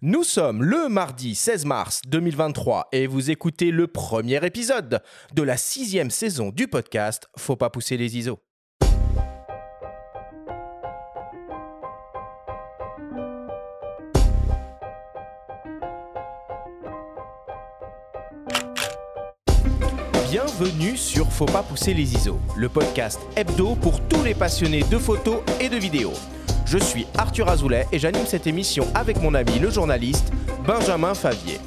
Nous sommes le mardi 16 mars 2023 et vous écoutez le premier épisode de la sixième saison du podcast Faut pas pousser les ISO. Bienvenue sur Faut pas pousser les ISO, le podcast hebdo pour tous les passionnés de photos et de vidéos. Je suis Arthur Azoulay et j'anime cette émission avec mon ami le journaliste Benjamin Favier.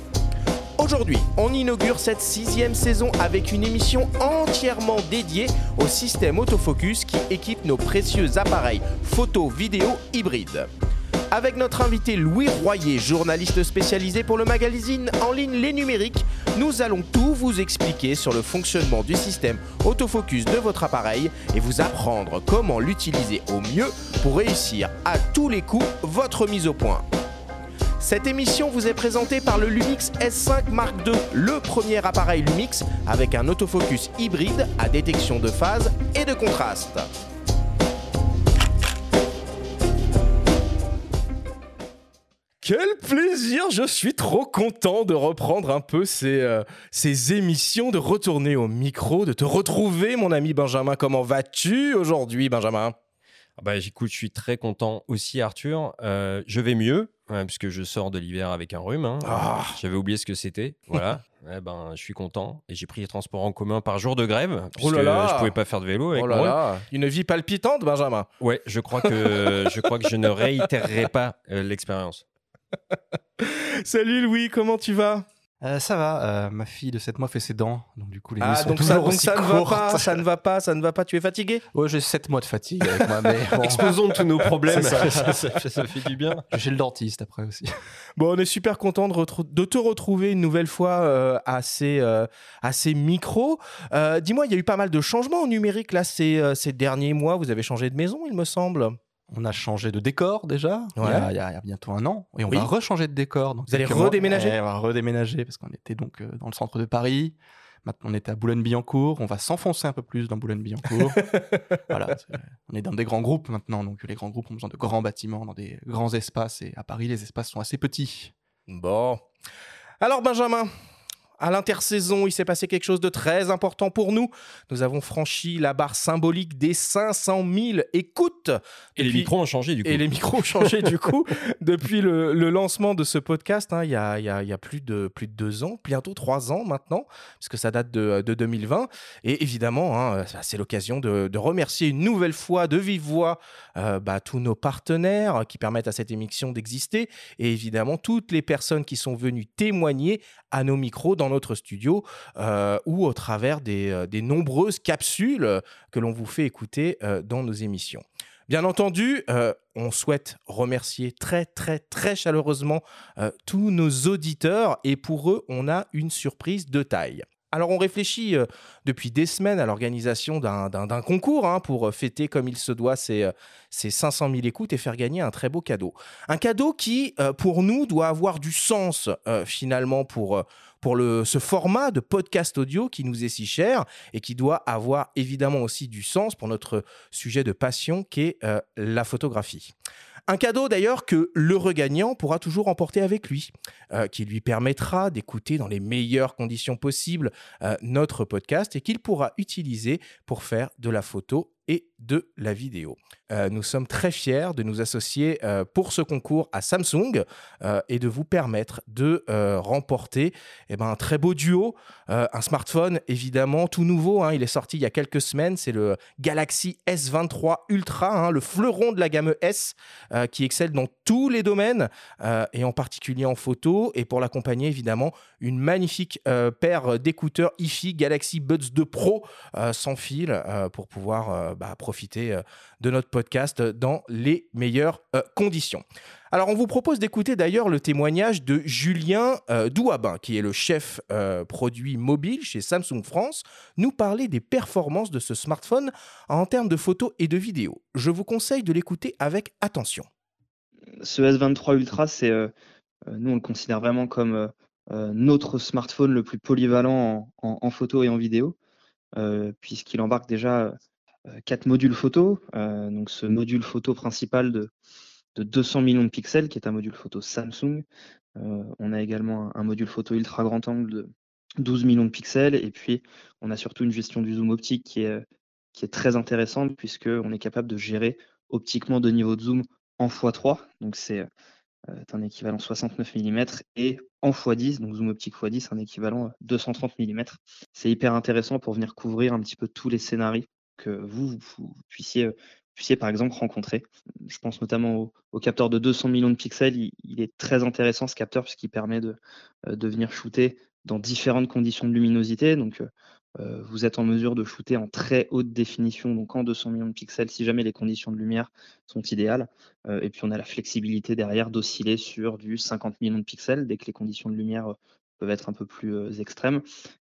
Aujourd'hui, on inaugure cette sixième saison avec une émission entièrement dédiée au système autofocus qui équipe nos précieux appareils photo-vidéo hybrides. Avec notre invité Louis Royer, journaliste spécialisé pour le magazine en ligne Les Numériques, nous allons tout vous expliquer sur le fonctionnement du système autofocus de votre appareil et vous apprendre comment l'utiliser au mieux pour réussir à tous les coups votre mise au point. Cette émission vous est présentée par le Lumix S5 Mark II, le premier appareil Lumix avec un autofocus hybride à détection de phase et de contraste. Quel plaisir Je suis trop content de reprendre un peu ces, euh, ces émissions, de retourner au micro, de te retrouver, mon ami Benjamin. Comment vas-tu aujourd'hui, Benjamin? Ah Bah, écoute, je suis très content aussi, Arthur. Euh, je vais mieux, ouais, puisque je sors de l'hiver avec un rhume. hein. Ah. J'avais oublié ce que c'était. Voilà. Ouais, ben, je suis content. Et j'ai pris les transports en commun par jour de grève. Oh là puisque là Je pouvais pas faire de vélo avec Oh là moi. là Une vie palpitante, Benjamin Ouais, je crois que je crois que je ne réitérerai pas euh, l'expérience. Salut Louis, comment tu vas? Euh, ça va, euh, ma fille de 7 mois fait ses dents, donc du coup les Ah, sont donc, toujours ça, donc aussi ça ne va courtes. pas, ça ne va pas, ça ne va pas, tu es fatigué Ouais, j'ai 7 mois de fatigue avec moi, mais bon, Exposons tous nos problèmes. Ça, ça. ça fait du bien. je chez le dentiste après aussi. Bon, on est super content de, te retrouver une nouvelle fois euh, à ces, euh, à ces micros. Euh, Dis-moi, il y a eu pas mal de changements au numérique là ces, euh, ces derniers mois. Vous avez changé de maison, il me semble. On a changé de décor déjà, il y Ouais. a- il y, a, il y a bientôt un an, et on Oui. va rechanger de décor. Donc Vous allez mois. redéménager Ouais, On va redéménager parce qu'on était donc euh, dans le centre de Paris. Maintenant, on est à Boulogne-Billancourt. On va s'enfoncer un peu plus dans Boulogne-Billancourt. voilà, on est dans des grands groupes maintenant, donc les grands groupes ont besoin de grands bâtiments, dans des grands espaces. Et à Paris, les espaces sont assez petits. Bon. Alors Benjamin, à l'intersaison, il s'est passé quelque chose de très important pour nous. Nous avons franchi la barre symbolique des 500 000 écoutes. Et les micros ont changé du coup. Et les micros ont changé du coup depuis le, le lancement de ce podcast. hein, il y, a, il y a- il y a plus de, plus de deux ans, bientôt trois ans maintenant, puisque ça date de, de 2020. Et évidemment, hein, c'est l'occasion de, de remercier une nouvelle fois de vive voix euh, bah, tous nos partenaires qui permettent à cette émission d'exister et évidemment toutes les personnes qui sont venues témoigner à nos micros dans notre studio euh, ou au travers des, euh, des nombreuses capsules que l'on vous fait écouter euh, dans nos émissions. Bien entendu, on souhaite remercier très très très chaleureusement tous nos auditeurs et pour eux, on a une surprise de taille. Alors on réfléchit euh, depuis des semaines à l'organisation d'un- concours hein, pour euh, fêter comme il se doit ces, euh, ces 500 000 écoutes et faire gagner un très beau cadeau. Un cadeau qui, euh, pour nous, doit avoir du sens euh, finalement pour, euh, ce format de podcast audio qui nous est si cher et qui doit avoir évidemment aussi du sens pour notre sujet de passion qui est euh, la photographie. Un cadeau d'ailleurs que le regagnant pourra toujours emporter avec lui, euh, qui lui permettra d'écouter dans les meilleures conditions possibles euh, notre podcast et qu'il pourra utiliser pour faire de la photo et de la vidéo. Euh, nous sommes très fiers de nous associer euh, pour ce concours à Samsung euh, et de vous permettre de remporter eh ben, un très beau duo, un smartphone évidemment tout nouveau, hein, il est sorti il y a quelques semaines, c'est le Galaxy S23 Ultra, hein, le fleuron de la gamme S qui excelle dans tous les domaines et en particulier en photo. Et pour l'accompagner évidemment une magnifique paire d'écouteurs hi-fi Galaxy Buds 2 Pro sans fil pour pouvoir bah, profiter de notre podcast dans les meilleures euh, conditions. Alors, on vous propose d'écouter d'ailleurs le témoignage de Julien euh, Douabin, qui est le chef euh, produit mobile chez Samsung France, nous parler des performances de ce smartphone en termes de photos et de vidéos. Je vous conseille de l'écouter avec attention. ce S23 Ultra, c'est nous on le considère vraiment comme notre smartphone le plus polyvalent en, en- en photo et en vidéo, puisqu'il embarque déjà quatre modules photo. Euh, donc ce module photo principal de de 200 millions de pixels, qui est un module photo Samsung. on a également un, module photo ultra grand angle de 12 millions de pixels. Et puis, on a surtout une gestion du zoom optique qui est, très intéressante, puisqu'on est capable de gérer optiquement de niveau de zoom en x3. Donc, c'est un équivalent 69 mm et en x10, donc zoom optique x10, un équivalent 230 mm. C'est hyper intéressant pour venir couvrir un petit peu tous les scénarios que vous, puissiez, par exemple rencontrer. Je pense notamment au, capteur de 200 millions de pixels. Il, est très intéressant ce capteur puisqu'il permet de, venir shooter dans différentes conditions de luminosité. Donc, vous êtes en mesure de shooter en très haute définition, donc en 200 millions de pixels, si jamais les conditions de lumière sont idéales. Et puis on a la flexibilité derrière d'osciller sur du 50 millions de pixels dès que les conditions de lumière peuvent être un peu plus extrêmes.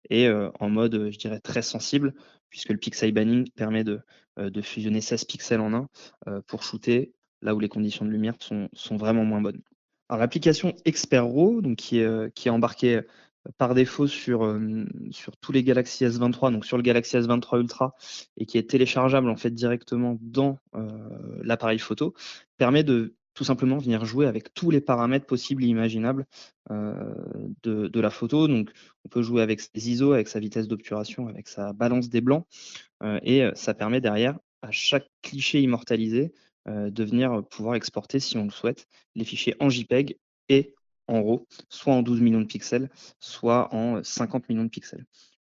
Et en mode, je dirais, très sensible, puisque le pixel banning permet de, de fusionner 16 pixels en un pour shooter là où les conditions de lumière sont, vraiment moins bonnes. Alors l'application Expert RAW, qui est, qui est embarquée par défaut sur, sur tous les Galaxy S23, donc sur le Galaxy S23 Ultra, et qui est téléchargeable en fait directement dans l'appareil photo, permet de tout simplement venir jouer avec tous les paramètres possibles et imaginables de, la photo. Donc, on peut jouer avec ses ISO, avec sa vitesse d'obturation, avec sa balance des blancs, et ça permet derrière, à chaque cliché immortalisé, de venir pouvoir exporter, si on le souhaite, les fichiers en JPEG et en RAW, soit en 12 millions de pixels, soit en 50 millions de pixels.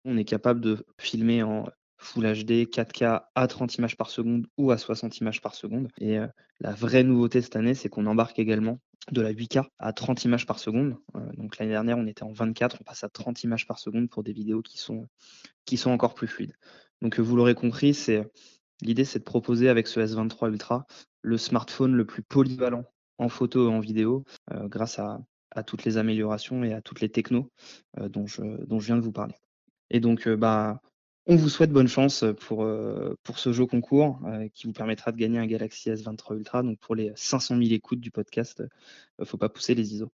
On est capable de filmer en Full HD, 4K à 30 images par seconde ou à 60 images par seconde. Et euh, la vraie nouveauté cette année, c'est qu'on embarque également de la 8K à 30 images par seconde. Euh, donc l'année dernière, on était en 24, on passe à 30 images par seconde pour des vidéos qui sont, qui sont encore plus fluides. Donc vous l'aurez compris, c'est l'idée c'est de proposer avec ce S23 Ultra le smartphone le plus polyvalent en photo et en vidéo euh, grâce à, toutes les améliorations et à toutes les technos dont, je, dont je viens de vous parler. Et donc, bah, on vous souhaite bonne chance pour, euh, pour ce jeu concours qui vous permettra de gagner un Galaxy S23 Ultra. Donc, pour les 500 000 écoutes du podcast, il faut pas pousser les ISO.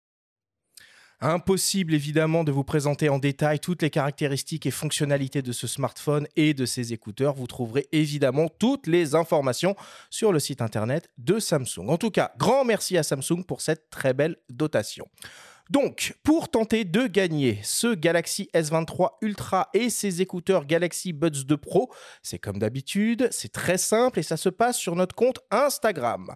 Impossible évidemment de vous présenter en détail toutes les caractéristiques et fonctionnalités de ce smartphone et de ses écouteurs. Vous trouverez évidemment toutes les informations sur le site internet de Samsung. En tout cas, grand merci à Samsung pour cette très belle dotation. Donc, pour tenter de gagner ce Galaxy S23 Ultra et ses écouteurs Galaxy Buds 2 Pro, c'est comme d'habitude, c'est très simple et ça se passe sur notre compte Instagram.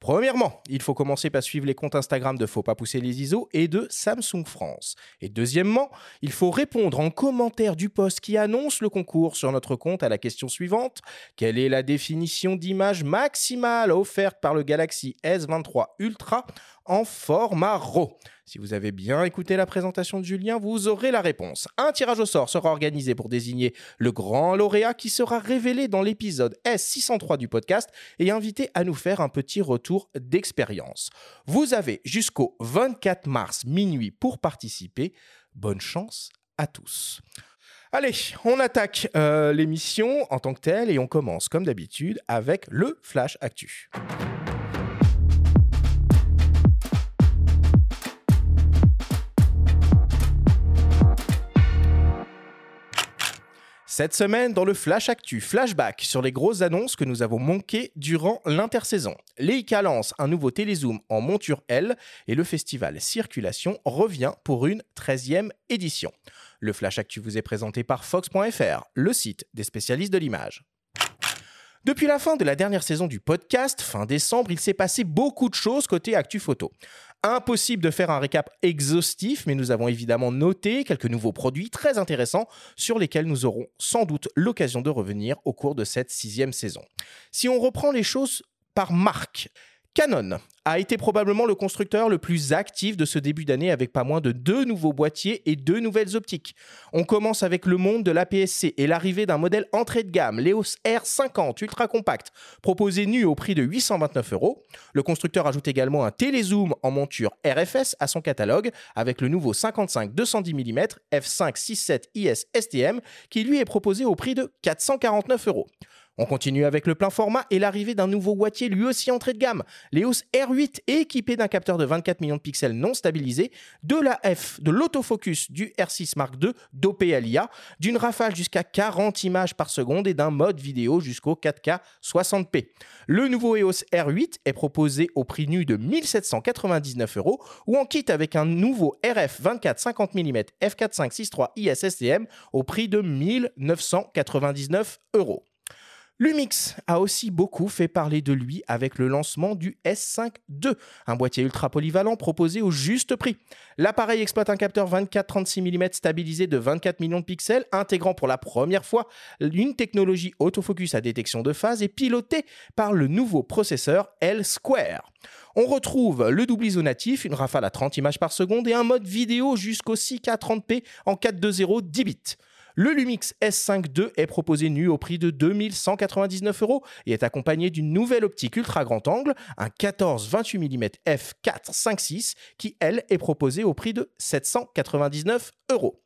Premièrement, il faut commencer par suivre les comptes Instagram de Faut pas pousser les ISO et de Samsung France. Et deuxièmement, il faut répondre en commentaire du post qui annonce le concours sur notre compte à la question suivante. Quelle est la définition d'image maximale offerte par le Galaxy S23 Ultra en format RAW? Si vous avez bien écouté la présentation de Julien, vous aurez la réponse. Un tirage au sort sera organisé pour désigner le grand lauréat qui sera révélé dans l'épisode S603 du podcast et invité à nous faire un petit retour d'expérience. Vous avez jusqu'au 24 mars minuit pour participer. Bonne chance à tous. Allez, on attaque euh, l'émission en tant que telle et on commence comme d'habitude avec le Flash Actu. Cette semaine, dans le Flash Actu, flashback sur les grosses annonces que nous avons manquées durant l'intersaison. Leica lance un nouveau télézoom en monture L et le festival Circulation revient pour une 13e édition. Le Flash Actu vous est présenté par Fox.fr, le site des spécialistes de l'image. Depuis la fin de la dernière saison du podcast, fin décembre, il s'est passé beaucoup de choses côté Actu Photo. Impossible de faire un récap exhaustif, mais nous avons évidemment noté quelques nouveaux produits très intéressants sur lesquels nous aurons sans doute l'occasion de revenir au cours de cette sixième saison. Si on reprend les choses par marque, Canon a été probablement le constructeur le plus actif de ce début d'année avec pas moins de deux nouveaux boîtiers et deux nouvelles optiques. On commence avec le monde de l'APS-C et l'arrivée d'un modèle entrée de gamme, l'EOS R50 ultra compact, proposé nu au prix de 829 euros. Le constructeur ajoute également un télézoom en monture RFS à son catalogue avec le nouveau 55-210 mm f5 67 IS STM qui lui est proposé au prix de 449 euros. On continue avec le plein format et l'arrivée d'un nouveau boîtier lui aussi entrée de gamme, l'EOS R8 équipé d'un capteur de 24 millions de pixels non stabilisé, de la F, de l'autofocus du R6 Mark II dopé à l'IA, d'une rafale jusqu'à 40 images par seconde et d'un mode vidéo jusqu'au 4K 60p. Le nouveau EOS R8 est proposé au prix nu de 1799 euros ou en kit avec un nouveau RF 24 50 mm f4.563 ISSTM au prix de 1999 euros. Lumix a aussi beaucoup fait parler de lui avec le lancement du S5 II, un boîtier ultra polyvalent proposé au juste prix. L'appareil exploite un capteur 24-36 mm stabilisé de 24 millions de pixels, intégrant pour la première fois une technologie autofocus à détection de phase et piloté par le nouveau processeur L-Square. On retrouve le double ISO natif, une rafale à 30 images par seconde et un mode vidéo jusqu'au 6K 30p en 420 10 bits. Le Lumix S5 II est proposé nu au prix de 2199 euros et est accompagné d'une nouvelle optique ultra grand angle, un 14-28 mm f4.5.6 qui, elle, est proposée au prix de 799 euros.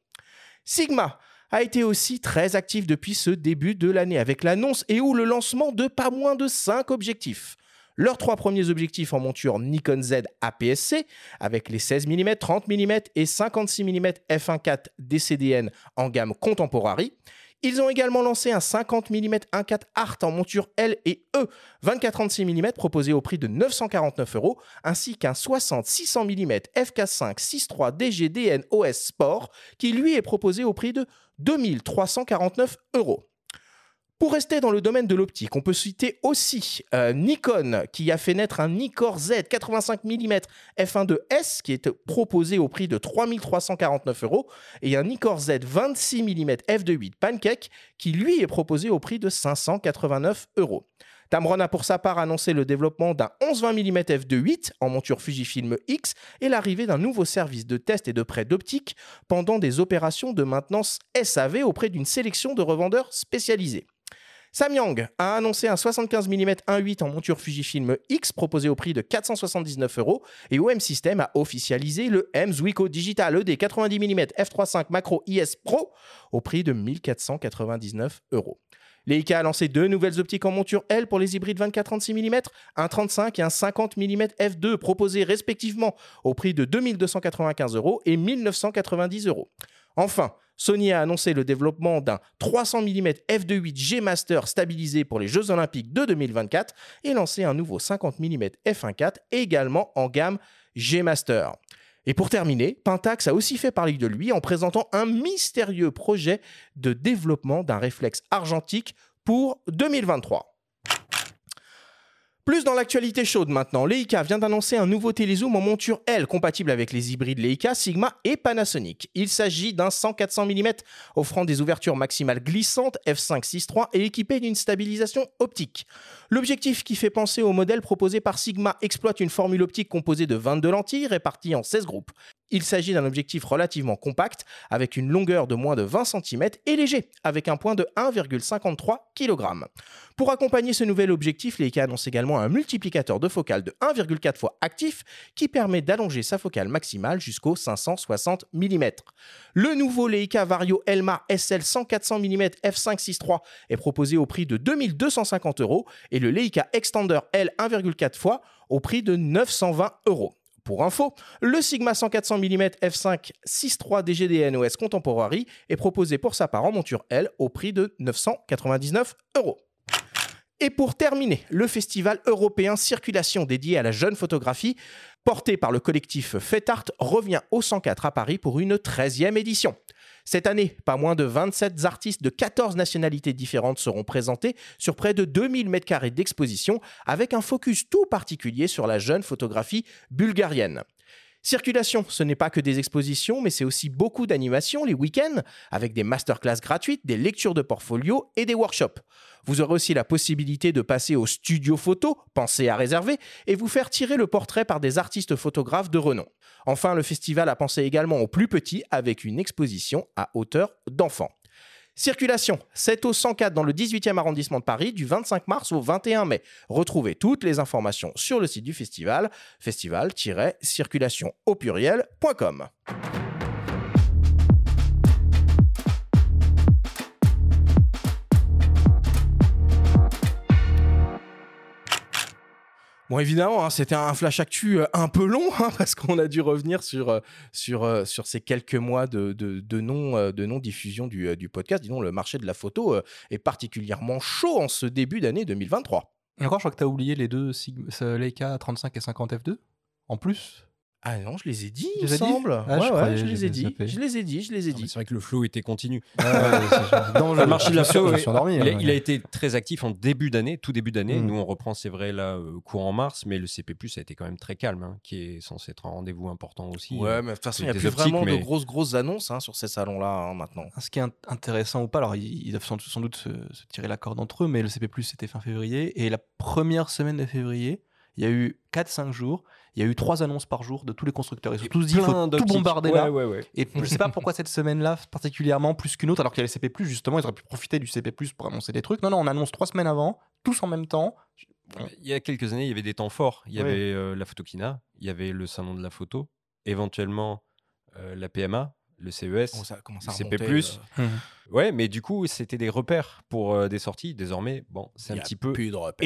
Sigma a été aussi très actif depuis ce début de l'année avec l'annonce et ou le lancement de pas moins de 5 objectifs. Leurs trois premiers objectifs en monture Nikon Z APS-C avec les 16 mm, 30 mm et 56 mm f1.4 DCDN en gamme Contemporary. Ils ont également lancé un 50 mm 1.4 Art en monture L et E 24-36 mm proposé au prix de 949 euros, ainsi qu'un 60-600 mm f4.5 6.3 DGDN OS Sport qui lui est proposé au prix de 2349 euros. Pour rester dans le domaine de l'optique, on peut citer aussi euh, Nikon qui a fait naître un Nikkor Z 85 mm f1.2S qui est proposé au prix de 3349 euros et un Nikkor Z 26 mm f2.8 Pancake qui lui est proposé au prix de 589 euros. Tamron a pour sa part annoncé le développement d'un 11-20 mm f2.8 en monture Fujifilm X et l'arrivée d'un nouveau service de test et de prêt d'optique pendant des opérations de maintenance SAV auprès d'une sélection de revendeurs spécialisés. Samyang a annoncé un 75 mm 1.8 en monture Fujifilm X proposé au prix de 479 euros et OM System a officialisé le M Zuiko Digital ED 90 mm f3.5 Macro IS Pro au prix de 1499 euros. Leica a lancé deux nouvelles optiques en monture L pour les hybrides 24-36 mm, un 35 et un 50 mm f2 proposés respectivement au prix de 2295 euros et 1990 euros. Enfin, Sony a annoncé le développement d'un 300 mm f2.8 G Master stabilisé pour les Jeux Olympiques de 2024 et lancé un nouveau 50 mm f1.4 également en gamme G Master. Et pour terminer, Pentax a aussi fait parler de lui en présentant un mystérieux projet de développement d'un réflexe argentique pour 2023. Plus dans l'actualité chaude maintenant, Leica vient d'annoncer un nouveau télézoom en monture L compatible avec les hybrides Leica, Sigma et Panasonic. Il s'agit d'un 100-400 mm offrant des ouvertures maximales glissantes f5.6.3 et équipé d'une stabilisation optique. L'objectif qui fait penser au modèle proposé par Sigma exploite une formule optique composée de 22 lentilles réparties en 16 groupes. Il s'agit d'un objectif relativement compact avec une longueur de moins de 20 cm et léger avec un point de 1,53 kg. Pour accompagner ce nouvel objectif, Leica annonce également un multiplicateur de focale de 1,4 fois actif qui permet d'allonger sa focale maximale jusqu'au 560 mm. Le nouveau Leica Vario Elmar SL 100-400 mm f5.6.3 est proposé au prix de 2250 euros et le Leica Extender L 1,4 fois au prix de 920 euros. Pour info, le Sigma 100-400 mm f5 6.3 DGDN OS Contemporary est proposé pour sa part en monture L au prix de 999 euros. Et pour terminer, le festival européen Circulation dédié à la jeune photographie, porté par le collectif Art, revient au 104 à Paris pour une 13e édition. Cette année, pas moins de 27 artistes de 14 nationalités différentes seront présentés sur près de 2000 m2 d'exposition avec un focus tout particulier sur la jeune photographie bulgarienne. Circulation, ce n'est pas que des expositions, mais c'est aussi beaucoup d'animations les week-ends, avec des masterclass gratuites, des lectures de portfolio et des workshops. Vous aurez aussi la possibilité de passer au studio photo, pensez à réserver, et vous faire tirer le portrait par des artistes photographes de renom. Enfin, le festival a pensé également aux plus petits avec une exposition à hauteur d'enfants. Circulation, c'est au 104 dans le 18e arrondissement de Paris du 25 mars au 21 mai. Retrouvez toutes les informations sur le site du festival, festival-circulation au pluriel.com. Bon, évidemment, hein, c'était un flash actu euh, un peu long hein, parce qu'on a dû revenir sur, euh, euh, ces quelques mois de, de, non, de non-diffusion du, euh, du podcast. Disons, le marché de la photo est particulièrement chaud en ce début d'année 2023. Et encore, je crois que tu as oublié les deux Leica 35 et 50 f2 en plus. Ah non, je les ai dit, il me semble. Ah, je ouais, croyais ouais, je les ai dit. Je les ai dit, je les ai dit. C'est vrai que le flow était continu. non, Le marché de la je endormi. Il a, hein. il a été très actif en début d'année, tout début d'année. Mm. Nous, on reprend, c'est vrai, là, euh, courant mars, mais le CP, a été quand même très calme, hein, qui est censé être un rendez-vous important aussi. Ouais, Euh, mais de toute façon, il n'y a plus optiques, vraiment de grosses, grosses annonces hein, sur ces salons-là hein, maintenant. Ce qui est int- intéressant ou pas, alors ils, ils doivent sans, sans doute se, se tirer la corde entre eux, mais le CP c'était fin février. Et la première semaine de février, il y a eu 4-5 jours, il y a eu 3 annonces par jour de tous les constructeurs. Ils ont tous dit faut tout bombarder Ouais, là. ouais, ouais. Et je sais pas pourquoi cette semaine-là, particulièrement plus qu'une autre, alors qu'il y a les CP, justement, ils auraient pu profiter du CP pour annoncer des trucs. Non, non, on annonce 3 semaines avant, tous en même temps. Il y a quelques années, il y avait des temps forts. Il y avait euh, la photokina, il y avait le salon de la photo, éventuellement euh, la PMA, le CES. Ça à CP+. euh, Ouais, mais du coup, c'était des repères pour euh, des sorties. Désormais, bon, c'est un petit peu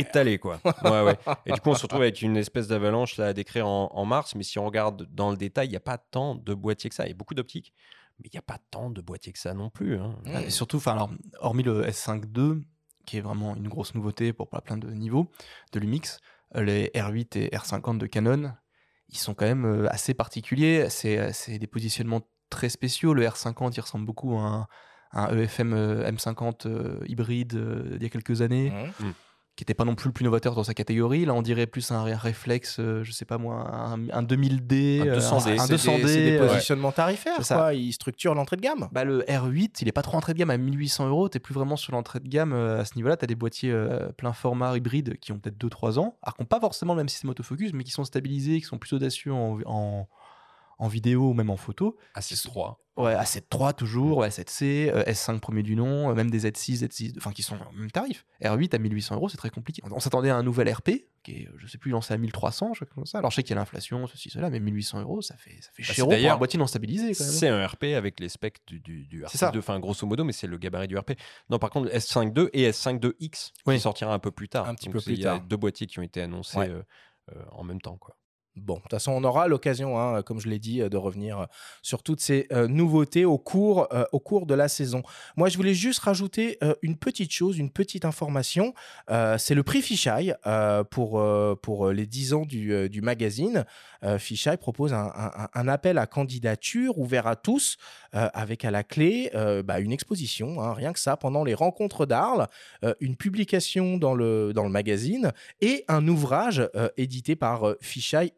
étalé, quoi. Ouais, ouais. Et du coup, on se retrouve avec une espèce d'avalanche là à décrire en, en mars. Mais si on regarde dans le détail, il n'y a pas tant de boîtiers que ça. Il y a beaucoup d'optiques, mais il n'y a pas tant de boîtiers que ça non plus. hein. Mm. Et surtout, enfin, alors, hormis le S5 II, qui est vraiment une grosse nouveauté pour plein de niveaux de Lumix, euh, les R8 et R50 de Canon, ils sont quand même euh, assez particuliers. C'est des positionnements très spéciaux. Le R50, il ressemble beaucoup à un, à un EFM euh, M50 euh, hybride euh, d'il y a quelques années, Mmh. qui n'était pas non plus le plus novateur dans sa catégorie. Là, on dirait plus un ré- réflexe, euh, je sais pas moi, un, un 2000D, Un euh, 200D. un, C'est 200D. des, c'est des positionnements tarifaires, C'est ça. quoi. Ils structurent l'entrée de gamme. bah, le R8, il est pas trop entrée de gamme à 1800 euros. T'es plus vraiment sur l'entrée de gamme à ce niveau-là. T'as des boîtiers euh, plein format hybrides qui ont peut-être 2-3 ans, alors qui n'ont pas forcément le même système autofocus, mais qui sont stabilisés, qui sont plus audacieux en, en, en vidéo ou même en photo. A6 Ouais, A7 toujours, ouais, A7C, euh, S5 premier du nom, euh, même des Z6, Z6, enfin qui sont au même tarif. R8 à 1800 euros, c'est très compliqué. On s'attendait à un nouvel RP, qui est, euh, je sais plus, lancé à 1300, je sais comme ça. Alors je sais qu'il y a l'inflation, ceci, cela, mais 1800 euros, ça fait, ça fait Bah, pour un boîtier non stabilisé. C'est un RP avec les specs du, du, du C'est ça. RP2, enfin grosso modo, mais c'est le gabarit du RP. Non, par contre, le S5 II et S5 II-X Oui. qui sortira un peu plus tard. Un petit Donc, peu plus Il y a tard. deux boîtiers qui ont été annoncés Ouais. euh, en même temps. Quoi. Bon, de toute façon, on aura l'occasion, hein, comme je l'ai dit, euh, de revenir euh, sur toutes ces euh, nouveautés au cours, euh, au cours de la saison. Moi, je voulais juste rajouter euh, une petite chose, une petite information. Euh, c'est le prix Fisheye euh, pour, euh, pour les 10 ans du, euh, du magazine. Euh, Fisheye propose un, un- appel à candidature ouvert à tous, euh, avec à la clé euh, bah, une exposition, hein, rien que ça, pendant les rencontres d'Arles, euh, une publication dans le, dans le magazine et un ouvrage euh, édité par euh, Fisheye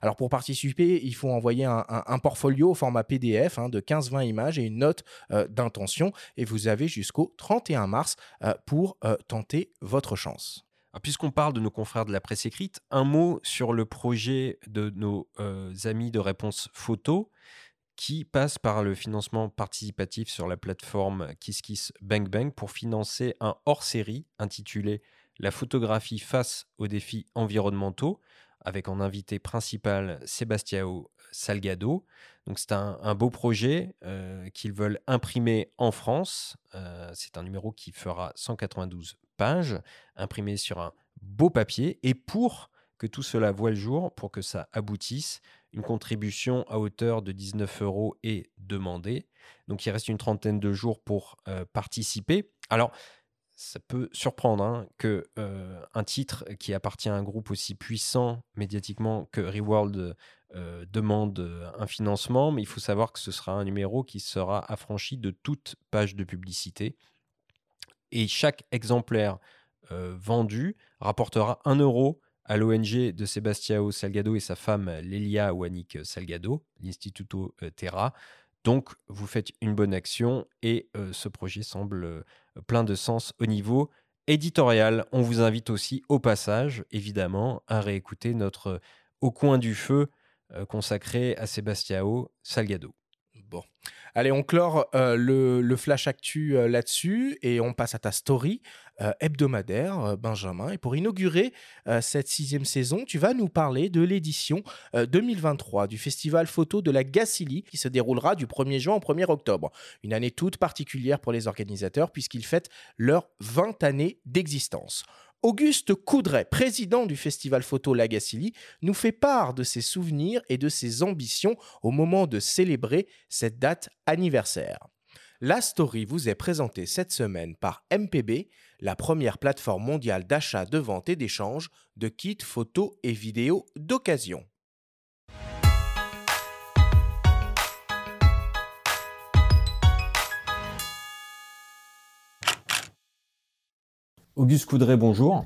Alors pour participer, il faut envoyer un, portfolio au format PDF hein, de 15-20 images et une note euh, d'intention. Et vous avez jusqu'au 31 mars euh, pour euh, tenter votre chance. Puisqu'on parle de nos confrères de la presse écrite, un mot sur le projet de nos amis de réponse photo qui passe par le financement participatif sur la plateforme KissKiss Bang Bang pour financer un hors-série intitulé La photographie face aux défis environnementaux avec en invité principal Sebastiao Salgado. Donc c'est un, beau projet euh, qu'ils veulent imprimer en France. Euh, c'est un numéro qui fera 192 pages, imprimé sur un beau papier. Et pour que tout cela voit le jour, pour que ça aboutisse, une contribution à hauteur de 19 euros est demandée. Donc il reste une trentaine de jours pour euh, participer. Alors, ça peut surprendre hein, que euh, un titre qui appartient à un groupe aussi puissant médiatiquement que Reworld euh, demande euh, un financement, mais il faut savoir que ce sera un numéro qui sera affranchi de toute page de publicité. Et chaque exemplaire vendu rapportera 1 euro à l'ONG de Sebastiao Salgado et sa femme Lélia Wanik Salgado, l'Instituto Terra. Donc, vous faites une bonne action et ce projet semble plein de sens au niveau éditorial. On vous invite aussi au passage, évidemment, à réécouter notre euh, Au coin du feu euh, consacré à Sebastiao Salgado. Bon. Allez, on clore euh, le, flash actu euh, là-dessus et on passe à ta story euh, hebdomadaire, Benjamin. Et pour inaugurer cette sixième saison, tu vas nous parler de l'édition euh, 2023 du festival photo de la Gacilly qui se déroulera du 1er juin au 1er octobre. Une année toute particulière pour les organisateurs puisqu'ils fêtent leur 20 années d'existence. Auguste Coudray, président du festival photo Lagacilly, nous fait part de ses souvenirs et de ses ambitions au moment de célébrer cette date anniversaire. La story vous est présentée cette semaine par MPB, la première plateforme mondiale d'achat, de vente et d'échange de kits photos et vidéos d'occasion. Auguste Coudray, bonjour.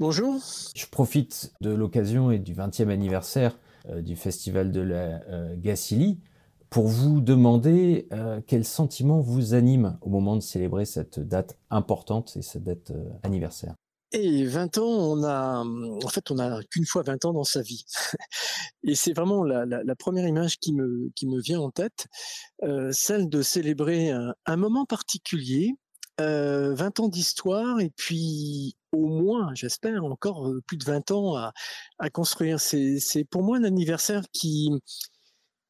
Bonjour. Je profite de l'occasion et du 20e anniversaire euh, du festival de la euh, Gacilly pour vous demander euh, quel sentiment vous anime au moment de célébrer cette date importante et cette date anniversaire? Et 20 ans, on a, en fait, on a qu'une fois 20 ans dans sa vie. Et c'est vraiment la, première image qui me, qui me vient en tête, celle de célébrer un moment particulier 20 ans d'histoire et puis au moins, j'espère, encore plus de 20 ans à, à construire. C'est pour moi un anniversaire qui,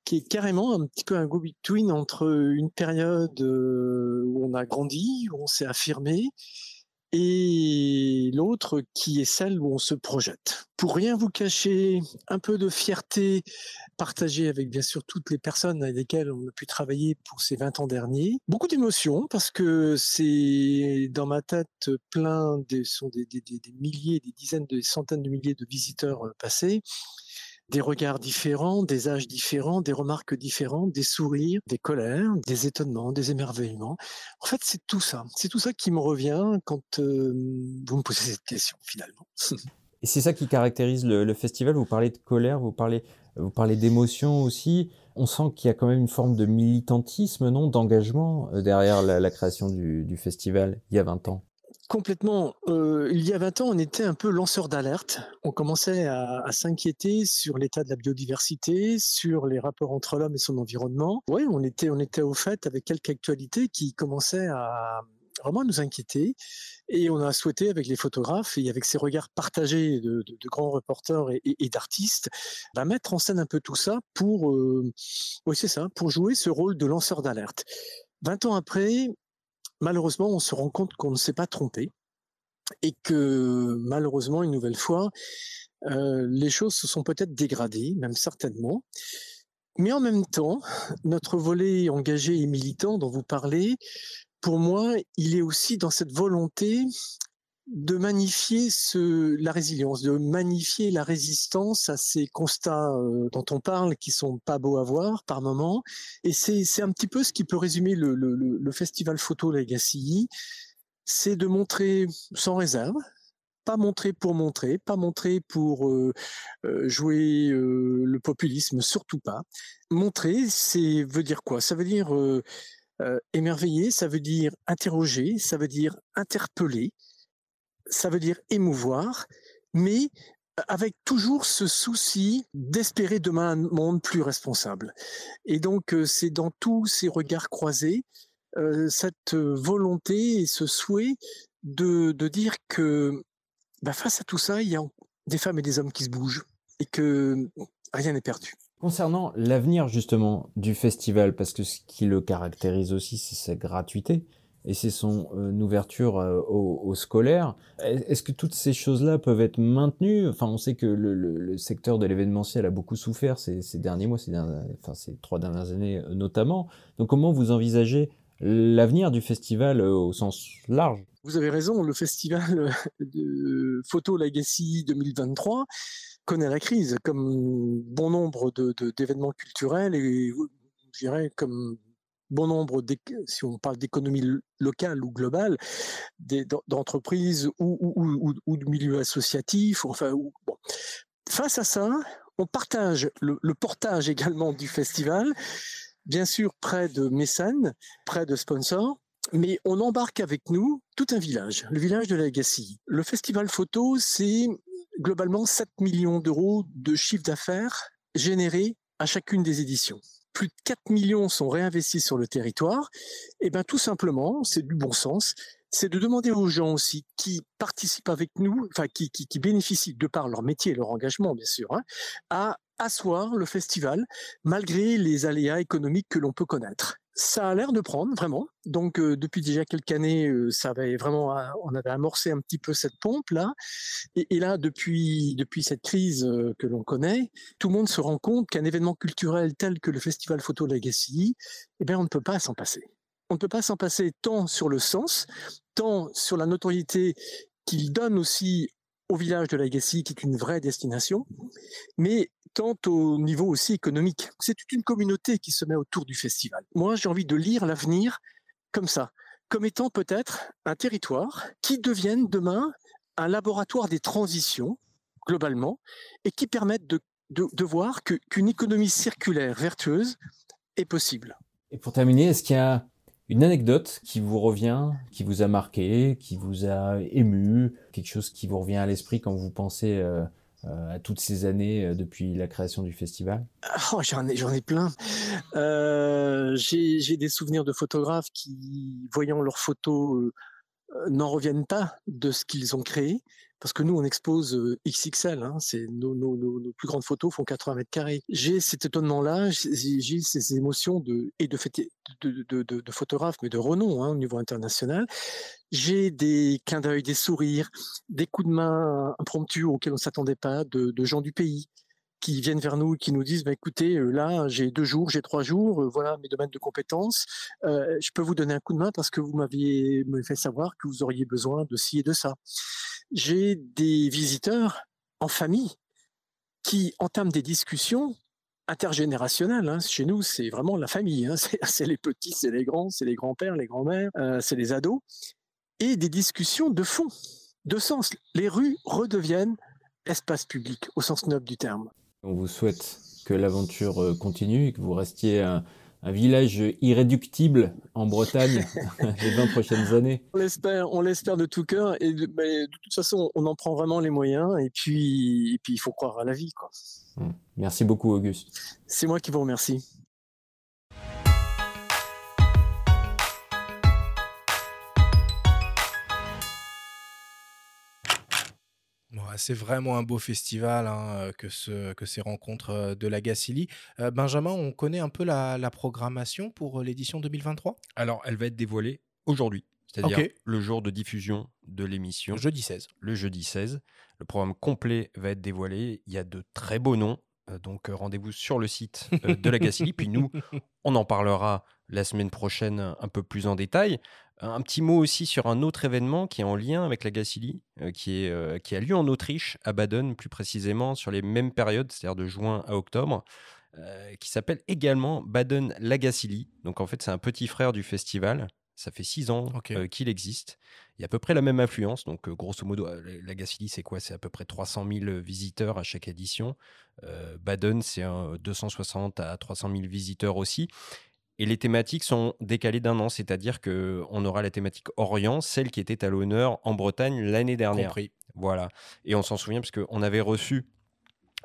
qui est carrément un petit peu un go-between entre une période où on a grandi, où on s'est affirmé, et l'autre qui est celle où on se projette. Pour rien vous cacher, un peu de fierté partagée avec bien sûr toutes les personnes avec lesquelles on a pu travailler pour ces 20 ans derniers. Beaucoup d'émotions parce que c'est dans ma tête plein des, sont des, des, des, milliers, des dizaines, des centaines de milliers de visiteurs euh, passés des regards différents, des âges différents, des remarques différentes, des sourires, des colères, des étonnements, des émerveillements. En fait, c'est tout ça. C'est tout ça qui me revient quand vous me posez cette question, finalement. Et c'est ça qui caractérise le, festival. Vous parlez de colère, vous parlez, vous parlez d'émotion aussi. On sent qu'il y a quand même une forme de militantisme, non, d'engagement euh, derrière la, création du, du festival il y a 20 ans. Complètement. Euh, il y a 20 ans, on était un peu lanceur d'alerte. On commençait à, s'inquiéter sur l'état de la biodiversité, sur les rapports entre l'homme et son environnement. Oui, on était, on était au fait avec quelques actualités qui commençaient à vraiment nous inquiéter. Et on a souhaité, avec les photographes et avec ces regards partagés de, grands reporters et, d'artistes, bah, mettre en scène un peu tout ça pour, euh, oui, c'est ça, pour jouer ce rôle de lanceur d'alerte. 20 ans après, malheureusement, on se rend compte qu'on ne s'est pas trompé et que malheureusement, une nouvelle fois, euh, les choses se sont peut-être dégradées, même certainement. Mais en même temps, notre volet engagé et militant dont vous parlez, pour moi, il est aussi dans cette volonté de magnifier la résilience, de magnifier la résistance à ces constats euh, dont on parle qui sont pas beaux à voir par moment. Et c'est un petit peu ce qui peut résumer le, le, festival photo Legacy, c'est de montrer sans réserve, pas montrer pour montrer, pas montrer pour euh, euh jouer le populisme, surtout pas. Montrer, c'est veut dire quoi? Ça veut dire émerveiller, ça veut dire interroger, ça veut dire interpeller, ça veut dire émouvoir, mais avec toujours ce souci d'espérer demain un monde plus responsable. Et donc, c'est dans tous ces regards croisés, cette volonté et ce souhait de, de dire que bah, face à tout ça, il y a des femmes et des hommes qui se bougent et que rien n'est perdu. Concernant l'avenir justement du festival, parce que ce qui le caractérise aussi, c'est sa gratuité et c'est son euh, ouverture euh, aux, scolaires. Est-ce que toutes ces choses-là peuvent être maintenues? Enfin, on sait que le, secteur de l'événementiel a beaucoup souffert ces, derniers mois, ces, trois dernières années euh, notamment. Donc, comment vous envisagez l'avenir du festival au sens large? Vous avez raison, le festival de Photo Legacy 2023 connaît la crise, comme bon nombre d'événements culturels et je dirais comme bon nombre, si on parle d'économie locale ou globale, d'entreprises ou, de milieux associatifs. Enfin. Face à ça, on partage le, portage également du festival, bien sûr près de mécènes, près de sponsors, mais on embarque avec nous tout un village, le village de la Legacy. Le festival photo, c'est globalement 7 millions d'euros de chiffre d'affaires générés à chacune des éditions plus de 4 millions sont réinvestis sur le territoire, et eh bien tout simplement, c'est du bon sens, c'est de demander aux gens aussi qui participent avec nous, enfin qui, bénéficient de par leur métier et leur engagement bien sûr, hein, à asseoir le festival malgré les aléas économiques que l'on peut connaître. Ça a l'air de prendre vraiment. Donc depuis déjà quelques années, ça avait vraiment, on avait amorcé un petit peu cette pompe là. Et, là, depuis depuis cette crise que l'on connaît, tout le monde se rend compte qu'un événement culturel tel que le Festival Photo Legacy, eh bien, on ne peut pas s'en passer. On ne peut pas s'en passer tant sur le sens, tant sur la notoriété qu'il donne aussi au village de Legacy, qui est une vraie destination, mais tant au niveau aussi économique. C'est toute une communauté qui se met autour du festival. Moi, j'ai envie de lire l'avenir comme ça, comme étant peut-être un territoire qui devienne demain un laboratoire des transitions, globalement, et qui permette de, de, voir qu'une économie circulaire vertueuse est possible. Et pour terminer, est-ce qu'il y a une anecdote qui vous revient, qui vous a marqué, qui vous a ému, quelque chose qui vous revient à l'esprit quand vous pensez euh, à toutes ces années euh, depuis la création du festival oh, J'en ai, plein. j'ai, des souvenirs de photographes qui, voyant leurs photos, n'en reviennent pas de ce qu'ils ont créé parce que nous, on expose XXL, hein, c'est nos, plus grandes photos font 80 mètres carrés. J'ai cet étonnement-là, j'ai ces émotions de, et de, de, photographes, mais de renom hein, au niveau international. J'ai des clins d'œil, des sourires, des coups de main impromptus auxquels on s'attendait pas, de, gens du pays qui viennent vers nous, qui nous disent bah, écoutez, là, j'ai deux jours, j'ai trois jours, voilà mes domaines de compétences. Je peux vous donner un coup de main parce que vous m'aviez fait savoir que vous auriez besoin de ci et de ça. J'ai des visiteurs en famille qui entament des discussions intergénérationnelles. Hein. Chez nous, c'est vraiment la famille. Hein. C'est les petits, c'est les grands, c'est les grands-pères, les grands-mères, c'est les ados. Et des discussions de fond, de sens. Les rues redeviennent espace public au sens noble du terme. On vous souhaite que l'aventure euh, continue et que vous restiez village irréductible en Bretagne les 20 prochaines années. On l'espère, on l'espère de tout cœur. Et de, de, toute façon, on en prend vraiment les moyens. Et puis, et puis il faut croire à la vie. Quoi. Mmh. Merci beaucoup, Auguste. C'est moi qui vous remercie. C'est vraiment un beau festival hein, euh, que, ce, que ces rencontres euh, de la Gacilly. Euh, Benjamin, on connaît un peu la, programmation pour l'édition 2023 Alors, elle va être dévoilée aujourd'hui, c'est-à-dire le jour de diffusion de l'émission. Le jeudi 16. Le jeudi 16. Le programme complet va être dévoilé. Il y a de très beaux noms. donc, rendez-vous sur le site de la Gacilly. Puis nous, on en parlera la semaine prochaine un peu plus en détail. Un petit mot aussi sur un autre événement qui est en lien avec la Gacilly, euh, qui, est, euh, qui a lieu en Autriche, à Baden plus précisément, sur les mêmes périodes, c'est-à-dire de juin à octobre, euh, qui s'appelle également Baden-Lagacilly. Donc en fait, c'est un petit frère du festival. Ça fait six ans qu'il existe. Il y a à peu près la même influence. Donc, grosso modo, la Gacilly, c'est quoi? C'est à peu près 300 000 visiteurs à chaque édition. Baden, c'est 260 à 300 000 visiteurs aussi. Et les thématiques sont décalées d'un an, c'est-à-dire qu'on aura la thématique Orient, celle qui était à l'honneur en Bretagne l'année dernière. Compris. Voilà. Et on s'en souvient parce qu'on avait reçu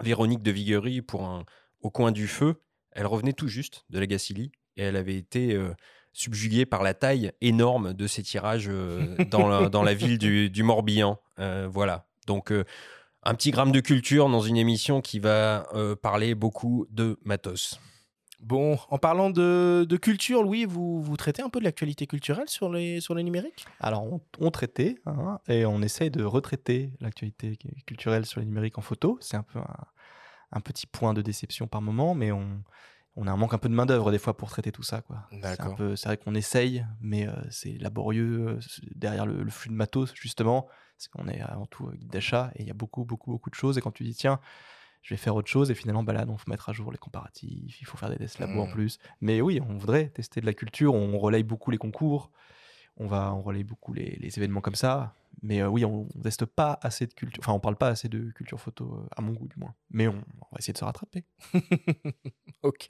Véronique de Viguerie pour un Au coin du feu. Elle revenait tout juste de la Gacilly et elle avait été euh, subjuguée par la taille énorme de ces tirages euh, dans, la, dans, la, ville du, Morbihan. Euh, voilà. Donc un petit gramme de culture dans une émission qui va parler beaucoup de matos. Bon, en parlant de, culture, Louis, vous, vous traitez un peu de l'actualité culturelle sur les, sur les numériques? Alors, on, traitait, hein, et on essaye de retraiter l'actualité culturelle sur les numériques en photo. C'est un peu un, petit point de déception par moment, mais on, on a un manque un peu de main-d'œuvre des fois pour traiter tout ça. C'est, c'est vrai qu'on essaye, mais euh, c'est laborieux euh, derrière le, flux de matos, justement. Parce qu'on est avant tout guide d'achat, et il y a beaucoup, beaucoup, beaucoup de choses. Et quand tu dis, tiens, je vais faire autre chose. Et finalement bah là il faut mettre à jour les comparatifs il faut faire des tests labo en mmh. plus. Mais oui on voudrait tester de la culture. On relaye beaucoup les concours. On va on relaye beaucoup les, les événements comme ça mais euh, oui, on ne teste pas assez de culture. Enfin, on parle pas assez de culture photo, euh, à mon goût du moins. Mais on, va essayer de se rattraper. ok.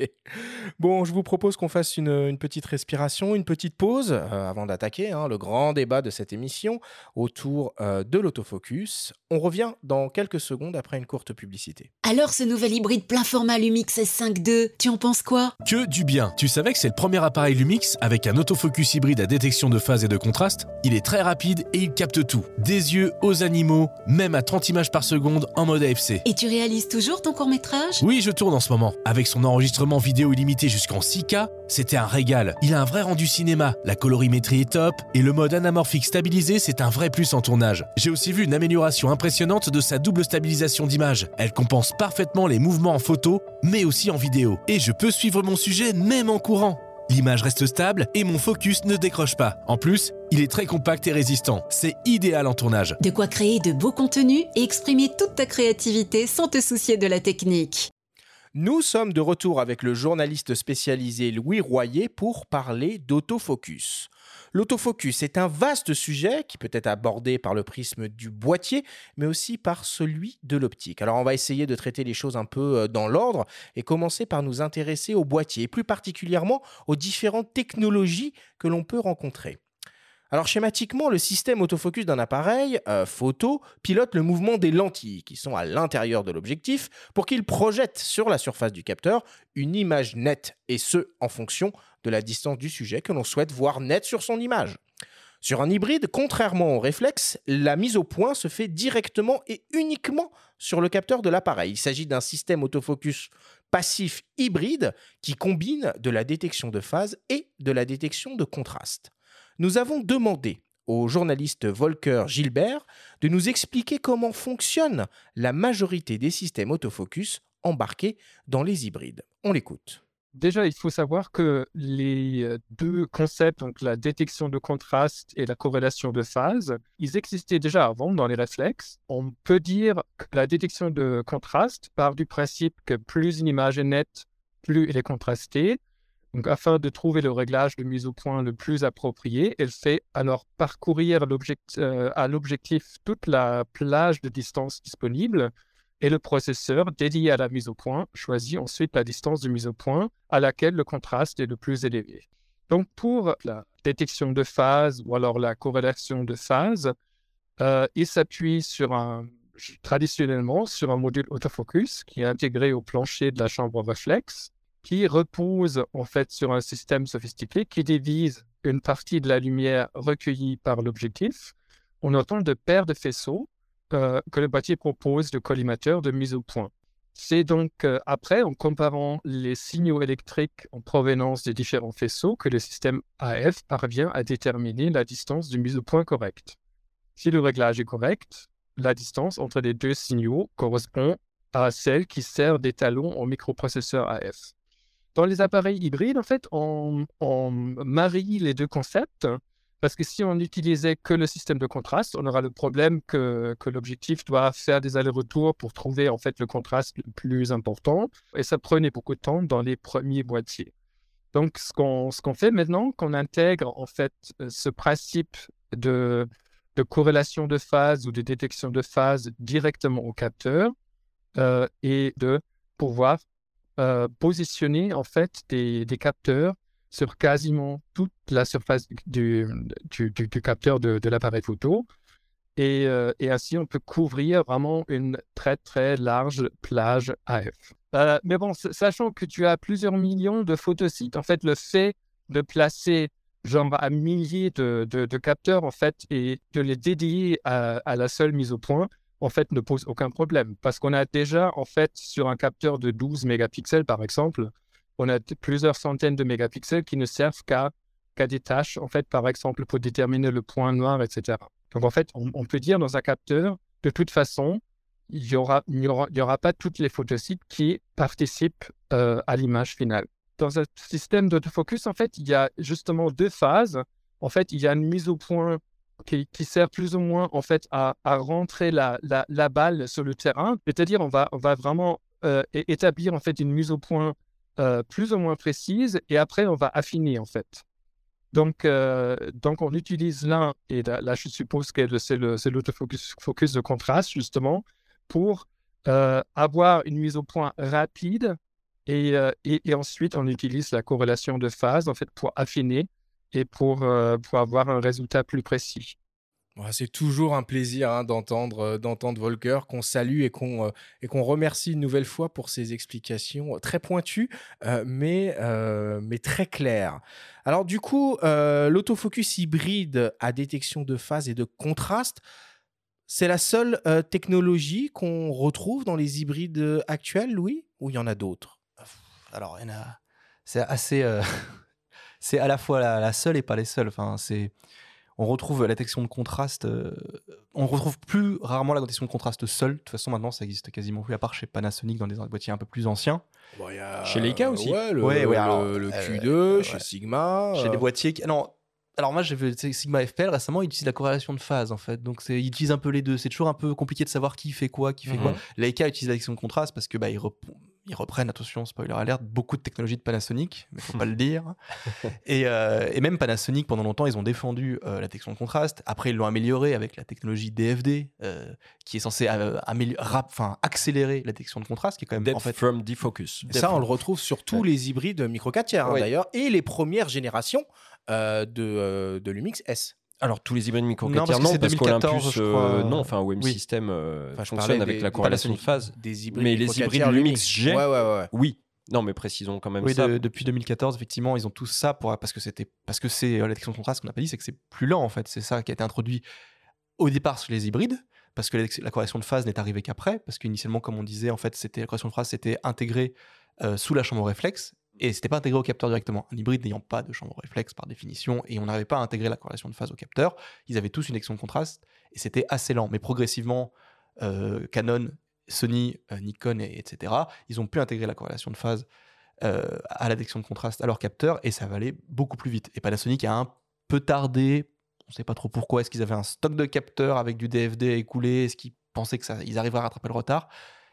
Bon, je vous propose qu'on fasse une, petite respiration, une petite pause euh, avant d'attaquer hein, le grand débat de cette émission autour de l'autofocus. On revient dans quelques secondes après une courte publicité. Alors, ce nouvel hybride plein format Lumix S5 II, tu en penses quoi? Que du bien. Tu savais que c'est le premier appareil Lumix avec un autofocus hybride à détection de phase et de contraste Il est très rapide et il capte tout des yeux aux animaux, même à 30 images par seconde en mode AFC. Et tu réalises toujours ton court-métrage Oui, je tourne en ce moment. Avec son enregistrement vidéo illimité jusqu'en 6K, c'était un régal. Il a un vrai rendu cinéma, la colorimétrie est top, et le mode anamorphique stabilisé, c'est un vrai plus en tournage. J'ai aussi vu une amélioration impressionnante de sa double stabilisation d'image. Elle compense parfaitement les mouvements en photo, mais aussi en vidéo. Et je peux suivre mon sujet même en courant. L'image reste stable et mon focus ne décroche pas. En plus, il est très compact et résistant. C'est idéal en tournage. De quoi créer de beaux contenus et exprimer toute ta créativité sans te soucier de la technique. Nous sommes de retour avec le journaliste spécialisé Louis Royer pour parler d'autofocus. L'autofocus est un vaste sujet qui peut être abordé par le prisme du boîtier, mais aussi par celui de l'optique. Alors on va essayer de traiter les choses un peu euh, dans l'ordre et commencer par nous intéresser au boîtier, et plus particulièrement aux différentes technologies que l'on peut rencontrer. Alors schématiquement, le système autofocus d'un appareil euh, photo pilote le mouvement des lentilles qui sont à l'intérieur de l'objectif pour qu'il projette sur la surface du capteur une image nette, et ce en fonction de la distance du sujet que l'on souhaite voir nette sur son image. Sur un hybride, contrairement au réflexe, la mise au point se fait directement et uniquement sur le capteur de l'appareil. Il s'agit d'un système autofocus passif hybride qui combine de la détection de phase et de la détection de contraste nous avons demandé au journaliste Volker Gilbert de nous expliquer comment fonctionne la majorité des systèmes autofocus embarqués dans les hybrides. On l'écoute. Déjà, il faut savoir que les euh, deux concepts, donc la détection de contraste et la corrélation de phase, ils existaient déjà avant dans les réflexes. On peut dire que la détection de contraste part du principe que plus une image est nette, plus elle est contrastée. Donc, afin de trouver le réglage de mise au point le plus approprié, elle fait alors parcourir euh, à l'objectif toute la plage de distance disponible et le processeur dédié à la mise au point choisit ensuite la distance de mise au point à laquelle le contraste est le plus élevé. Donc, pour la détection de phase ou alors la corrélation de phase, euh, il s'appuie sur un, traditionnellement sur un module autofocus qui est intégré au plancher de la chambre réflexe qui repose en fait sur un système sophistiqué qui divise une partie de la lumière recueillie par l'objectif en autant de paires de faisceaux euh, que le boîtier propose de collimateurs de mise au point. C'est donc euh, après, en comparant les signaux électriques en provenance des différents faisceaux, que le système AF parvient à déterminer la distance de mise au point correcte. Si le réglage est correct, la distance entre les deux signaux correspond à celle qui sert d'étalon au microprocesseur AF. Dans les appareils hybrides, en fait, on, marie les deux concepts parce que si on n'utilisait que le système de contraste, on aura le problème que, l'objectif doit faire des allers-retours pour trouver en fait le contraste le plus important et ça prenait beaucoup de temps dans les premiers boîtiers. Donc, ce qu'on fait maintenant, qu'on intègre en fait ce principe de, de corrélation de phase ou de détection de phase directement au capteur euh, et de pouvoir euh, positionner en fait des, capteurs sur quasiment toute la surface du, du, capteur de, l'appareil photo. Euh, et, ainsi, on peut couvrir vraiment une très très large plage AF. Euh, mais bon, sachant que tu as plusieurs millions de photosites, en fait, le fait de placer genre à milliers de, capteurs en fait et de les dédier à, la seule mise au point, en fait, ne pose aucun problème. Parce qu'on a déjà, en fait, sur un capteur de 12 mégapixels, par exemple, on a plusieurs centaines de mégapixels qui ne servent qu'à des tâches, en fait, par exemple, pour déterminer le point noir, etc. Donc, en fait, on, peut dire dans un capteur, de toute façon, il n'y aura, y aura, y aura pas toutes les photosites qui participent euh, à l'image finale. Dans un système d'autofocus, en fait, il y a justement deux phases. En fait, il y a une mise au point qui, sert plus ou moins en fait à, rentrer la, la, balle sur le terrain. C'est-à-dire, on va, on va vraiment euh, établir en fait une mise au point euh, plus ou moins précise et après, on va affiner en fait. Donc, euh, donc on utilise l'un, et là, je suppose que c'est l'autofocus focus de contraste justement, pour avoir une mise au point rapide et, et, et, ensuite on utilise la corrélation de phase en fait pour affiner et pour, euh, pour avoir un résultat plus précis. C'est toujours un plaisir hein, d'entendre euh, d'entendre Volker, qu'on salue et qu'on euh, et qu'on remercie une nouvelle fois pour ses explications très pointues, euh, mais euh, mais très claires. Alors du coup, euh, l'autofocus hybride à détection de phase et de contraste, c'est la seule euh, technologie qu'on retrouve dans les hybrides euh, actuels, Louis, ou il y en a d'autres? Alors, il y en a- c'est assez. euh, c'est à la fois la, la seule et pas les seules. Enfin, c'est. On retrouve la détection de contraste. euh, on retrouve plus rarement la détection de contraste seule. De toute façon, maintenant, ça existe quasiment plus, à part chez Panasonic dans des boîtiers un peu plus anciens. Bon, il y a- Chez Leica aussi. Ouais, le, Ouais, ouais, le- alors, le euh, Q2, chez ouais. Sigma. Chez euh, des boîtiers qui. Non. Alors moi j'ai vu Sigma FPL récemment, ils utilisent la corrélation de phase en fait. Donc c'est ils utilisent un peu les deux. C'est toujours un peu compliqué de savoir qui fait quoi, qui fait quoi. Mhm. Leica utilise la détection de contraste parce que bah rep- ils reprennent attention spoiler alert beaucoup de technologies de Panasonic, mais faut pas le dire. Et, euh, et même Panasonic pendant longtemps ils ont défendu euh, la détection de contraste. Après ils l'ont amélioré avec la technologie DFD euh, qui est censée euh, rap- enfin accélérer la détection de contraste qui est quand même Depth en fait from defocus. Et ça, on le retrouve sur tous les hybrides micro 4 tiers, hein, d'ailleurs, et les premières générations euh, de, euh, de Lumix S. Alors tous les hybrides micro Non, 4 parce que non, c'est parce 2014, qu'Olympus, je euh, crois. non, enfin OM Oui. System euh, Enfin, fonctionne avec des- la corrélation de phase. Des hybrides Mais les micro 4 hybrides Lumix G, Ouais, ouais, ouais. Oui, non, mais précisons quand même Oui, ça. de- depuis 2014, effectivement, ils ont tous ça pour, parce que c'était parce que c'est euh, la détection de contraste qu'on n'a pas dit, c'est que c'est plus lent en fait. C'est ça qui a été introduit au départ sur les hybrides, parce que la, la correction de phase n'est arrivée qu'après, parce qu'initialement, comme on disait, en fait, c'était la correction de phase c'était intégré euh, sous la chambre réflexe et c'était pas intégré au capteur directement. Un hybride n'ayant pas de chambre réflexe par définition, et on n'arrivait pas à intégrer la corrélation de phase au capteur, ils avaient tous une détection de contraste et c'était assez lent. Mais progressivement, euh, Canon, Sony, euh, Nikon, et, etc., ils ont pu intégrer la corrélation de phase euh, à la de contraste à leur capteur et ça va beaucoup plus vite. Et Panasonic a un peu tardé, on ne sait pas trop pourquoi, est-ce qu'ils avaient un stock de capteurs avec du DFD à écouler, est-ce qu'ils pensaient que ça, ils arriveraient à rattraper le retard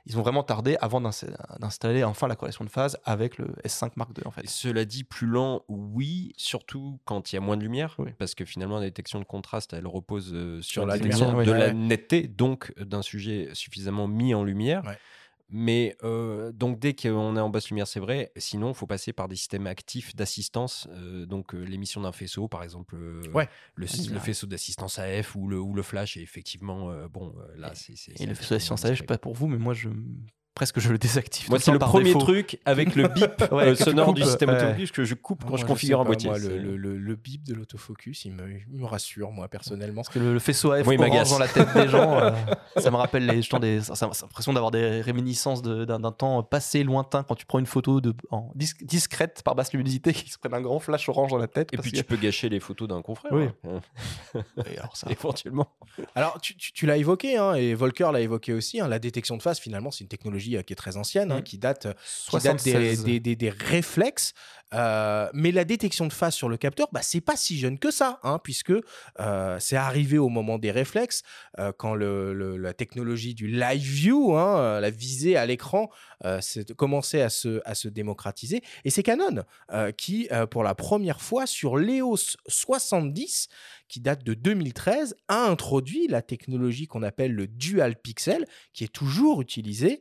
Ils ont vraiment tardé avant d'ins- d'installer enfin la corrélation de phase avec le S5 Mark II en fait. Et Cela dit, plus lent, oui, surtout quand il y a moins de lumière, Oui. parce que finalement, la détection de contraste, elle repose euh, sur, Sur la détection lumière, de oui. la Ouais. netteté, donc d'un sujet suffisamment mis en lumière. Ouais. Mais euh, donc dès qu'on est en basse lumière, c'est vrai. Sinon, il faut passer par des systèmes actifs d'assistance. euh, donc euh, l'émission d'un faisceau, par exemple, Ouais. le, vrai. faisceau d'assistance AF ou le, ou le flash. Et effectivement, bon, là, c'est. Et le faisceau d'assistance à je sais pas pour vous, mais moi je presque je le désactive. Moi, c'est le temps premier défaut. truc avec le bip Ouais, euh, sonore du système ouais. automobilisme que je coupe quand Moi, je configure un boîtier. moi, le, le- le- le bip de l'autofocus, il me, il me rassure, moi, personnellement. Parce que le, le faisceau AF orange dans la tête des gens, euh, ça me rappelle les, justement des, ça, ça- l'impression d'avoir des réminiscences d'un temps passé lointain quand tu prends une photo de, en dis- discrète par basse luminosité qui se prennent un grand flash orange dans la tête. Et parce puis tu peux gâcher les photos d'un confrère. Oui. hein. Et alors ça, Éventuellement. Alors, tu, tu- tu l'as évoqué, hein, et Volker l'a évoqué aussi, hein, la détection de phase, finalement, c'est une technologie euh, qui est très ancienne, hein, Mm. qui date, qui date des, 76. des- des- des réflexes. Euh, mais la détection de phase sur le capteur, bah, c'est pas si jeune que ça, hein, puisque euh, c'est arrivé au moment des réflexes, euh, quand le- le- la technologie du live view, hein, euh, la visée à l'écran, euh, commençait à se, à se démocratiser. Et c'est Canon euh, qui, euh, pour la première fois, sur l'EOS 70, qui date de 2013, a introduit la technologie qu'on appelle le dual pixel, qui est toujours utilisée,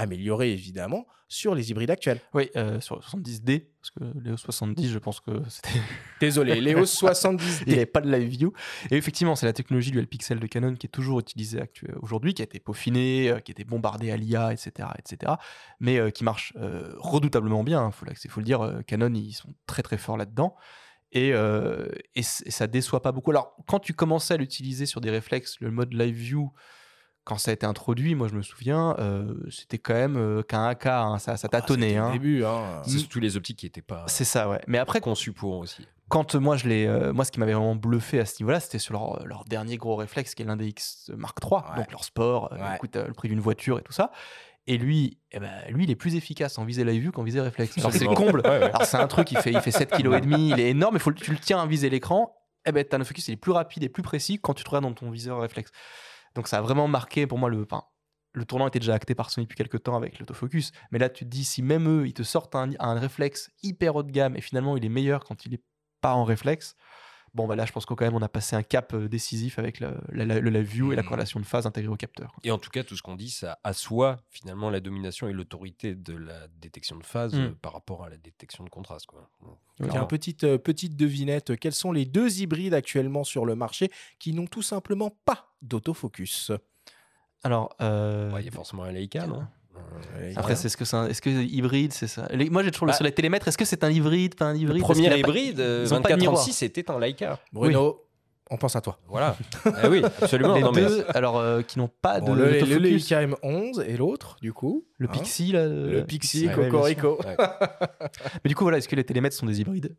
améliorée évidemment, sur les hybrides actuels. Oui, euh, sur le 70D, parce que Léo 70, je pense que c'était. Désolé, l'EOS 70D. Il n'y avait pas de live view. Et effectivement, c'est la technologie dual pixel de Canon qui est toujours utilisée actu- aujourd'hui, qui a été peaufinée, euh, qui a été bombardée à l'IA, etc., etc., mais euh, qui marche euh, redoutablement bien. Il faut, le- faut le dire, euh, Canon, ils sont très très forts là-dedans. Et, euh, et, et ça déçoit pas beaucoup. Alors, quand tu commençais à l'utiliser sur des réflexes, le mode live view, quand ça a été introduit, moi je me souviens, euh, c'était quand même euh, qu'un AK, hein, ça, ça tâtonnait. C'était le hein. début. hein. C'est surtout les optiques qui n'étaient pas C'est ça, ouais. Mais après, conçues pour aussi. quand moi je l'ai euh, moi ce qui m'avait vraiment bluffé à ce niveau-là c'était sur leur, leur dernier gros réflexe qui est l'index Mark III Ouais. donc leur sport euh, Ouais. coûte euh, le prix d'une voiture et tout ça et lui eh ben, lui il est plus efficace en visée live view qu'en visée réflexe alors c'est comble Ouais, ouais. alors c'est un truc il fait il fait 7 kg et demi il est énorme il faut tu le tiens à viser l'écran eh ben t'as un focus il est plus rapide et plus précis quand tu te regardes dans ton viseur réflexe donc ça a vraiment marqué pour moi le le tournant était déjà acté par Sony depuis quelques temps avec l'autofocus, mais là tu te dis si même eux ils te sortent un, un réflexe hyper haut de gamme et finalement il est meilleur quand il est pas en réflexe, Bon, bah là, je pense qu'au quand même, on a passé un cap euh, décisif avec la, la- le live view et la Mhm. corrélation de phase intégrée au capteur. Et en tout cas, tout ce qu'on dit, ça assoit finalement la domination et l'autorité de la détection de phase Mm. euh, par rapport à la détection de contraste. Quoi. Tiens, petite, euh, petite devinette, quels sont les deux hybrides actuellement sur le marché qui n'ont tout simplement pas d'autofocus? Alors, euh, Ouais, Il y a forcément un Leica, non? Après, c'est ce que c'est un- est-ce que hybride, c'est ça? Les- Moi, j'ai toujours le Bah, sur les télémètres. Est-ce que c'est un hybride, pas un hybride? Le premier hybride, euh, pas de miroir. 2436, c'était un Leica. Bruno, on pense à toi. Voilà. ah oui, absolument. Les non, mais- deux, alors euh, qui n'ont pas Bon, de le, le. Leica M11 et l'autre, du coup Le hein Pixie, là. Le Pixie, Ouais, bien sûr. Cocorico. Ouais. Mais du coup, voilà, est-ce que les télémètres sont des hybrides?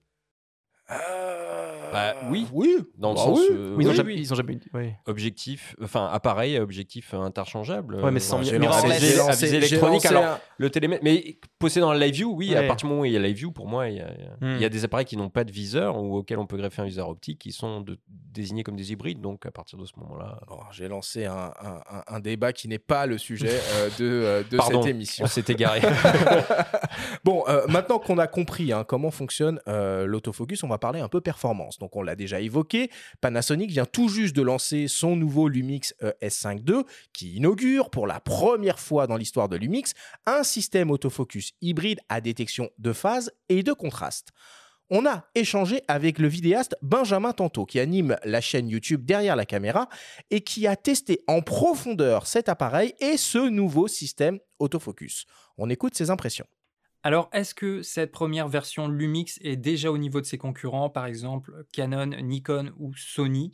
Bah, oui. Oui. Dans le Bah sens. oui. euh, Oui, ils, ont oui, jamais, oui. ils ont jamais eu. ouais. Objectif, enfin appareil, à objectif interchangeable. Ouais, mais euh, sans J'ai mirrorless. lancé- électronique. Alors, un- le télémètre, mais posé dans le live view, oui, à Ouais. partir du moment où il y a live view, pour moi, il y a, Hmm. il y a des appareils qui n'ont pas de viseur ou auxquels on peut greffer un viseur optique qui sont de- désignés comme des hybrides. Donc à partir de ce moment-là, Bon, J'ai lancé un, un- un- un débat qui n'est pas le sujet euh, de, euh, de Pardon, cette émission. on s'est égaré. Bon, euh, maintenant qu'on a compris hein, comment fonctionne euh, l'autofocus, on va parler un peu performance. Donc, on l'a déjà évoqué, Panasonic vient tout juste de lancer son nouveau Lumix euh, S5 II qui inaugure pour la première fois dans l'histoire de Lumix un système autofocus hybride à détection de phase et de contraste. On a échangé avec le vidéaste Benjamin Tanto qui anime la chaîne YouTube derrière la caméra et qui a testé en profondeur cet appareil et ce nouveau système autofocus. On écoute ses impressions. Alors, est-ce que cette première version Lumix est déjà au niveau de ses concurrents, par exemple Canon, Nikon ou Sony?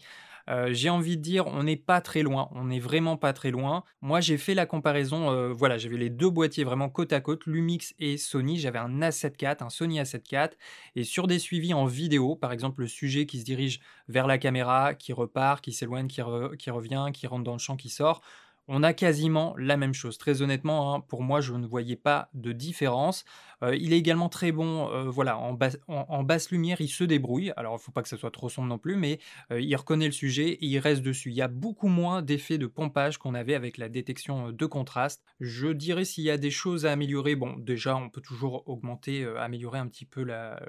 Euh, J'ai envie de dire, on n'est pas très loin, on n'est vraiment pas très loin. Moi, j'ai fait la comparaison, euh, voilà, j'avais les deux boîtiers vraiment côte à côte, Lumix et Sony. J'avais un A7 IV, un Sony A7 IV, et sur des suivis en vidéo, par exemple le sujet qui se dirige vers la caméra, qui repart, qui s'éloigne, qui, re- qui revient, qui rentre dans le champ, qui sort. On a quasiment la même chose. Très honnêtement, hein, pour moi, je ne voyais pas de différence. Euh, il est également très bon, euh, voilà, en, bas- en- en basse lumière, il se débrouille. Alors, il ne faut pas que ça soit trop sombre non plus, mais euh, il reconnaît le sujet et il reste dessus. Il y a beaucoup moins d'effets de pompage qu'on avait avec la détection de contraste. Je dirais s'il y a des choses à améliorer, bon, déjà, on peut toujours augmenter, améliorer un petit peu la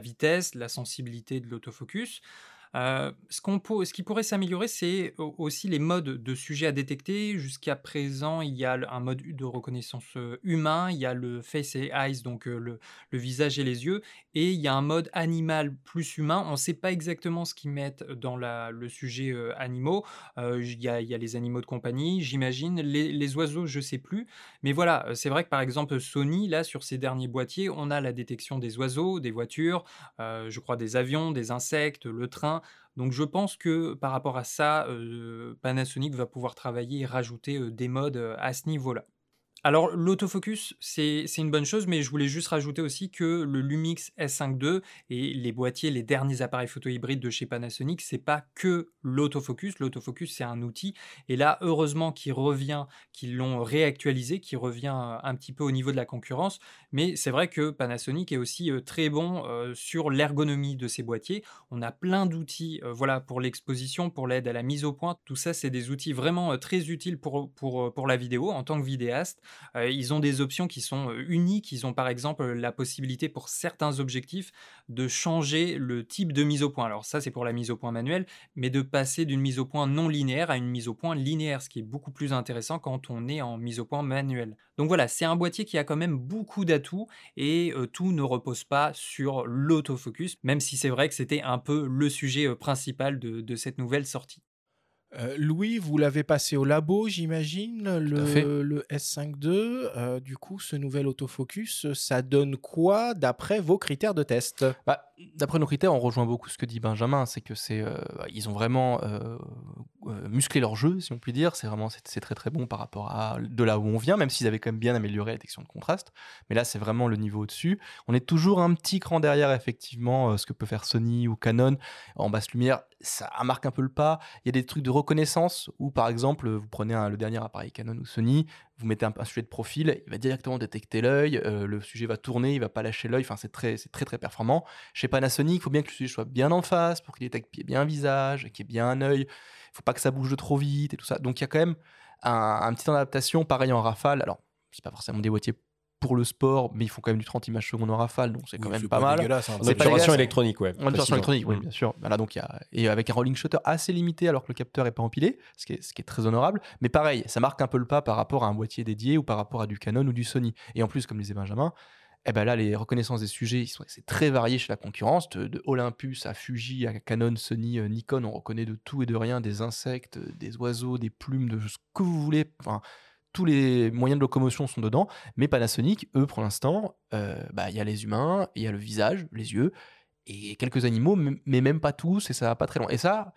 vitesse, la sensibilité de l'autofocus. Euh, ce, qui pourrait s'améliorer, c'est au- aussi les modes de sujets à détecter. Jusqu'à présent, il y a un mode de reconnaissance euh, humain, il y a le face et eyes, donc euh, le, visage et les yeux, et il y a un mode animal plus humain. On ne sait pas exactement ce qu'ils mettent dans le sujet animaux. Il y, a, les animaux de compagnie, j'imagine. Les, les oiseaux, je ne sais plus. Mais voilà, c'est vrai que par exemple, Sony, là, sur ses derniers boîtiers, on a la détection des oiseaux, des voitures, je crois des avions, des insectes, le train. Donc je pense que par rapport à ça, euh, Panasonic va pouvoir travailler et rajouter euh, des modes euh, à ce niveau-là. Alors l'autofocus, c'est une bonne chose, mais je voulais juste rajouter aussi que le Lumix S5 II et les boîtiers, les derniers appareils photo hybrides de chez Panasonic, c'est pas que l'autofocus. L'autofocus, c'est un outil. Et là, heureusement qu'il revient, qu'ils l'ont réactualisé, qu'il revient euh, un petit peu au niveau de la concurrence. Mais c'est vrai que Panasonic est aussi euh, très bon euh, sur l'ergonomie de ses boîtiers. On a plein d'outils voilà, pour l'exposition, pour l'aide à la mise au point. Tout ça, c'est des outils vraiment très utiles pour la vidéo en tant que vidéaste. Euh, ils ont des options qui sont euh, uniques. Ils ont par exemple la possibilité pour certains objectifs de changer le type de mise au point. Alors ça, c'est pour la mise au point manuelle, mais de passer d'une mise au point non linéaire à une mise au point linéaire, ce qui est beaucoup plus intéressant quand on est en mise au point manuelle. Donc voilà, c'est un boîtier qui a quand même beaucoup d'atouts et euh, tout ne repose pas sur l'autofocus, même si c'est vrai que c'était un peu le sujet principal de cette nouvelle sortie. Euh, Louis, vous l'avez passé au labo, j'imagine, le, le S5 II. Euh, du coup, ce nouvel autofocus, ça donne quoi d'après vos critères de test? Bah, D'après nos critères, on rejoint beaucoup ce que dit Benjamin, c'est que c'est euh, ils ont vraiment euh, musclé leur jeu, si on peut dire. C'est vraiment c'est très très bon par rapport à de là où on vient, même s'ils avaient quand même bien amélioré la détection de contraste. Mais là, c'est vraiment le niveau au-dessus. On est toujours un petit cran derrière, effectivement, ce que peut faire Sony ou Canon en basse lumière. Ça marque un peu le pas. Il y a des trucs de reconnaissance où, par exemple, vous prenez un- le dernier appareil Canon ou Sony, vous mettez un, sujet de profil, il va directement détecter l'œil, euh, le sujet va tourner, il va pas lâcher l'œil. Enfin, c'est très, c'est très très performant. Chez Panasonic, il faut bien que le sujet soit bien en face pour qu'il détecte bien un visage, qu'il y ait bien un œil. Il faut pas que ça bouge de trop vite et tout ça. Donc il y a quand même un, un petit temps d'adaptation, pareil en rafale. Alors, c'est pas forcément des boîtiers pour le sport, mais ils font quand même du 30 images secondes en rafale, donc c'est quand Oui, même pas, pas mal. hein. C'est pas obturation électronique, ouais. En obturation électronique, oui, Mm. bien sûr. Voilà, donc il y a... Et avec un rolling shutter assez limité alors que le capteur est pas empilé, ce qui est, ce qui est très honorable. Mais pareil, ça marque un peu le pas par rapport à un boîtier dédié ou par rapport à du Canon ou du Sony. Et en plus, comme disait Benjamin, eh ben là, les reconnaissances des sujets, c'est très varié chez la concurrence. De, de Olympus à Fuji, à Canon, Sony, euh, Nikon, on reconnaît de tout et de rien, des insectes, euh, des oiseaux, des plumes, de ce que vous voulez. Enfin, tous les moyens de locomotion sont dedans. Mais Panasonic, eux, pour l'instant, euh, bah, il y a les humains, il y a le visage, les yeux, et quelques animaux, mais même pas tous, et ça va pas très loin. Et ça,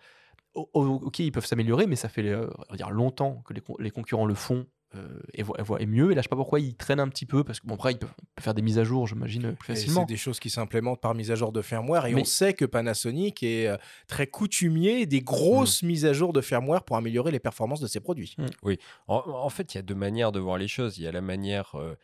ok, ils peuvent s'améliorer, mais ça fait euh, longtemps que les concurrents le font euh, et, voient, et voient- et mieux. Et là, je sais pas pourquoi ils traînent un petit peu, parce que bon, après, ils peuvent, faire des mises à jour, j'imagine, plus facilement. C'est des choses qui s'implémentent par mise à jour de firmware. Et Mais- on sait que Panasonic est euh, très coutumier des grosses Mm. mises à jour de firmware pour améliorer les performances de ses produits. En, en fait, il y a deux manières de voir les choses. Il y a la manière, euh,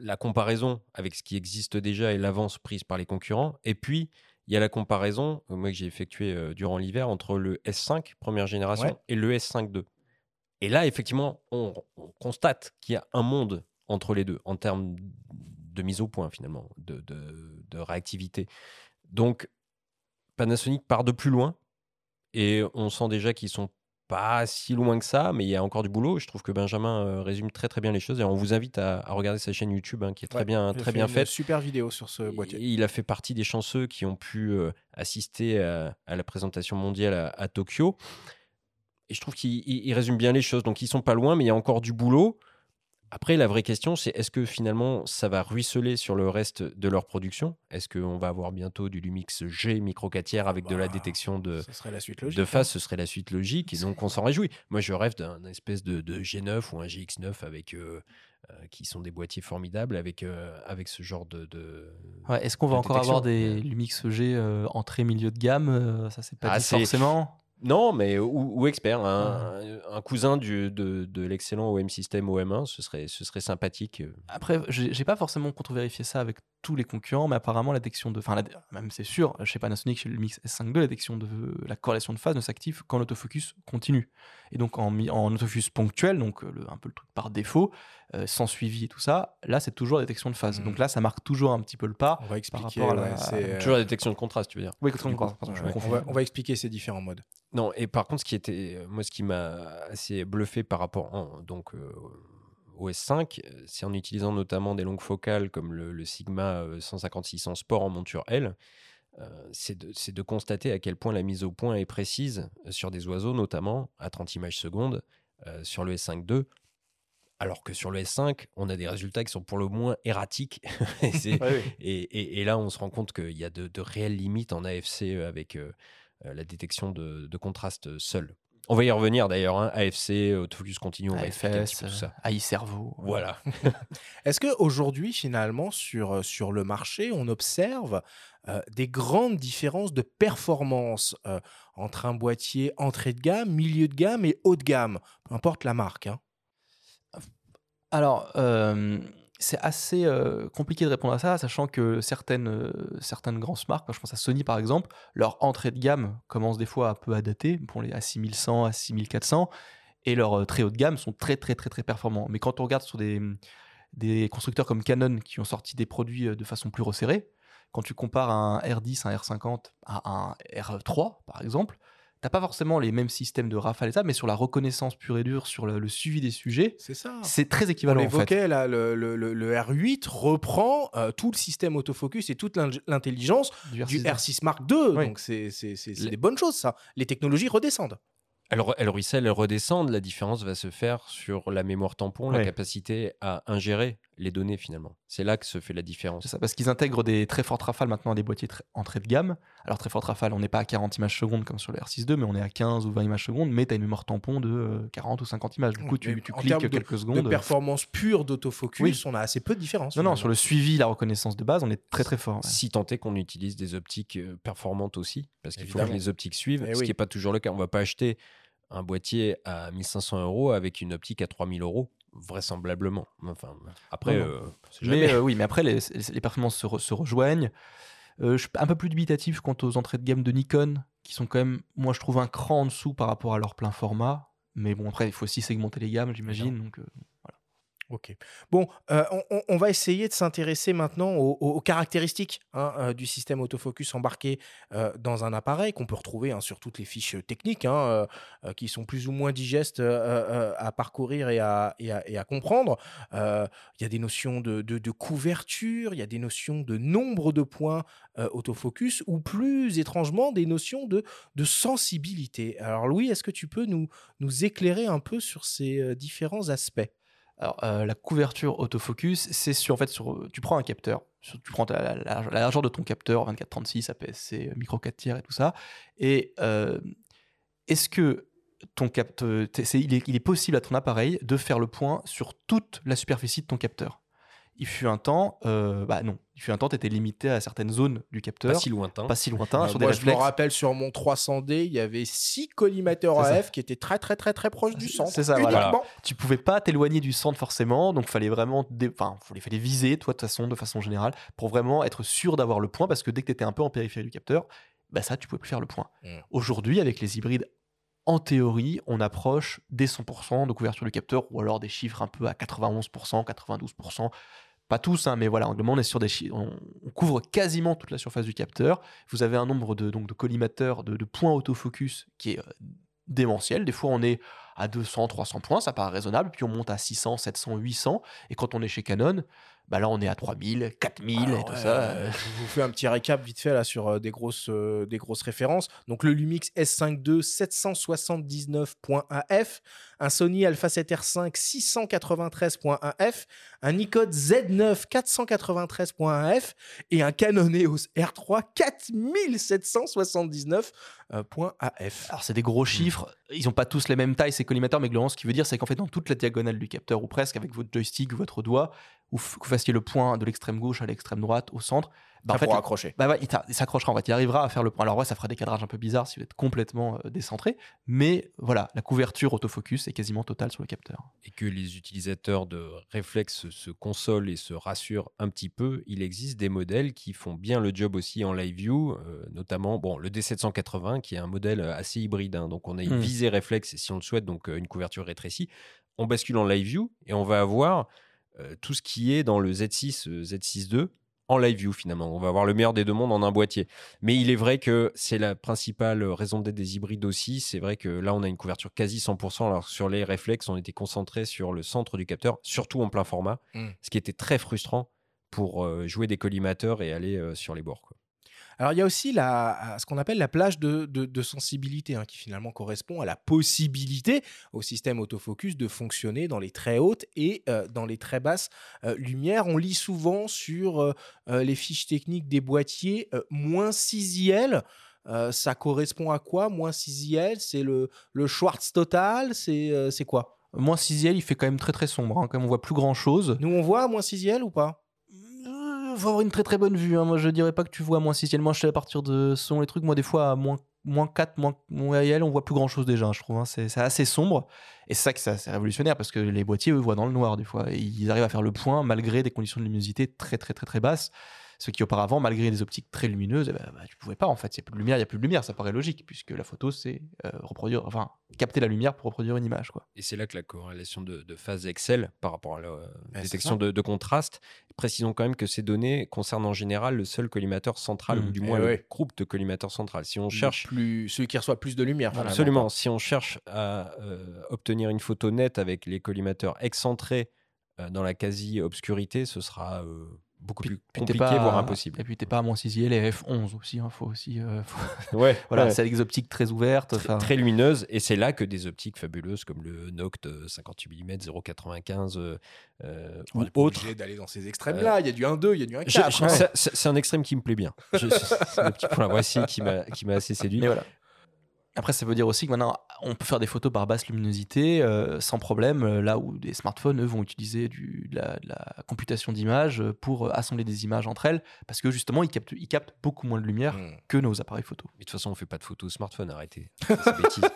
la comparaison avec ce qui existe déjà et l'avance prise par les concurrents. Et puis, il y a la comparaison, moi que j'ai effectuée durant l'hiver, entre le S5 première génération Ouais. et le S5 II. Et là, effectivement, on, on constate qu'il y a un monde entre les deux en termes de mise au point, finalement, de, de- de réactivité. Donc, Panasonic part de plus loin et on sent déjà qu'ils sont pas si loin que ça, mais il y a encore du boulot. Je trouve que Benjamin euh, résume très très bien les choses et on vous invite à, à regarder sa chaîne YouTube hein, qui est très Ouais, bien il a très fait bien une faite. Super vidéo sur ce Et boîtier. Il a fait partie des chanceux qui ont pu euh, assister à, à la présentation mondiale à, à Tokyo. Et je trouve qu'il il- il résume bien les choses. Donc ils sont pas loin, mais il y a encore du boulot. Après, la vraie question, c'est est-ce que finalement ça va ruisseler sur le reste de leur production? Est-ce qu'on va avoir bientôt du Lumix G micro 4 tiers avec de la Bah, détection de, Ce serait la suite logique. de hein. face, ce serait la suite logique, et donc on s'en réjouit. Moi, je rêve d'un espèce de, de G9 ou un GX9 avec euh, euh, qui sont des boîtiers formidables avec euh, avec ce genre de. de- Ouais, Est-ce qu'on va encore avoir des Lumix G euh, entrée milieu de gamme? Ça, c'est pas Ah, dit forcément. Non, mais ou, ou expert, un, un cousin du, de, de l'excellent OM System OM1, ce serait ce serait sympathique. Après, j'ai pas forcément contre-vérifié ça avec tous les concurrents, mais apparemment, la détection de. Enfin, la- même c'est sûr, chez Panasonic, chez le Lumix S5 II, la détection de. La corrélation de phase ne s'active qu'en autofocus continu. Et donc, en, autofocus ponctuel, donc euh, le- un peu le truc par défaut, euh, sans suivi et tout ça, là, c'est toujours la détection de phase. Mhm. Donc là, ça marque toujours un petit peu le pas. On va expliquer. rapport à ouais, la- c'est, euh, Toujours la détection de contraste, tu veux dire. Oui, Du contre coup, pardon, je ouais, me on, confonds. va, on va expliquer ces différents modes. Non, et par contre, ce qui était, euh, moi, ce qui m'a assez bluffé par rapport en- donc, euh, au S5, euh, c'est en utilisant notamment des longues focales comme le, le Sigma euh, 150-600 Sport en monture L, euh, c'est de, de constater à quel point la mise au point est précise sur des oiseaux, notamment à 30 images secondes, euh, sur le S5 II. Alors que sur le S5, on a des résultats qui sont pour le moins erratiques. et, c'est- Ouais, oui. et, et- et là, on se rend compte qu'il y a de, de réelles limites en AFC avec euh, la détection de, de contraste seul. On va y revenir d'ailleurs, hein, AFC, autofocus continu, on va expliquer un petit AFS, peu tout ça. AI Cerveau. Voilà. Est-ce qu'aujourd'hui, finalement, sur, euh, sur le marché, on observe euh, des grandes différences de performance euh, entre un boîtier entrée de gamme, milieu de gamme et haut de gamme? Peu importe la marque. hein. Alors, euh, c'est assez euh, compliqué de répondre à ça, sachant que certaines, euh, certaines grosses marques, je pense à Sony par exemple, leur entrée de gamme commence des fois un peu à dater, pour les à 6100, à 6400, et leurs euh, très haut de gamme sont très très très très performants. Mais quand on regarde sur des, des constructeurs comme Canon qui ont sorti des produits de façon plus resserrée, quand tu compares un R10, un R50 à un R3 par exemple, t'as pas forcément les mêmes systèmes de rafale et ça, mais sur la reconnaissance pure et dure, sur le, le suivi des sujets, C'est ça. c'est très On équivalent en fait. là, le, le- le- le R8 reprend euh, tout le système autofocus et toute l'in- l'intelligence Du du R6. R6 Mark II. Oui. Donc, c'est des bonnes choses, ça. Les technologies redescendent. Elle, elle ruisselle, elle redescend. La différence va se faire sur la mémoire tampon, la capacité à ingérer les données finalement. C'est là que se fait la différence. C'est ça, parce qu'ils intègrent des très fortes rafales maintenant à des boîtiers entrée de gamme. Alors, très forte rafale, on n'est pas à 40 images secondes comme sur le R6 II, mais on est à 15 ou 20 images secondes, mais tu as une mémoire tampon de euh, 40 ou 50 images. Du coup, tu, cliques de- quelques De secondes. performance pure d'autofocus, Oui. on a assez peu de différence. Non, non, sur le suivi, la reconnaissance de base, on est très très fort. ouais. Si tant est qu'on utilise des optiques euh, performantes aussi, parce qu'il faut que les optiques suivent, Eh ce oui. qui n'est pas toujours le cas. On va pas acheter un boîtier à 1500 euros avec une optique à 3000 euros, vraisemblablement. Enfin, après, euh, Mais euh, oui, mais après, les, les performances se, re- se rejoignent. Euh, je suis un peu plus dubitatif quant aux entrées de gamme de Nikon, qui sont quand même, moi, je trouve un cran en dessous par rapport à leur plein format. Mais bon, après, il faut aussi segmenter les gammes, j'imagine. Donc, Ok. Bon, euh, on, va essayer de s'intéresser maintenant aux, caractéristiques hein, euh, du système autofocus embarqué euh, dans un appareil qu'on peut retrouver hein, sur toutes les fiches techniques hein, qui sont plus ou moins digestes à parcourir et à, comprendre. Il y a des notions de, couverture, il y a des notions de nombre de points autofocus ou plus étrangement des notions de, sensibilité. Alors Louis, est-ce que tu peux nous, éclairer un peu sur ces différents aspects? Alors, euh, la couverture autofocus, c'est sur, en fait, sur, tu prends un capteur, tu prends la, la- la largeur de ton capteur, 24-36, APS-C, euh, micro 4 tiers et tout ça, et euh, est-ce que ton capteur, il est possible à ton appareil de faire le point sur toute la superficie de ton capteur? Il fut un temps, euh, bah non, il fut un temps, tu étais limité à certaines zones du capteur. Pas si lointain. Pas si lointain, sur moi, des je me rappelle sur mon 300D, il y avait six collimateurs. AF qui étaient très très très très proches du centre. C'est ça, voilà. uniquement. Tu pouvais pas t'éloigner du centre forcément, donc fallait vraiment, dé- enfin, fallait, fallait viser, toi, de toute façon, de façon générale, pour vraiment être sûr d'avoir le point, parce que dès que tu étais un peu en périphérie du capteur, bah ça, tu pouvais plus faire le point. Mm. Aujourd'hui, avec les hybrides, en théorie, on approche des 100% de couverture du capteur, ou alors des chiffres un peu à 91%, 92%. Pas tous, hein, mais voilà, on est sur des. On, on couvre quasiment toute la surface du capteur. Vous avez un nombre de, donc, de collimateurs, de, de points autofocus qui est euh, démentiel. Des fois, on est à 200, 300 points, ça paraît raisonnable. Puis on monte à 600, 700, 800. Et quand on est chez Canon, bah là, on est à 3000, 4000 Alors, et tout ouais, ça. Je vous fais un petit récap vite fait là sur euh, des, grosses, euh, des grosses références. Donc le Lumix S5 II 779.1f, un Sony Alpha 7R5 693.1f, un Nikon Z9 493.1f et un Canon EOS R3 4779.1f. Alors, c'est des gros chiffres. Ils n'ont pas tous les mêmes tailles, ces collimateurs, mais globalement, ce qui veut dire, c'est qu'en fait, dans toute la diagonale du capteur, ou presque avec votre joystick ou votre doigt, ou que vous fassiez le point de l'extrême gauche à l'extrême droite, au centre, bah, en fait, accrocher. Bah il, s'accrochera, en fait, il arrivera à faire le point. Alors ouais, ça fera des cadrages un peu bizarres si vous êtes complètement euh, décentré, mais voilà, la couverture autofocus est quasiment totale sur le capteur. et que les utilisateurs de réflexes se consolent et se rassurent un petit peu, il existe des modèles qui font bien le job aussi en live view, euh, notamment bon, le D780 qui est un modèle assez hybride. hein. donc on a une Mm. visée réflexe si on le souhaite, donc euh, une couverture rétrécie. On bascule en live view et on va avoir euh, tout ce qui est dans le Z6, euh, Z6 II en live view finalement. On va avoir le meilleur des deux mondes en un boîtier. Mais il est vrai que c'est la principale raison d'être des hybrides aussi. C'est vrai que là, on a une couverture quasi 100%. Alors sur les réflexes, on était concentré sur le centre du capteur, surtout en plein format, Mm. ce qui était très frustrant pour euh, jouer des collimateurs et aller euh, sur les bords. quoi. Alors, il y a aussi la, ce qu'on appelle la plage de, de- de sensibilité, hein, qui finalement correspond à la possibilité au système autofocus de fonctionner dans les très hautes et euh, dans les très basses euh, lumières. On lit souvent sur euh, les fiches techniques des boîtiers moins 6 IL. Euh, ça correspond à quoi Moins 6 IL C'est le, le Schwartz total? C'est quoi? Moins 6 il fait quand même très très sombre, hein, quand même on voit plus grand chose. Nous, on voit moins 6 IL ou pas? Faut avoir une très très bonne vue. hein. Moi, je dirais pas que tu vois moins 6 Moi, je sais à partir de selon les trucs, moi, des fois, à moins, moins 4, moins, moins IL, on voit plus grand chose déjà, je trouve. hein. C'est assez sombre. Et c'est ça que c'est révolutionnaire parce que les boîtiers, eux, voient dans le noir des fois. Ils arrivent à faire le point malgré des conditions de luminosité très très très très basses. Ce qui auparavant, malgré des optiques très lumineuses, eh ben, bah, tu pouvais pas en fait. Il n'y a plus de lumière, il n'y a plus de lumière, ça paraît logique puisque la photo, c'est euh, reproduire, enfin, capter la lumière pour reproduire une image. Quoi. Et c'est là que la corrélation de, de phase Excel par rapport à la euh, c'est détection de, de contraste, précisons quand même que ces données concernent en général le seul collimateur central, ou du Eh moins le ouais. groupe de collimateurs central. Si on cherche plus, celui qui reçoit plus de lumière. finalement, Absolument. Si on cherche à euh, obtenir une photo nette avec les collimateurs excentrés euh, dans la quasi-obscurité, ce sera euh, beaucoup Puis- plus compliqué, pas- voire impossible. Et puis t'es pas à moins 6 IL et F11 aussi. Il faut aussi. euh, faut- Ouais, voilà, ouais. c'est avec des optiques très ouvertes. Très, enfin, très lumineuse. Et c'est là que des optiques fabuleuses comme le Noct euh, 58 mm 0,95 euh, euh, On ou n'est pas autres. obligé d'aller dans ces extrêmes-là. Il y a du 1-2, il y a du 1-4. Je- je- hein. c'est- un extrême qui me plaît bien. C'est le petit point voici qui m'a qui m'a assez séduit. Mais voilà. Après, ça veut dire aussi que maintenant, on peut faire des photos par basse luminosité euh, sans problème, euh, là où des smartphones, eux, vont utiliser du, de, la, de la computation d'images pour euh, assembler des images entre elles, parce que justement, ils captent, ils captent beaucoup moins de lumière Hmm. que nos appareils photo. Mais de toute façon, on fait pas de photos au smartphone, arrêtez. C'est bêtise.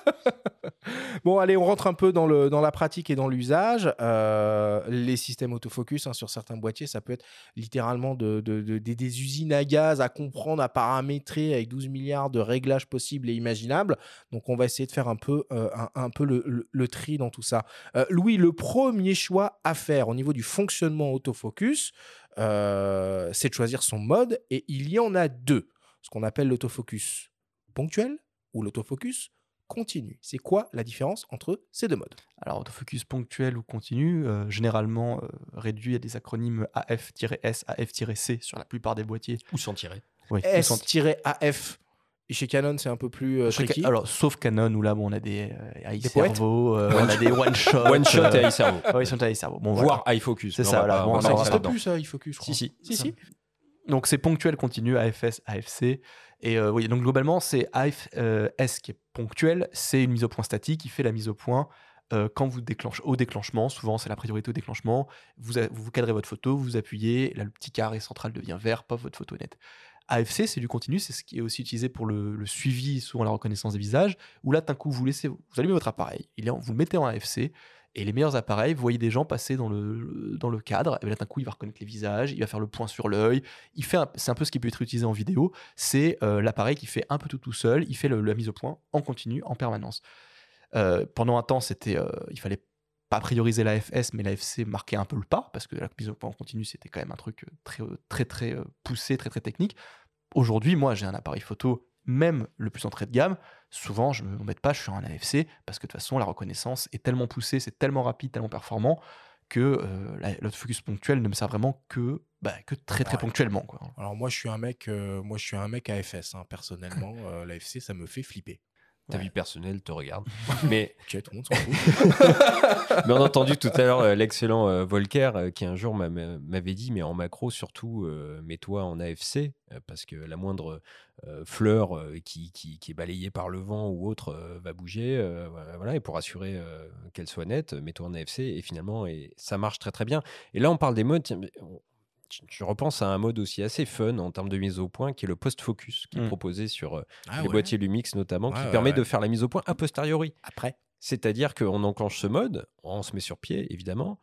Bon, allez, on rentre un peu dans, le, dans la pratique et dans l'usage. Euh, les systèmes autofocus hein, sur certains boîtiers, ça peut être littéralement de, de- de- des, des usines à gaz à comprendre, à paramétrer avec 12 milliards de réglages possibles et imaginables. Donc, on va essayer de faire un peu, euh, un, un peu le, le- le tri dans tout ça. Euh, Louis, le premier choix à faire au niveau du fonctionnement autofocus, euh, c'est de choisir son mode. Et il y en a deux. Ce qu'on appelle l'autofocus ponctuel ou l'autofocus continu. C'est quoi la différence entre ces deux modes? Alors, autofocus ponctuel ou continu, euh, généralement euh, réduit à des acronymes AF-S, AF-C sur la plupart des boîtiers. Ou s'en tirer. Oui, ou sans- S-AF. Et chez Canon, c'est un peu plus euh, tricky. alors, sauf Canon, où là, bon, on a des euh, Des iServo, euh, on a des one-shot. One-shot et euh, iServo. ouais, ils sont à iServo. Bon, Voire voilà. iFocus. C'est ça, voilà. Bon, Ça n'existe plus, ça, il focus, je crois. Si, si. Si, si. Donc c'est ponctuel continu, AFS, AFC. Et euh, oui, donc globalement, c'est AFS qui est ponctuel, c'est une mise au point statique qui fait la mise au point euh, quand vous déclenchez au déclenchement. Souvent, c'est la priorité au déclenchement. Vous, vous cadrez votre photo, vous appuyez, là, le petit carré central devient vert, pop, votre photo est nette. AFC, c'est du continu, c'est ce qui est aussi utilisé pour le, suivi, souvent la reconnaissance des visages, où là, d'un coup, vous laissez, vous allumez votre appareil, il vous le mettez en AFC, et les meilleurs appareils, vous voyez des gens passer dans le, dans le cadre, et là, d'un coup, il va reconnaître les visages, il va faire le point sur l'œil, il fait c'est un peu ce qui peut être utilisé en vidéo, c'est euh, l'appareil qui fait un peu tout tout seul, il fait la mise au point en continu, en permanence. Euh, pendant un temps, c'était, euh, il fallait pas prioriser l'AFS, mais l'AFC marquait un peu le pas, parce que la mise au point en continu, c'était quand même un truc euh, très, euh, très, très euh, poussé, très, très technique. Aujourd'hui, moi, j'ai un appareil photo, même le plus entrée de gamme. Souvent, je ne m'embête pas, je suis en AFC, parce que de toute façon, la reconnaissance est tellement poussée, c'est tellement rapide, tellement performant, que euh, la- l'autofocus ponctuel ne me sert vraiment que, bah, que très, très Ouais. ponctuellement. Quoi. Alors moi, je suis un mec, euh, moi, je suis un mec AFS. hein, personnellement, euh, l'AFC, ça me fait flipper. Ta Ouais. vie personnelle te regarde. Mais, Ok, tout le monde s'en fout. mais on a entendu tout à l'heure euh, l'excellent euh, Volker euh, qui un jour m'a- m'a- m'avait dit, mais en macro surtout, euh, mets-toi en AFC euh, parce que la moindre euh, fleur euh, qui, qui, qui est balayée par le vent ou autre euh, va bouger. euh, voilà, et pour assurer euh, qu'elle soit nette, mets-toi en AFC et finalement, et ça marche très très bien. Et là, on parle des modes. Tiens, mais on- je- je repense à un mode aussi assez fun en termes de mise au point qui est le post-focus qui est Mm. proposé sur euh, Ah les ouais. boîtiers Lumix notamment, qui Ouais, permet de faire la mise au point a posteriori. Après. C'est-à-dire qu'on enclenche ce mode, on se met sur pied, évidemment,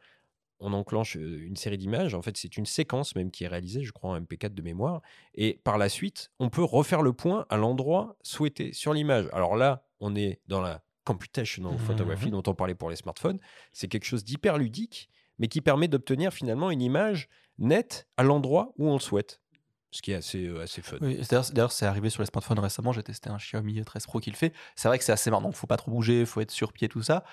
on enclenche euh, une série d'images, en fait c'est une séquence même qui est réalisée, je crois en MP4 de mémoire, et par la suite, on peut refaire le point à l'endroit souhaité sur l'image. Alors là, on est dans la computational Mhm. photography dont on parlait pour les smartphones, c'est quelque chose d'hyper ludique, mais qui permet d'obtenir finalement une image nette à l'endroit où on le souhaite, ce qui est assez, euh, assez fun. Oui, d'ailleurs, c'est arrivé sur les smartphones récemment. J'ai testé un Xiaomi 13 Pro qui le fait. C'est vrai que c'est assez marrant. Donc, faut pas trop bouger, faut être sur pied, tout ça.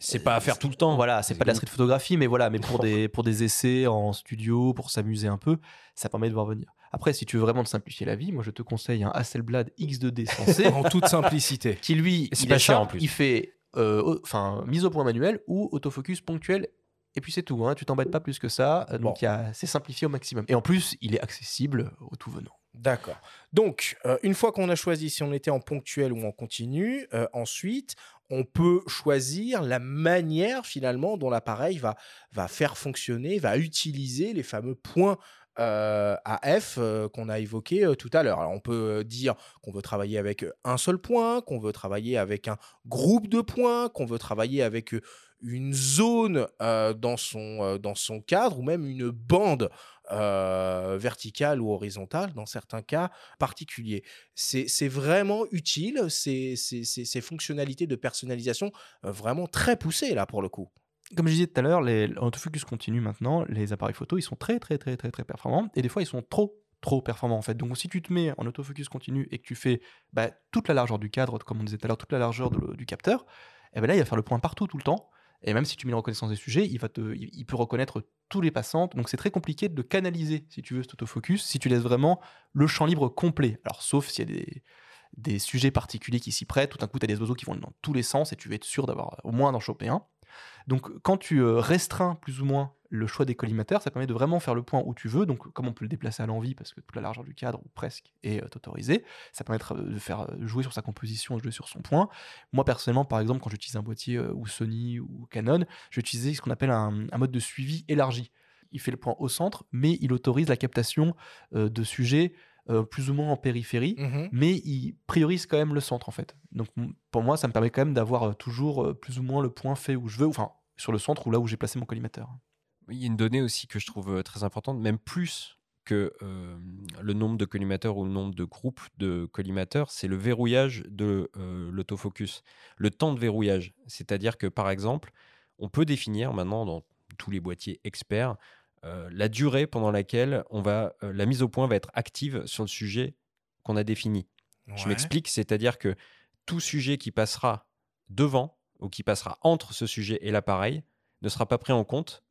C'est pas à faire tout le temps. Voilà, c'est pas de la street photographie, mais voilà, mais pour des, pour des essais en studio, pour s'amuser un peu, ça permet de voir venir. Après, si tu veux vraiment te simplifier la vie, moi je te conseille un Hasselblad X2D sensé, En toute simplicité. qui lui, C'est il pas est cher en plus. Il fait euh, enfin mise au point manuel ou autofocus ponctuel. Et puis c'est tout, hein, tu t'embêtes pas plus que ça. Euh, Donc Bon. c'est simplifié au maximum. Et en plus, il est accessible au tout venant. D'accord. Donc, euh, une fois qu'on a choisi si on était en ponctuel ou en continu, euh, ensuite, on peut choisir la manière finalement dont l'appareil va, va faire fonctionner, va utiliser les fameux points euh, AF euh, qu'on a évoqués euh, tout à l'heure. Alors, on peut dire qu'on veut travailler avec un seul point, qu'on veut travailler avec un groupe de points, qu'on veut travailler avec une zone euh, dans, son, euh, dans son cadre ou même une bande euh, verticale ou horizontale dans certains cas particuliers. C'est vraiment utile, ces, fonctionnalités de personnalisation vraiment très poussées là pour le coup. Comme je disais tout à l'heure, l'autofocus continu maintenant, les appareils photo, ils sont très très très très très performants et des fois ils sont trop trop performants en fait. Donc si tu te mets en autofocus continu et que tu fais bah, toute la largeur du cadre, comme on disait tout à l'heure, toute la largeur du capteur, et ben là il va faire le point partout tout le temps. Et même si tu mets la reconnaissance des sujets, il, va te, il, peut reconnaître tous les passants. Donc c'est très compliqué de canaliser, si tu veux, cet autofocus, si tu laisses vraiment le champ libre complet. Alors sauf s'il y a des, des sujets particuliers qui s'y prêtent, tout d'un coup tu as des oiseaux qui vont dans tous les sens et tu veux être sûr d'avoir au moins d'en choper un. Donc quand tu euh, restreins plus ou moins le choix des collimateurs, ça permet de vraiment faire le point où tu veux. Donc comme on peut le déplacer à l'envie parce que toute la largeur du cadre ou presque est euh, autorisée, ça permet de faire euh, jouer sur sa composition, jouer sur son point. Moi personnellement, par exemple, quand j'utilise un boîtier euh, ou Sony ou Canon, j'utilise ce qu'on appelle un, un mode de suivi élargi. Il fait le point au centre, mais il autorise la captation euh, de sujets euh, plus ou moins en périphérie mais il priorise quand même le centre en fait. Donc pour moi, ça me permet quand même d'avoir toujours euh, plus ou moins le point fait où je veux, enfin sur le centre ou là où j'ai placé mon collimateur. Il y a une donnée aussi que je trouve euh, très importante, même plus que euh, le nombre de collimateurs ou le nombre de groupes de collimateurs, c'est le verrouillage de euh, l'autofocus, le temps de verrouillage. C'est-à-dire que, par exemple, on peut définir maintenant dans tous les boîtiers experts euh, la durée pendant laquelle on va, la mise au point va être active sur le sujet qu'on a défini. Je m'explique, c'est-à-dire que tout sujet qui passera devant ou qui passera entre ce sujet et l'appareil ne sera pas pris en compte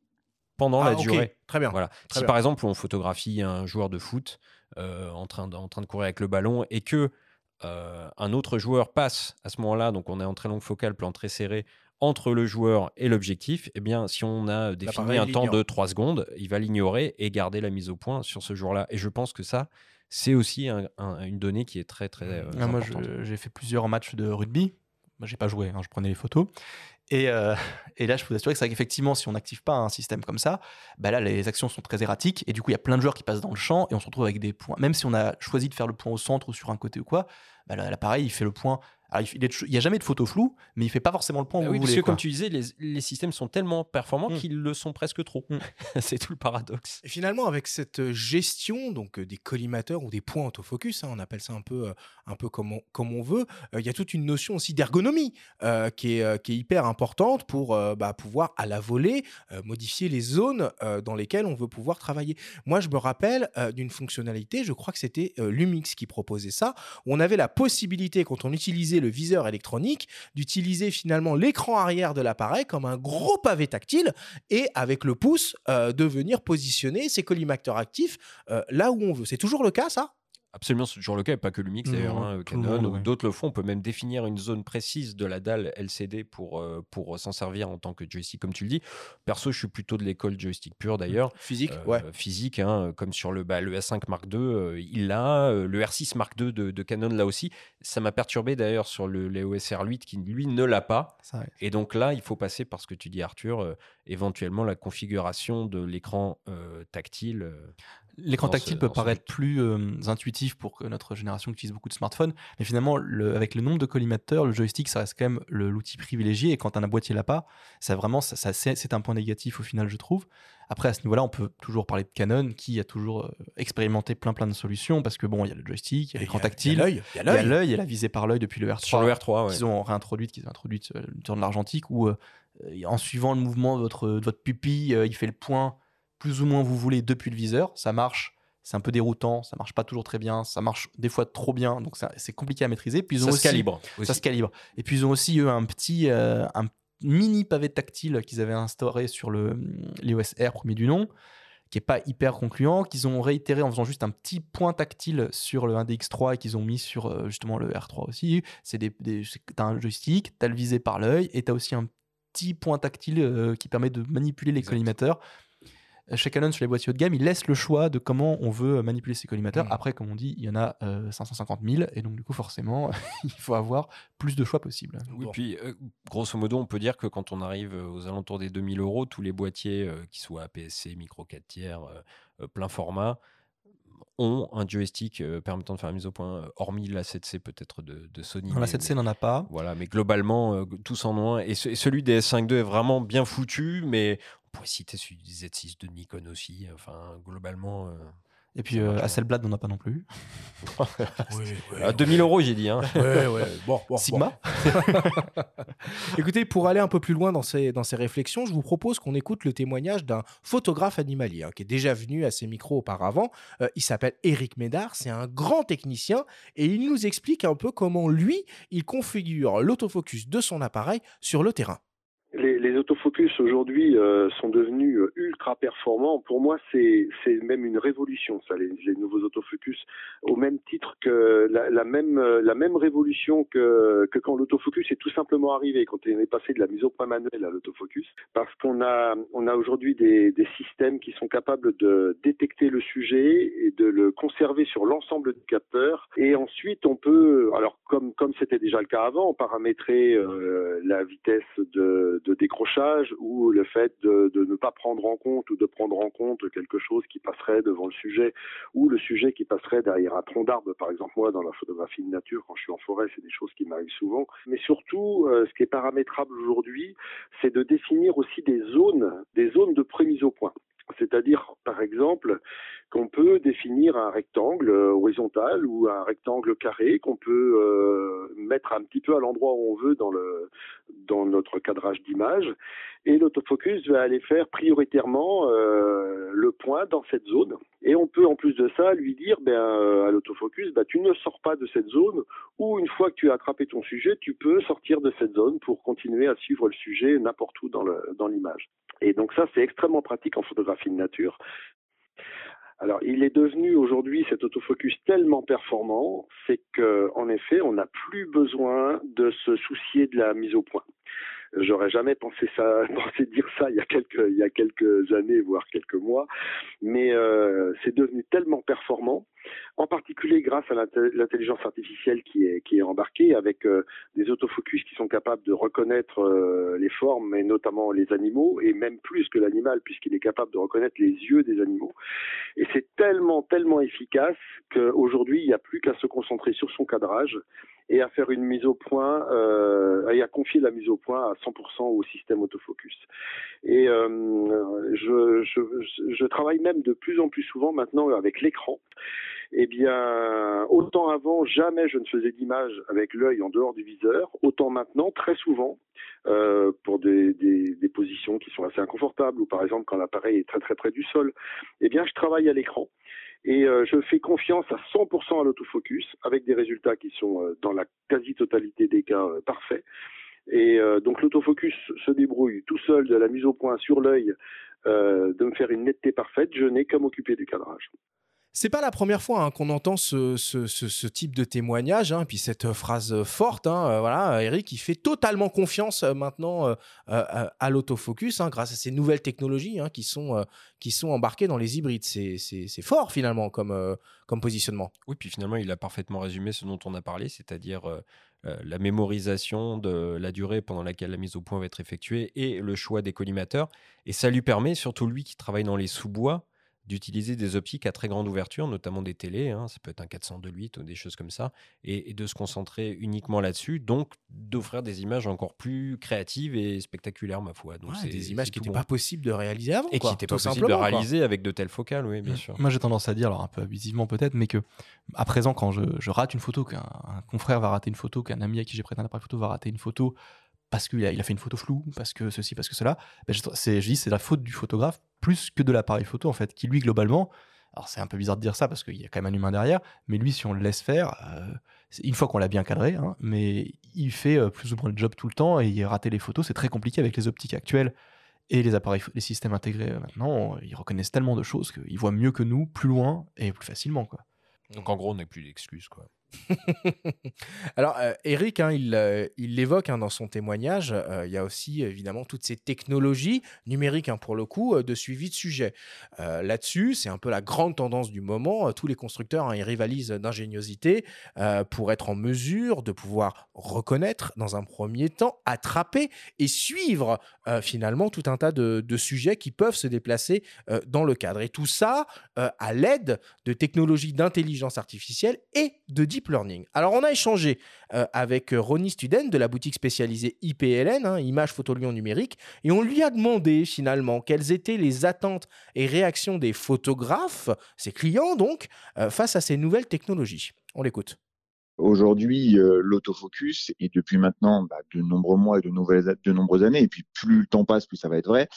pendant Ah, la ok. durée. Très bien. Voilà. Très si bien. par exemple on photographie un joueur de foot euh, en, train de, en train de courir avec le ballon et que euh, un autre joueur passe à ce moment-là, donc on est en très longue focale, plan très serré entre le joueur et l'objectif, eh bien si on a défini un temps de 3 secondes, il va l'ignorer et garder la mise au point sur ce jour-là. Et je pense que ça, c'est aussi un- un- une donnée qui est très très euh, Ah, moi, j'ai fait plusieurs matchs de rugby. Moi, j'ai pas joué, hein, je prenais les photos. Et, euh, et là, je peux vous assurer que c'est qu'effectivement, si on n'active pas un système comme ça, bah là, les actions sont très erratiques. Et du coup, il y a plein de joueurs qui passent dans le champ et on se retrouve avec des points. Même si on a choisi de faire le point au centre ou sur un côté ou quoi, bah l'appareil, il fait le point. Alors, il n'y a jamais de photo floue, mais il fait pas forcément le point où Bah vous oui, parce voulez. que comme tu disais, les, les systèmes sont tellement performants Mm. qu'ils le sont presque trop. Mm. c'est tout le paradoxe. Et finalement, avec cette euh, gestion donc euh, des collimateurs ou des points autofocus, hein, on appelle ça un peu, euh, un peu comme, on, comme on veut, euh, il y a toute une notion aussi d'ergonomie euh, qui, est, qui est hyper importante pour euh, bah, pouvoir à la volée euh, modifier les zones euh, dans lesquelles on veut pouvoir travailler. Moi, je me rappelle euh, d'une fonctionnalité, je crois que c'était euh, Lumix qui proposait ça, où on avait la possibilité, quand on utilisait le viseur électronique, d'utiliser finalement l'écran arrière de l'appareil comme un gros pavé tactile et avec le pouce euh, de venir positionner ces collimateurs actifs euh, là où on veut. C'est toujours le cas, ça? Absolument, c'est toujours le cas, et pas que Lumix d'ailleurs, hein, Canon monde, ou ouais. d'autres le font. On peut même définir une zone précise de la dalle LCD pour, euh, pour s'en servir en tant que joystick, comme tu le dis. Perso, je suis plutôt de l'école joystick pur d'ailleurs. Physique, Euh, ouais. Physique, hein, comme sur le, bah, le S5 Mark II, euh, il l'a. le R6 Mark II de, de Canon là aussi. Ça m'a perturbé d'ailleurs sur le l'EOS R8 qui lui ne l'a pas. Et donc là, il faut passer par ce que tu dis, Arthur, éventuellement la configuration de l'écran tactile. L'écran tactile peut paraître plus euh, intuitif pour que notre génération qui utilise beaucoup de smartphones, mais finalement, le- avec le nombre de collimateurs, le joystick, ça reste quand même l'outil privilégié. Et quand un boîtier l'a pas, ça vraiment, ça, ça- c'est un point négatif au final, je trouve. Après, à ce niveau-là, on peut toujours parler de Canon, qui a toujours euh, expérimenté plein plein de solutions, parce que bon, il y a le joystick, il y a l'écran tactile, Il y a l'œil. Il y a la visée par l'œil depuis le R3 Sur le R3, ouais. qu'ils ont réintroduite, qu'ils ont introduite euh, le tour de l'argentique, où euh, en suivant le mouvement de votre, de votre pupille, il fait le point plus ou moins vous voulez depuis le viseur. Ça marche, c'est un peu déroutant, ça marche pas toujours très bien, ça marche des fois trop bien, donc c'est compliqué à maîtriser. Puis ils ont Ça se aussi- calibre. Ça se calibre. Et puis ils ont aussi eux un petit, euh, un mini pavé tactile qu'ils avaient instauré sur le l'iOS R premier du nom qui est pas hyper concluant, qu'ils ont réitéré en faisant juste un petit point tactile sur le 1DX3 et qu'ils ont mis sur euh, justement le R3 aussi. C'est des, des t'as un joystick, t'as le visé par l'œil et t'as aussi un petit point tactile euh, qui permet de manipuler les Exact. collimateurs. Euh, Chez Canon, sur les boîtiers haut de gamme, ils laissent le choix de comment on veut manipuler ces collimateurs. Mm. Après, comme on dit, il y en a euh, 550 000 et donc du coup, forcément, il faut avoir plus de choix possible. Oui, Bon. puis euh, grosso modo, on peut dire que quand on arrive euh, aux alentours des 2000 euros, tous les boîtiers, euh, qui soient APS-C, micro 4 tiers, euh, euh, plein format, ont un joystick euh, permettant de faire la mise au point, euh, hormis la 7C peut-être de, de Sony. La mais- 7C, n'en a pas. Voilà, mais globalement, euh, tous en ont un. Et, ce- et celui des S5 II est vraiment bien foutu, mais pourrait citer celui du Z6 de Nikon aussi. Enfin, globalement, euh, Et puis euh. Hasselblad n'en a pas non plus. Oui, oui, à 2000 euros, j'ai dit. Hein. Bon, bon, bon. Sigma Écoutez, pour aller un peu plus loin dans ces, dans ces réflexions, je vous propose qu'on écoute le témoignage d'un photographe animalier hein, qui est déjà venu à ces micros auparavant. Euh, il s'appelle Eric Médard, c'est un grand technicien et il nous explique un peu comment lui, il configure l'autofocus de son appareil sur le terrain. Autofocus aujourd'hui euh, sont devenus euh, ultra performants. Pour moi, c'est c'est même une révolution, ça, les, les nouveaux autofocus, au même titre que la, la même euh, la même révolution que que quand l'autofocus est tout simplement arrivé, quand on est passé de la mise au point manuelle à l'autofocus, parce qu'on a on a aujourd'hui des, des systèmes qui sont capables de détecter le sujet et de le conserver sur l'ensemble du capteur, et ensuite on peut, alors comme comme c'était déjà le cas avant, paramétrer euh, la vitesse de de décrochage ou le fait de, ne pas prendre en compte ou de prendre en compte quelque chose qui passerait devant le sujet ou le sujet qui passerait derrière un tronc d'arbre. Par exemple, moi, dans la photographie de nature, quand je suis en forêt, c'est des choses qui m'arrivent souvent. Mais surtout, euh, ce qui est paramétrable aujourd'hui, c'est de définir aussi des zones, des zones de prémise au point. C'est-à-dire, par exemple, qu'on peut définir un rectangle euh, horizontal ou un rectangle carré qu'on peut euh, mettre un petit peu à l'endroit où on veut dans notre cadrage d'image et l'autofocus va aller faire prioritairement euh, le point dans cette zone. Et on peut en plus de ça lui dire ben à l'autofocus ben, tu ne sors pas de cette zone ou une fois que tu as attrapé ton sujet tu peux sortir de cette zone pour continuer à suivre le sujet n'importe où dans l'image et donc ça c'est extrêmement pratique en photographie de nature alors, il est devenu aujourd'hui cet autofocus tellement performant, c'est qu'en effet, on n'a plus besoin de se soucier de la mise au point. J'aurais jamais pensé ça, pensé dire ça il y a quelques, il y a quelques années, voire quelques mois, mais euh, c'est devenu tellement performant, en particulier grâce à l'intelligence artificielle qui est, qui est embarquée, avec euh, des autofocus qui sont capables de reconnaître euh, les formes, et notamment les animaux, et même plus que l'animal, puisqu'il est capable de reconnaître les yeux des animaux. Et c'est tellement, tellement efficace qu'aujourd'hui, il n'y a plus qu'à se concentrer sur son cadrage et à faire une mise au point euh, et à confier la mise au point à 100% au système autofocus. Et euh, je, je, je, travaille même de plus en plus souvent maintenant avec l'écran. Eh bien, autant avant, jamais je ne faisais d'image avec l'œil en dehors du viseur, autant maintenant, très souvent, euh, pour des, des, des, positions qui sont assez inconfortables, ou par exemple quand l'appareil est très très près du sol, eh bien, je travaille à l'écran et euh, je fais confiance à 100% à l'autofocus avec des résultats qui sont euh, dans la quasi-totalité des cas euh, parfaits. Et donc l'autofocus se débrouille tout seul de la mise au point sur l'œil de me faire une netteté parfaite. Je n'ai qu'à m'occuper du cadrage. C'est pas la première fois hein, qu'on entend ce, type de témoignage, hein, puis cette phrase forte. Hein, euh, voilà, Eric, il fait totalement confiance euh, maintenant euh, à l'autofocus grâce à ces nouvelles technologies qui, sont, embarquées dans les hybrides. C'est fort finalement comme positionnement. Oui, puis finalement, il a parfaitement résumé ce dont on a parlé, c'est-à-dire la mémorisation de la durée pendant laquelle la mise au point va être effectuée et le choix des collimateurs. Et ça lui permet, surtout lui qui travaille dans les sous-bois, d'utiliser des optiques à très grande ouverture, notamment des télés, hein, ça peut être un 408 ou des choses comme ça, et, de se concentrer uniquement là-dessus, donc d'offrir des images encore plus créatives et spectaculaires, ma foi. Donc c'est des images qui n'étaient pas possible de réaliser avant. Et qui n'étaient pas possible de réaliser avec de telles focales, oui, bien sûr. Moi j'ai tendance à dire, alors un peu abusivement peut-être, mais que à présent, quand je, rate une photo, qu'un confrère va rater une photo, qu'un ami à qui j'ai prêté un appareil photo va rater une photo, parce qu'il a, il a fait une photo floue, parce que ceci, parce que cela, ben je, je dis c'est la faute du photographe plus que de l'appareil photo en fait, qui lui globalement, alors c'est un peu bizarre de dire ça parce qu'il y a quand même un humain derrière, mais lui si on le laisse faire, euh, une fois qu'on l'a bien cadré, hein, mais il fait euh, plus ou moins le job tout le temps et il rater les photos, c'est très compliqué avec les optiques actuelles et les appareils, les systèmes intégrés euh, maintenant, ils reconnaissent tellement de choses qu'ils voient mieux que nous, plus loin et plus facilement quoi. Donc en gros on n'a plus d'excuses quoi. Alors, euh, Eric, hein, euh, il l'évoque hein, dans son témoignage. Euh, il y a aussi évidemment toutes ces technologies numériques, hein, pour le coup, de suivi de sujet. Là-dessus, c'est un peu la grande tendance du moment. Tous les constructeurs, ils rivalisent d'ingéniosité pour être en mesure de pouvoir reconnaître dans un premier temps, attraper et suivre finalement tout un tas de, de, sujets qui peuvent se déplacer dans le cadre. Et tout ça à l'aide de technologies d'intelligence artificielle et de learning. Alors, on a échangé euh, avec euh, Ronnie Studen de la boutique spécialisée IPLN, hein, Image Photo Lyon Numérique, et on lui a demandé finalement quelles étaient les attentes et réactions des photographes, ses clients donc, euh, face à ces nouvelles technologies. On l'écoute. Aujourd'hui, l'autofocus, et depuis maintenant bah, de nombreux mois et de, nouvelles, de nombreuses années, et puis plus le temps passe, plus ça va être vrai,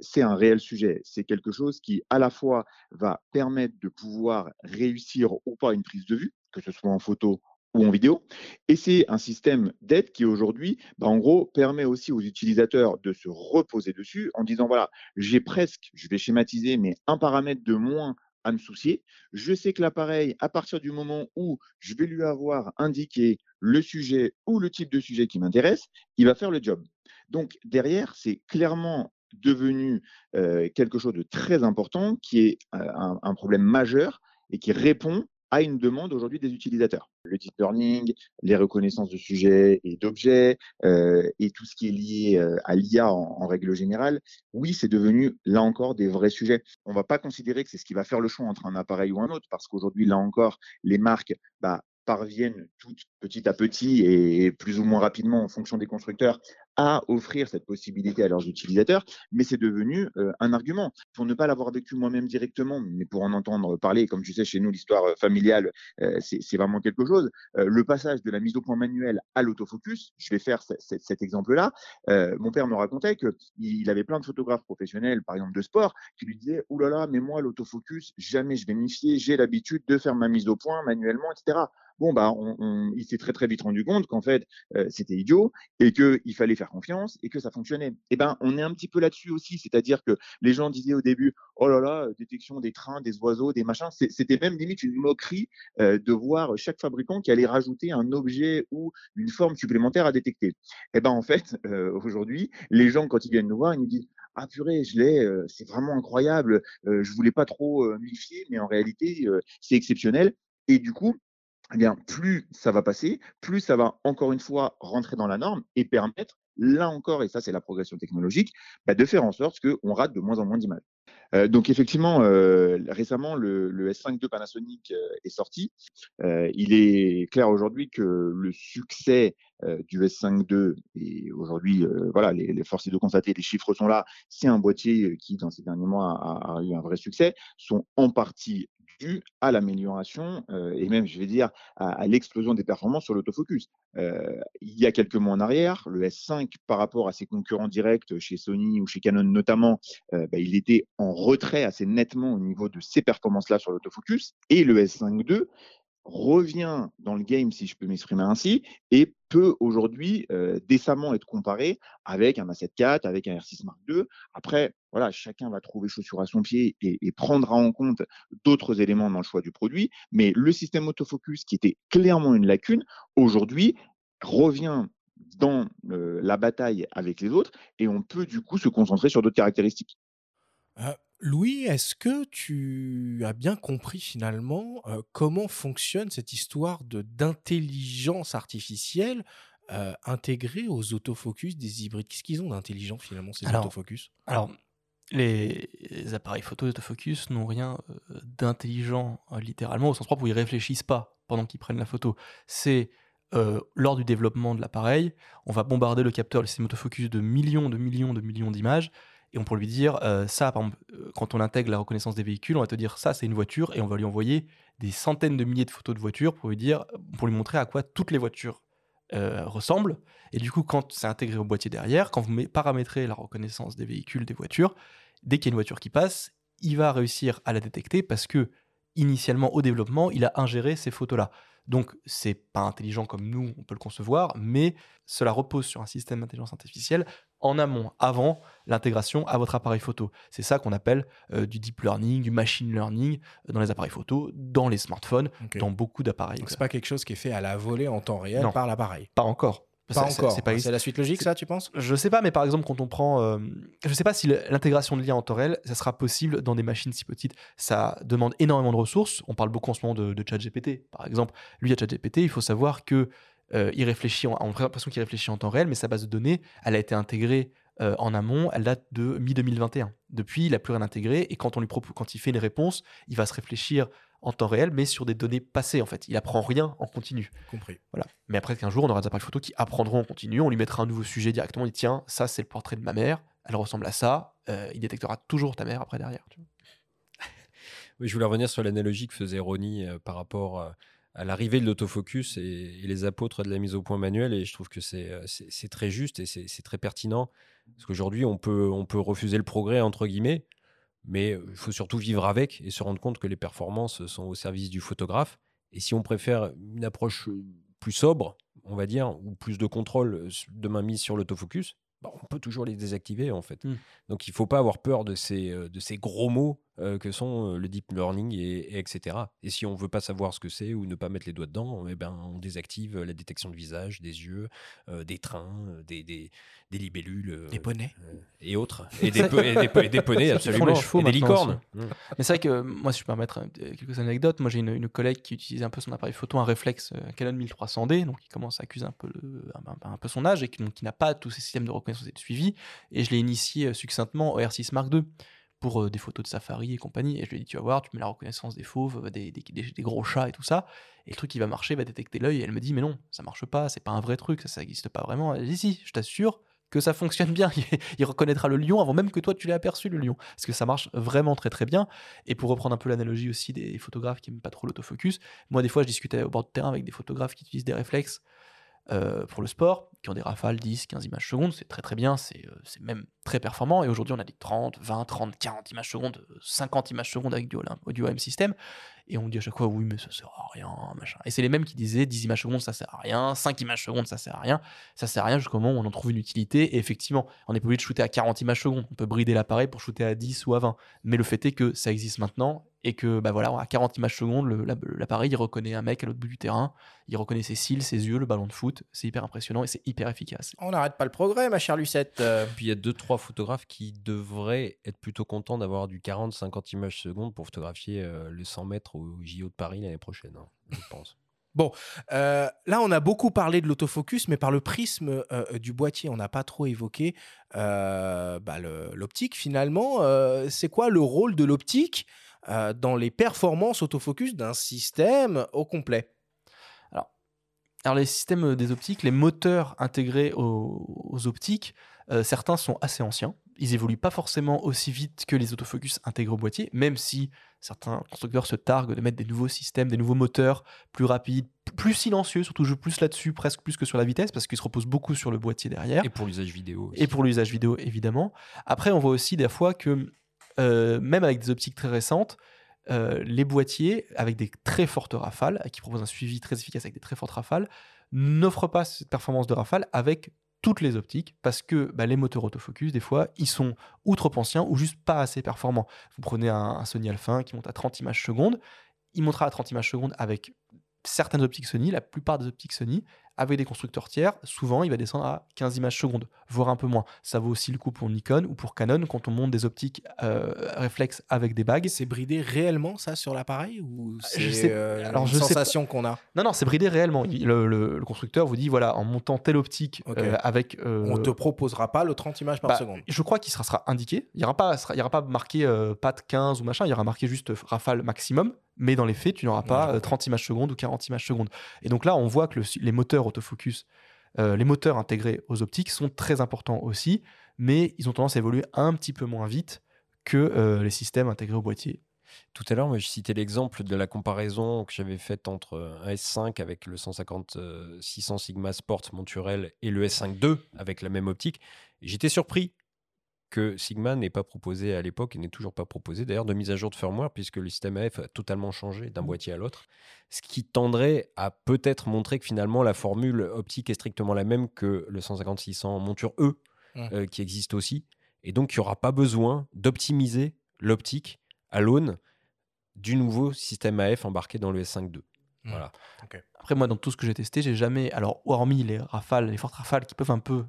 c'est un réel sujet. C'est quelque chose qui, à la fois, va permettre de pouvoir réussir ou pas une prise de vue, que ce soit en photo ou en vidéo. Et c'est un système d'aide qui aujourd'hui, bah, en gros, permet aussi aux utilisateurs de se reposer dessus en disant, voilà, j'ai presque, je vais schématiser, mais un paramètre de moins à me soucier. Je sais que l'appareil, à partir du moment où je vais lui avoir indiqué le sujet ou le type de sujet qui m'intéresse, il va faire le job. Donc derrière, c'est clairement devenu euh, quelque chose de très important qui est euh, un problème majeur et qui répond à une demande aujourd'hui des utilisateurs. Le deep learning, les reconnaissances de sujets et d'objets euh, et tout ce qui est lié euh, à l'IA en, règle générale, oui, c'est devenu là encore des vrais sujets. On ne va pas considérer que c'est ce qui va faire le choix entre un appareil ou un autre parce qu'aujourd'hui, là encore, les marques bah, parviennent toutes petit à petit et plus ou moins rapidement en fonction des constructeurs à offrir cette possibilité à leurs utilisateurs, mais c'est devenu euh, un argument. Pour ne pas l'avoir vécu moi-même directement, mais pour en entendre parler, comme tu sais, chez nous, l'histoire euh, familiale, euh, c'est vraiment quelque chose. le passage de la mise au point manuelle à l'autofocus, je vais faire cet exemple-là. mon père me racontait qu'il avait plein de photographes professionnels, par exemple de sport, qui lui disaient « Ouh là là, mais moi, l'autofocus, jamais je vais m'y fier, j'ai l'habitude de faire ma mise au point manuellement, etc. » bon, bah, il s'est très très vite rendu compte qu'en fait, c'était idiot et qu'il fallait faire confiance et que ça fonctionnait. Eh ben, on est un petit peu là-dessus aussi, c'est-à-dire que les gens disaient au début, oh là là, détection des trains, des oiseaux, des machins. C'était même limite une moquerie euh, de voir chaque fabricant qui allait rajouter un objet ou une forme supplémentaire à détecter. Eh ben, en fait, euh, aujourd'hui, les gens quand ils viennent nous voir, ils nous disent ah purée, je l'ai, c'est vraiment incroyable. je voulais pas trop m'y fier, mais en réalité, c'est exceptionnel. Et du coup, eh bien, plus ça va passer, plus ça va encore une fois rentrer dans la norme et permettre, là encore, et ça c'est la progression technologique, bah, de faire en sorte qu'on rate de moins en moins d'images. Euh, donc effectivement, euh, récemment, le, S5 de Panasonic euh, est sorti. il est clair aujourd'hui que le succès du S5 II, et aujourd'hui, voilà, les, les forces de constater, les chiffres sont là, c'est un boîtier qui, dans ces derniers mois, a, a, eu un vrai succès, sont en partie dû à l'amélioration euh, et même, je vais dire, à, l'explosion des performances sur l'autofocus. Euh, il y a quelques mois en arrière, le S5, par rapport à ses concurrents directs chez Sony ou chez Canon notamment, euh, bah, il était en retrait assez nettement au niveau de ces performances-là sur l'autofocus. Et le S5 II, revient dans le game, si je peux m'exprimer ainsi, et peut aujourd'hui euh, décemment être comparé avec un A7 IV, avec un R6 Mark II. Après, voilà, chacun va trouver chaussure à son pied et, prendra en compte d'autres éléments dans le choix du produit. Mais le système autofocus, qui était clairement une lacune, aujourd'hui revient dans euh, la bataille avec les autres et on peut du coup se concentrer sur d'autres caractéristiques. Euh, Louis, est-ce que tu as bien compris finalement euh, comment fonctionne cette histoire de d'intelligence artificielle euh, intégrée aux autofocus des hybrides? Qu'est-ce qu'ils ont d'intelligent finalement ces Alors, autofocus? alors les appareils photo d'autofocus n'ont rien d'intelligent littéralement au sens propre où ils réfléchissent pas pendant qu'ils prennent la photo. C'est lors du développement de l'appareil, on va bombarder le capteur, le système autofocus de millions, de millions, de millions d'images et on peut lui dire euh, ça, par exemple, euh, quand on intègre la reconnaissance des véhicules, on va te dire ça, c'est une voiture, et on va lui envoyer des centaines de milliers de photos de voitures pour lui dire, pour lui montrer à quoi toutes les voitures euh, ressemblent. Et du coup, quand c'est intégré au boîtier derrière, quand vous paramétrez la reconnaissance des véhicules, des voitures, dès qu'il y a une voiture qui passe, il va réussir à la détecter parce que initialement au développement, il a ingéré ces photos-là. Donc, c'est pas intelligent comme nous, on peut le concevoir, mais cela repose sur un système d'intelligence artificielle en amont, avant l'intégration à votre appareil photo. C'est ça qu'on appelle euh, du deep learning, du machine learning euh, dans les appareils photo, dans les smartphones, dans beaucoup d'appareils. Donc, c'est pas quelque chose qui est fait à la volée en temps réel par l'appareil. Pas encore. Pas encore. C'est la suite logique, ça, tu penses? Je sais pas, mais par exemple, quand on prend. Euh, je sais pas si l'intégration de l'IA en temps réel, ça sera possible dans des machines si petites. Ça demande énormément de ressources. On parle beaucoup en ce moment de, de ChatGPT, par exemple. Lui, à ChatGPT, il faut savoir que euh, il réfléchit, on a l'impression qu'il réfléchit en temps réel, mais sa base de données, elle a été intégrée euh, en amont, elle date de mi-2021. Depuis, il n'a plus rien intégré, et quand, on lui quand il fait une réponse, il va se réfléchir en temps réel, mais sur des données passées en fait. Il apprend rien en continu. Compris. Voilà. Mais après qu'un jour, on aura des appareils photo qui apprendront en continu. On lui mettra un nouveau sujet directement. Il dit tiens, ça c'est le portrait de ma mère. Elle ressemble à ça. Euh, il détectera toujours ta mère après derrière. oui, je voulais revenir sur l'analogie que faisait Ronnie euh, par rapport euh, à l'arrivée de l'autofocus et, et, les apôtres de la mise au point manuelle. Et je trouve que c'est très juste et c'est très pertinent. Parce qu'aujourd'hui, on peut, on peut refuser le progrès, entre guillemets, mais il faut surtout vivre avec et se rendre compte que les performances sont au service du photographe. Et si on préfère une approche plus sobre, on va dire, ou plus de contrôle de main mise sur l'autofocus, bah, on peut toujours les désactiver en fait. Mmh. Donc il ne faut pas avoir peur de ces, de ces gros mots que sont le deep learning et, etc. Et si on veut pas savoir ce que c'est ou ne pas mettre les doigts dedans, eh ben, on désactive la détection de visage, des yeux, des trains, des, des, des libellules. des poneys. et autres. Et des, et des, poneys, absolument. Les chevaux, et des licornes. Mmh. Mais c'est vrai que moi, si je peux permettre quelques anecdotes, moi j'ai une, une, collègue qui utilisait un peu son appareil photo, un réflexe Canon 1300D, donc il commence à accuser un peu, un, peu son âge et qui, qui n'a pas tous ces systèmes de reconnaissance et de suivi. Et je l'ai initié succinctement au R6 Mark II pour euh, des photos de safari et compagnie. Et je lui ai dit, tu vas voir, tu mets la reconnaissance des fauves, des, des, gros chats et tout ça. Et le truc qui va marcher va détecter l'œil. Et elle me dit, mais non, ça marche pas, c'est pas un vrai truc, ça, n'existe pas vraiment. Elle dit, si, je t'assure que ça fonctionne bien. Il reconnaîtra le lion avant même que toi tu l'aies aperçu, le lion. Parce que ça marche vraiment très très bien. Et pour reprendre un peu l'analogie aussi des photographes qui n'aiment pas trop l'autofocus, moi des fois je discutais au bord de terrain avec des photographes qui utilisent des réflexes euh, pour le sport, qui ont des rafales 10, 15 images secondes, c'est très très bien, c'est euh, c'est même très performant. Et aujourd'hui, on a des 30, 20, 30, 40 images secondes, 50 images secondes avec du audio AM system. Et on dit à chaque fois, oui, mais ça sert à rien, machin. Et c'est les mêmes qui disaient 10 images secondes, ça sert à rien, 5 images secondes, ça sert à rien. Ça sert à rien jusqu'au moment où on en trouve une utilité. Et effectivement, on n'est pas obligé de shooter à 40 images secondes. On peut brider l'appareil pour shooter à 10 ou à 20. Mais le fait est que ça existe maintenant et que bah voilà, à 40 images secondes, le- la- l'appareil il reconnaît un mec à l'autre bout du terrain, il reconnaît ses cils, ses yeux, le ballon de foot. C'est hyper impressionnant et c'est hyper efficace. On n'arrête pas le progrès, ma chère Lucette. Euh, Puis il y a deux, trois photographes qui devraient être plutôt contents d'avoir du 40-50 images secondes pour photographier euh, les 100 mètres au JO de Paris l'année prochaine, hein, je pense. Bon, euh, là, on a beaucoup parlé de l'autofocus, mais par le prisme euh, du boîtier, on n'a pas trop évoqué euh, bah, l'optique. Finalement, Euh, c'est quoi le rôle de l'optique euh, dans les performances autofocus d'un système au complet? Alors les systèmes euh, des optiques, les moteurs intégrés aux, aux optiques, euh, certains sont assez anciens. Ils évoluent pas forcément aussi vite que les autofocus intégrés au boîtier, même si certains constructeurs se targuent de mettre des nouveaux systèmes, des nouveaux moteurs plus rapides, plus silencieux, surtout je joue plus là-dessus, presque plus que sur la vitesse, parce qu'ils se reposent beaucoup sur le boîtier derrière. Et pour l'usage vidéo. aussi. Et pour l'usage vidéo, évidemment. Après, on voit aussi des fois que, euh, même avec des optiques très récentes, euh, les boîtiers, avec des très fortes rafales, qui proposent un suivi très efficace avec des très fortes rafales, n'offrent pas cette performance de rafale avec toutes les optiques, parce que bah, les moteurs autofocus, des fois, ils sont ou trop anciens ou juste pas assez performants. Vous prenez un, Sony Alpha 1 qui monte à 30 images secondes, il montera à 30 images secondes avec certaines optiques Sony, la plupart des optiques Sony, avec des constructeurs tiers, souvent il va descendre à 15 images secondes, voire un peu moins. Ça vaut aussi le coup pour Nikon ou pour Canon quand on monte des optiques euh, réflexes avec des bagues. C'est bridé réellement ça sur l'appareil ou Je c'est euh, une je sensation qu'on a? Non, non, c'est bridé réellement. Il- Le, le- le constructeur vous dit voilà, en montant telle optique euh, avec. euh, On te proposera pas le 30 images par bah, seconde. Je crois qu'il sera, sera indiqué. Il n'y aura, pas- sera- il y aura pas marqué euh, PAT 15 ou machin, il y aura marqué juste rafale maximum, mais dans les faits, tu n'auras pas euh, 30 images secondes ou 40 images secondes. Et donc là, on voit que le- les moteurs autofocus, euh, les moteurs intégrés aux optiques sont très importants aussi, mais ils ont tendance à évoluer un petit peu moins vite que euh, les systèmes intégrés au boîtier. Tout à l'heure, je citais l'exemple de la comparaison que j'avais faite entre un S5 avec le 150-600 Sigma Sport monturel et le S5 II avec la même optique. J'étais surpris que Sigma n'ait pas proposé à l'époque et n'est toujours pas proposé d'ailleurs de mise à jour de firmware puisque le système AF a totalement changé d'un boîtier à l'autre. Ce qui tendrait à peut-être montrer que finalement la formule optique est strictement la même que le 150-600 monture E Mm. euh, qui existe aussi. Et donc, il n'y aura pas besoin d'optimiser l'optique à l'aune du nouveau système AF embarqué dans le S5 II. Mm. Voilà. Après, moi, dans tout ce que j'ai testé, j'ai jamais. Alors, hormis les rafales, les fortes rafales qui peuvent un peu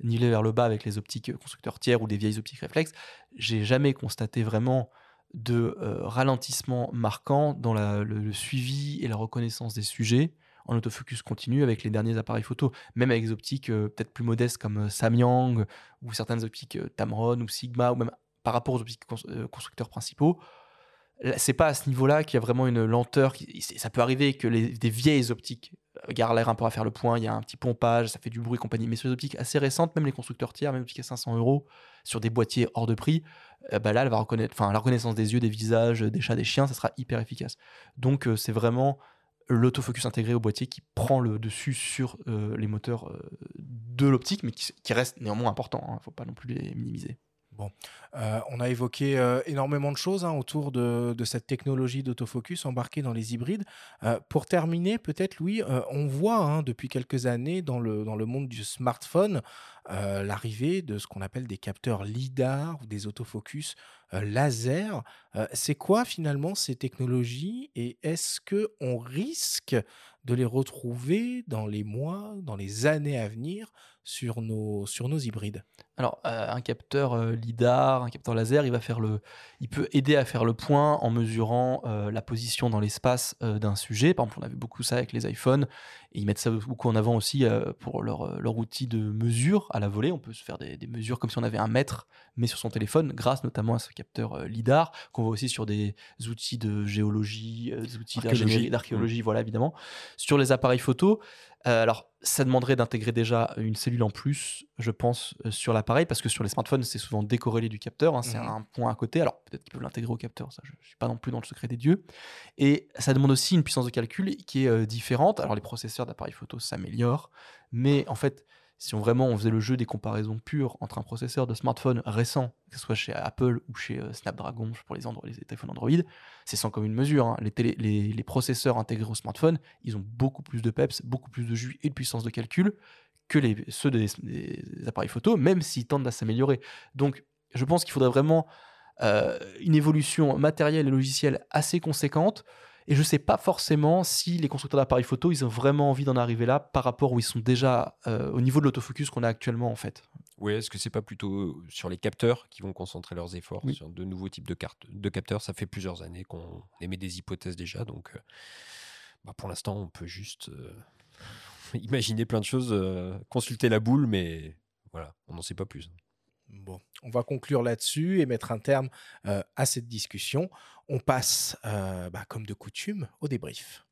niveler vers le bas avec les optiques constructeurs tiers ou des vieilles optiques réflexes, j'ai jamais constaté vraiment de euh, ralentissement marquant dans le, suivi et la reconnaissance des sujets en autofocus continu avec les derniers appareils photo, même avec des optiques euh, peut-être plus modestes comme euh, Samyang ou certaines optiques Tamron ou Sigma ou même par rapport aux optiques cons- constructeurs principaux. C'est pas à ce niveau-là qu'il y a vraiment une lenteur. Ça peut arriver que les, des vieilles optiques euh, galèrent un peu à faire le point. Il y a un petit pompage, ça fait du bruit compagnie. Mais sur les optiques assez récentes, même les constructeurs tiers, même optiques à 500 euros, sur des boîtiers hors de prix, euh, bah là, elle va reconnaître, enfin, la reconnaissance des yeux, des visages, des chats, des chiens, ça sera hyper efficace. Donc, euh, c'est vraiment l'autofocus intégré au boîtier qui prend le dessus sur les moteurs de l'optique, mais qui, qui reste néanmoins important. Il ne faut pas non plus les minimiser. Euh, on a évoqué euh, énormément de choses hein, autour de, cette technologie d'autofocus embarquée dans les hybrides. Euh, pour terminer, peut-être, Louis, on voit hein, depuis quelques années dans le monde du smartphone euh, l'arrivée de ce qu'on appelle des capteurs LIDAR ou des autofocus euh, laser. Euh, C'est quoi finalement ces technologies et est-ce que on risque de les retrouver dans les mois, dans les années à venir sur nos, sur nos hybrides? Alors, un capteur lidar, un capteur laser, il va faire le, il peut aider à faire le point en mesurant la position dans l'espace d'un sujet. Par exemple, on a vu beaucoup ça avec les iPhones, et ils mettent ça beaucoup en avant aussi euh, pour leur, euh, leur outil de mesure à la volée. On peut se faire des, des mesures comme si on avait un mètre, mais sur son téléphone, grâce notamment à ce capteur euh, lidar qu'on voit aussi sur des outils de géologie, des outils d'archéologie, voilà évidemment. Sur les appareils photo, euh, alors ça demanderait d'intégrer déjà une cellule en plus, je pense, euh, sur l'appareil, parce que sur les smartphones, c'est souvent décorrélé du capteur, hein, c'est Mhm. un point à côté. Alors peut-être qu'ils peuvent l'intégrer au capteur, ça, je ne suis pas non plus dans le secret des dieux. Et ça demande aussi une puissance de calcul qui est euh, différente. Alors les processeurs d'appareils photo s'améliorent, mais en fait, si on vraiment on faisait le jeu des comparaisons pures entre un processeur de smartphone récent, que ce soit chez Apple ou chez euh, Snapdragon pour les, les téléphones Android, c'est sans commune mesure. hein. Les, processeurs intégrés au smartphone, ils ont beaucoup plus de peps, beaucoup plus de jus et de puissance de calcul que ceux des, des appareils photo, même s'ils tendent à s'améliorer. Donc, je pense qu'il faudrait vraiment euh, une évolution matérielle et logicielle assez conséquente. Et je ne sais pas forcément si les constructeurs d'appareils photo, ils ont vraiment envie d'en arriver là par rapport où ils sont déjà euh, au niveau de l'autofocus qu'on a actuellement en fait. Oui, est-ce que c'est pas plutôt sur les capteurs qui vont concentrer leurs efforts Oui. sur de nouveaux types de cartes de capteurs? Ça fait plusieurs années qu'on émet des hypothèses déjà, donc euh, bah, pour l'instant, on peut juste euh, imaginer plein de choses, euh, consulter la boule, mais voilà, on n'en sait pas plus. Bon, on va conclure là-dessus et mettre un terme euh, à cette discussion. On passe, euh, bah, comme de coutume, au débrief.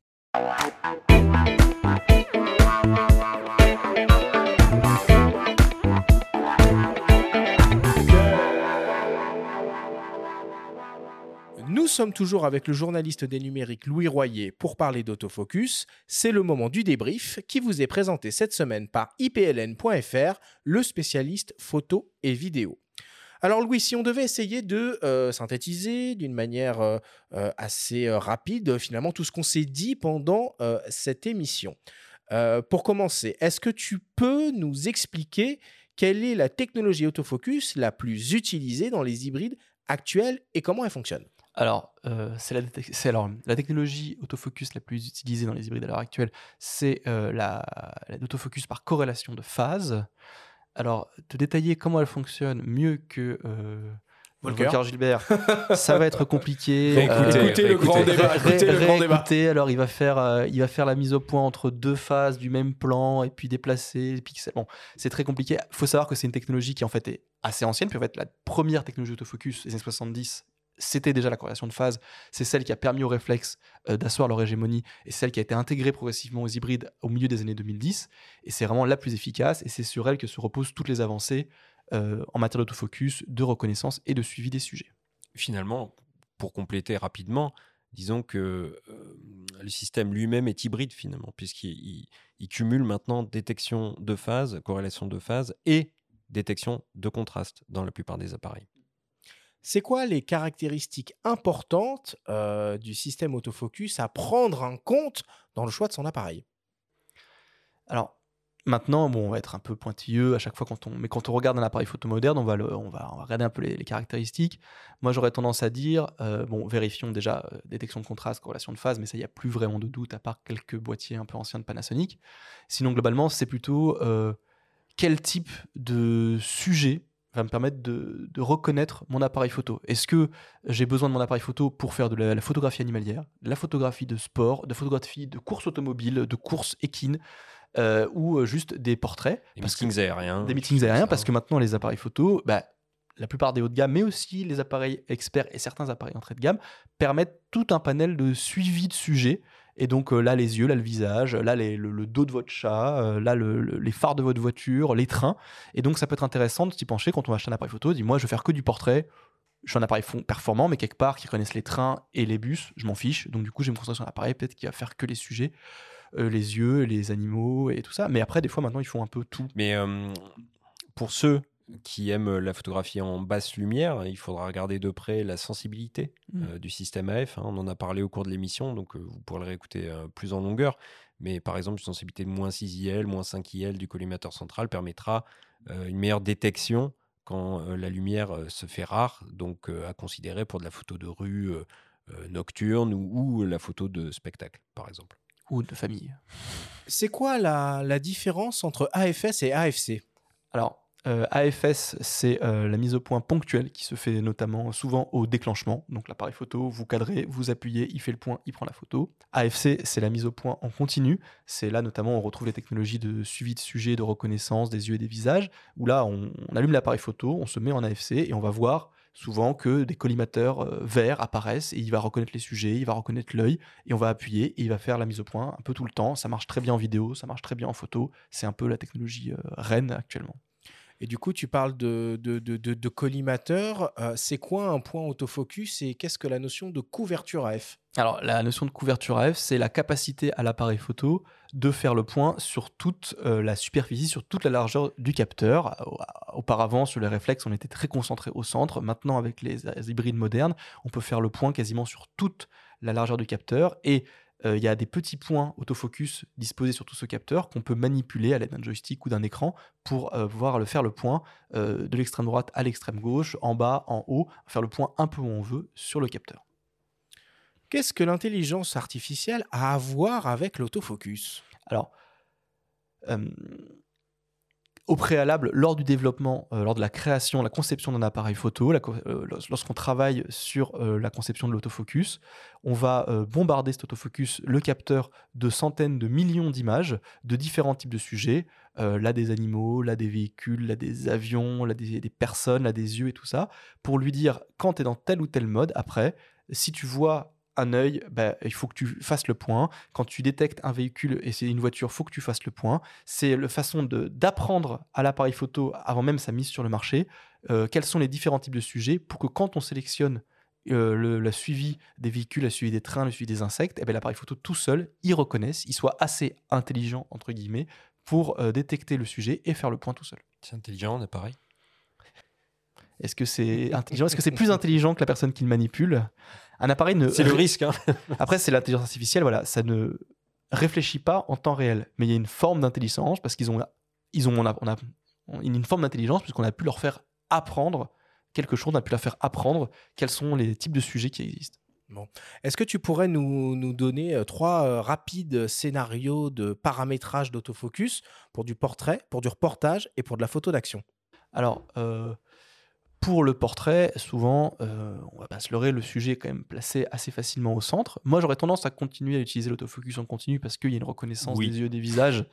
Nous sommes toujours avec le journaliste des numériques Louis Royer pour parler d'autofocus. C'est le moment du débrief qui vous est présenté cette semaine par ipln.fr, le spécialiste photo et vidéo. Alors Louis, si on devait essayer de euh, synthétiser d'une manière euh, euh, assez rapide finalement tout ce qu'on s'est dit pendant cette émission. Pour commencer, est-ce que tu peux nous expliquer quelle est la technologie autofocus la plus utilisée dans les hybrides actuels et comment elle fonctionne? Alors, euh, c'est la, détec- c'est alors, la technologie autofocus la plus utilisée dans les hybrides à l'heure actuelle, c'est euh, la, la- l'autofocus par corrélation de phase. Alors, te détailler comment elle fonctionne mieux que euh, Volker. Volker Gilbert, ça va être compliqué. Écoutez le réécoutez. grand débat. Ré- écoutez le grand débat. alors il va faire euh, il va faire la mise au point entre deux phases du même plan et puis déplacer les pixels. Bon, c'est très compliqué. Il faut savoir que c'est une technologie qui en fait est assez ancienne. Puis en fait la première technologie autofocus des années 70, c'était déjà la corrélation de phase. C'est celle qui a permis aux réflexes euh, d'asseoir leur hégémonie et celle qui a été intégrée progressivement aux hybrides au milieu des années 2010. Et c'est vraiment la plus efficace et c'est sur elle que se reposent toutes les avancées euh, en matière d'autofocus, de reconnaissance et de suivi des sujets. Finalement, pour compléter rapidement, disons que euh, le système lui-même est hybride finalement, puisqu'il il- il cumule maintenant détection de phase, corrélation de phase et détection de contraste dans la plupart des appareils. C'est quoi les caractéristiques importantes euh, du système autofocus à prendre en compte dans le choix de son appareil? Alors, maintenant, on va être un peu pointilleux à chaque fois. Mais quand on regarde un appareil photo moderne, on va, on regarder un peu les, caractéristiques. Moi, j'aurais tendance à dire, euh, bon, vérifions déjà euh, détection de contraste, corrélation de phase, mais ça, il n'y a plus vraiment de doute, à part quelques boîtiers un peu anciens de Panasonic. Sinon, globalement, c'est plutôt quel type de sujet va me permettre de, de reconnaître mon appareil photo. Est-ce que j'ai besoin de mon appareil photo pour faire de la, la photographie animalière, de la photographie de sport, de photographie de course automobile, de course équine, euh, ou euh, juste des portraits? Des parce que- meetings aériens. des meetings aériens, ça. parce que maintenant, les appareils photo, bah, la plupart des hauts de gamme, mais aussi les appareils experts et certains appareils entrée de gamme, permettent tout un panel de suivi de sujets. Et donc euh, là, les yeux, là, le visage, là, le, dos de votre chat, euh, là, le- le- les phares de votre voiture, les trains. Et donc, ça peut être intéressant de s'y pencher quand on achète un appareil photo. Dit, moi, je vais faire que du portrait. Je suis un appareil performant, mais quelque part, qui connaissent les trains et les bus, je m'en fiche. Donc, du coup, je vais me concentrer sur un appareil peut-être qui va faire que les sujets, euh, les yeux, les animaux et tout ça. Mais après, des fois, maintenant, ils font un peu tout. Mais pour ceux qui aiment la photographie en basse lumière, il faudra regarder de près la sensibilité Mm. euh, du système AF. hein. On en a parlé au cours de l'émission, donc euh, vous pourrez le réécouter euh, plus en longueur. Mais par exemple, une sensibilité de moins 6 IL, moins 5 IL du collimateur central permettra euh, une meilleure détection quand euh, la lumière euh, se fait rare, donc euh, à considérer pour de la photo de rue euh, euh, nocturne ou, ou la photo de spectacle, par exemple. Ou de famille. C'est quoi la, la différence entre AFS et AFC Alors, euh, AFS, c'est euh, la mise au point ponctuelle qui se fait notamment souvent au déclenchement. Donc l'appareil photo, vous cadrez, vous appuyez, il fait le point, il prend la photo. AFC, c'est la mise au point en continu. C'est là notamment on retrouve les technologies de suivi de sujet, de reconnaissance des yeux et des visages, où là on, allume l'appareil photo, on se met en AFC et on va voir souvent que des collimateurs euh, verts apparaissent et il va reconnaître les sujets, il va reconnaître l'œil et on va appuyer et il va faire la mise au point un peu tout le temps. Ça marche très bien en vidéo, ça marche très bien en photo. C'est un peu la technologie euh, reine actuellement. Et du coup, tu parles de, de, collimateur. Euh, c'est quoi un point autofocus et qu'est-ce que la notion de couverture AF Alors, la notion de couverture AF, c'est la capacité à l'appareil photo de faire le point sur toute euh, la superficie, sur toute la largeur du capteur. Auparavant, sur les réflexes, on était très concentré au centre. Maintenant, avec les, les hybrides modernes, on peut faire le point quasiment sur toute la largeur du capteur. Et euh, il y a des petits points autofocus disposés sur tout ce capteur qu'on peut manipuler à l'aide d'un joystick ou d'un écran pour euh, pouvoir le faire le point euh, de l'extrême droite à l'extrême gauche, en bas, en haut, faire le point un peu où on veut sur le capteur. Qu'est-ce que l'intelligence artificielle a à voir avec l'autofocus? Alors, au préalable, lors du développement, euh, lors de la création, la conception d'un appareil photo, euh, lors- lorsqu'on travaille sur euh, la conception de l'autofocus, on va bombarder cet autofocus, le capteur, de centaines de millions d'images de différents types de sujets, là des animaux, là des véhicules, là des avions, là des, des personnes, là des yeux et tout ça, pour lui dire quand tu es dans tel ou tel mode, après, si tu vois un œil, bah, il faut que tu fasses le point. Quand tu détectes un véhicule et c'est une voiture, il faut que tu fasses le point. C'est la façon de- d'apprendre à l'appareil photo avant même sa mise sur le marché, euh, quels sont les différents types de sujets pour que quand on sélectionne euh, le, le suivi des véhicules, le suivi des trains, le suivi des insectes, eh ben, l'appareil photo tout seul, il reconnaisse, il soit assez intelligent, entre guillemets, pour euh, détecter le sujet et faire le point tout seul. C'est intelligent, un appareil? Est-ce que c'est intelligent? Est-ce que c'est plus intelligent que la personne qui le manipule? Un appareil ne. C'est le risque, hein. Après, c'est l'intelligence artificielle, voilà, ça ne réfléchit pas en temps réel, mais il y a une forme d'intelligence parce qu'ils ont, ils ont, on a, on a une forme d'intelligence puisqu'on a pu leur faire apprendre quelque chose, on a pu leur faire apprendre quels sont les types de sujets qui existent. Bon. Est-ce que tu pourrais nous, nous donner euh, trois euh, rapides scénarios de paramétrage d'autofocus pour du portrait, pour du reportage et pour de la photo d'action? Alors, euh, pour le portrait, souvent, euh, on va pas se leurrer, le sujet est quand même placé assez facilement au centre. Moi, j'aurais tendance à continuer à utiliser l'autofocus en continu parce qu'il y a une reconnaissance Oui. des yeux, des visages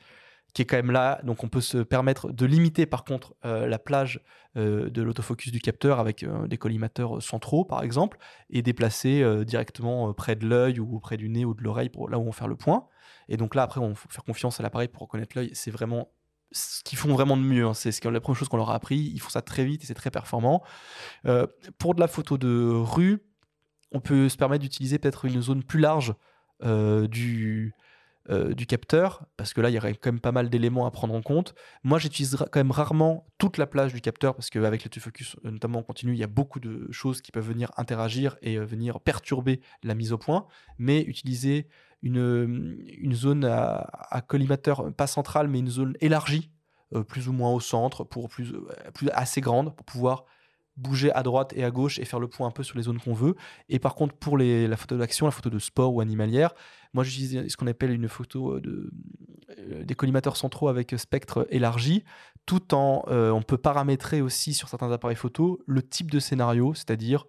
qui est quand même là. Donc, on peut se permettre de limiter, par contre, euh, la plage euh, de l'autofocus du capteur avec euh, des collimateurs centraux, par exemple, et déplacer directement près de l'œil ou près du nez ou de l'oreille pour là où on faire le point. Et donc là, après, on faut faire confiance à l'appareil pour reconnaître l'œil. C'est vraiment ce qu'ils font vraiment de mieux. hein. C'est la première chose qu'on leur a appris. Ils font ça très vite et c'est très performant. Euh, pour de la photo de rue, on peut se permettre d'utiliser peut-être une zone plus large euh, du, euh, du capteur, parce que là, il y aurait quand même pas mal d'éléments à prendre en compte. Moi, j'utilise quand même rarement toute la plage du capteur, parce qu'avec l'autofocus, euh, notamment en continu, il y a beaucoup de choses qui peuvent venir interagir et euh, venir perturber la mise au point, mais utiliser une, une zone à, collimateur, pas centrale, mais une zone élargie, plus ou moins au centre, pour plus, plus assez grande, pour pouvoir bouger à droite et à gauche et faire le point un peu sur les zones qu'on veut. Et par contre, pour les, la photo d'action, la photo de sport ou animalière, moi j'utilise ce qu'on appelle une photo euh, de, euh, des collimateurs centraux avec spectre élargi, tout en euh, on peut paramétrer aussi sur certains appareils photo le type de scénario, c'est-à-dire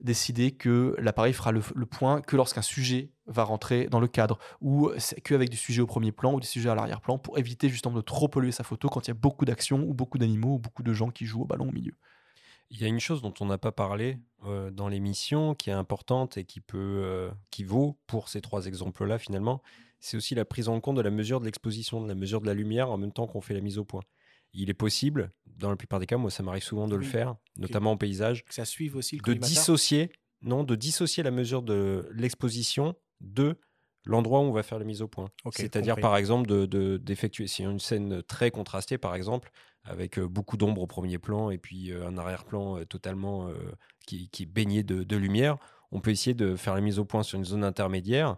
décider que l'appareil fera le, le point que lorsqu'un sujet va rentrer dans le cadre, ou qu'avec du sujet au premier plan ou des sujets à l'arrière-plan, pour éviter justement de trop polluer sa photo quand il y a beaucoup d'actions ou beaucoup d'animaux ou beaucoup de gens qui jouent au ballon au milieu. Il y a une chose dont on n'a pas parlé euh, dans l'émission qui est importante et qui peut, euh, qui vaut pour ces trois exemples-là finalement, c'est aussi la prise en compte de la mesure de l'exposition, de la mesure de la lumière en même temps qu'on fait la mise au point. Il est possible, dans la plupart des cas, moi ça m'arrive souvent de le Oui. faire, notamment en paysage, Que ça suive aussi le de dissocier, non, de dissocier la mesure de l'exposition de l'endroit où on va faire la mise au point. C'est-à-dire par exemple de- de- d'effectuer, si une scène très contrastée par exemple, avec euh, beaucoup d'ombre au premier plan et puis euh, un arrière-plan euh, totalement euh, qui, qui est baigné de, de lumière, on peut essayer de faire la mise au point sur une zone intermédiaire.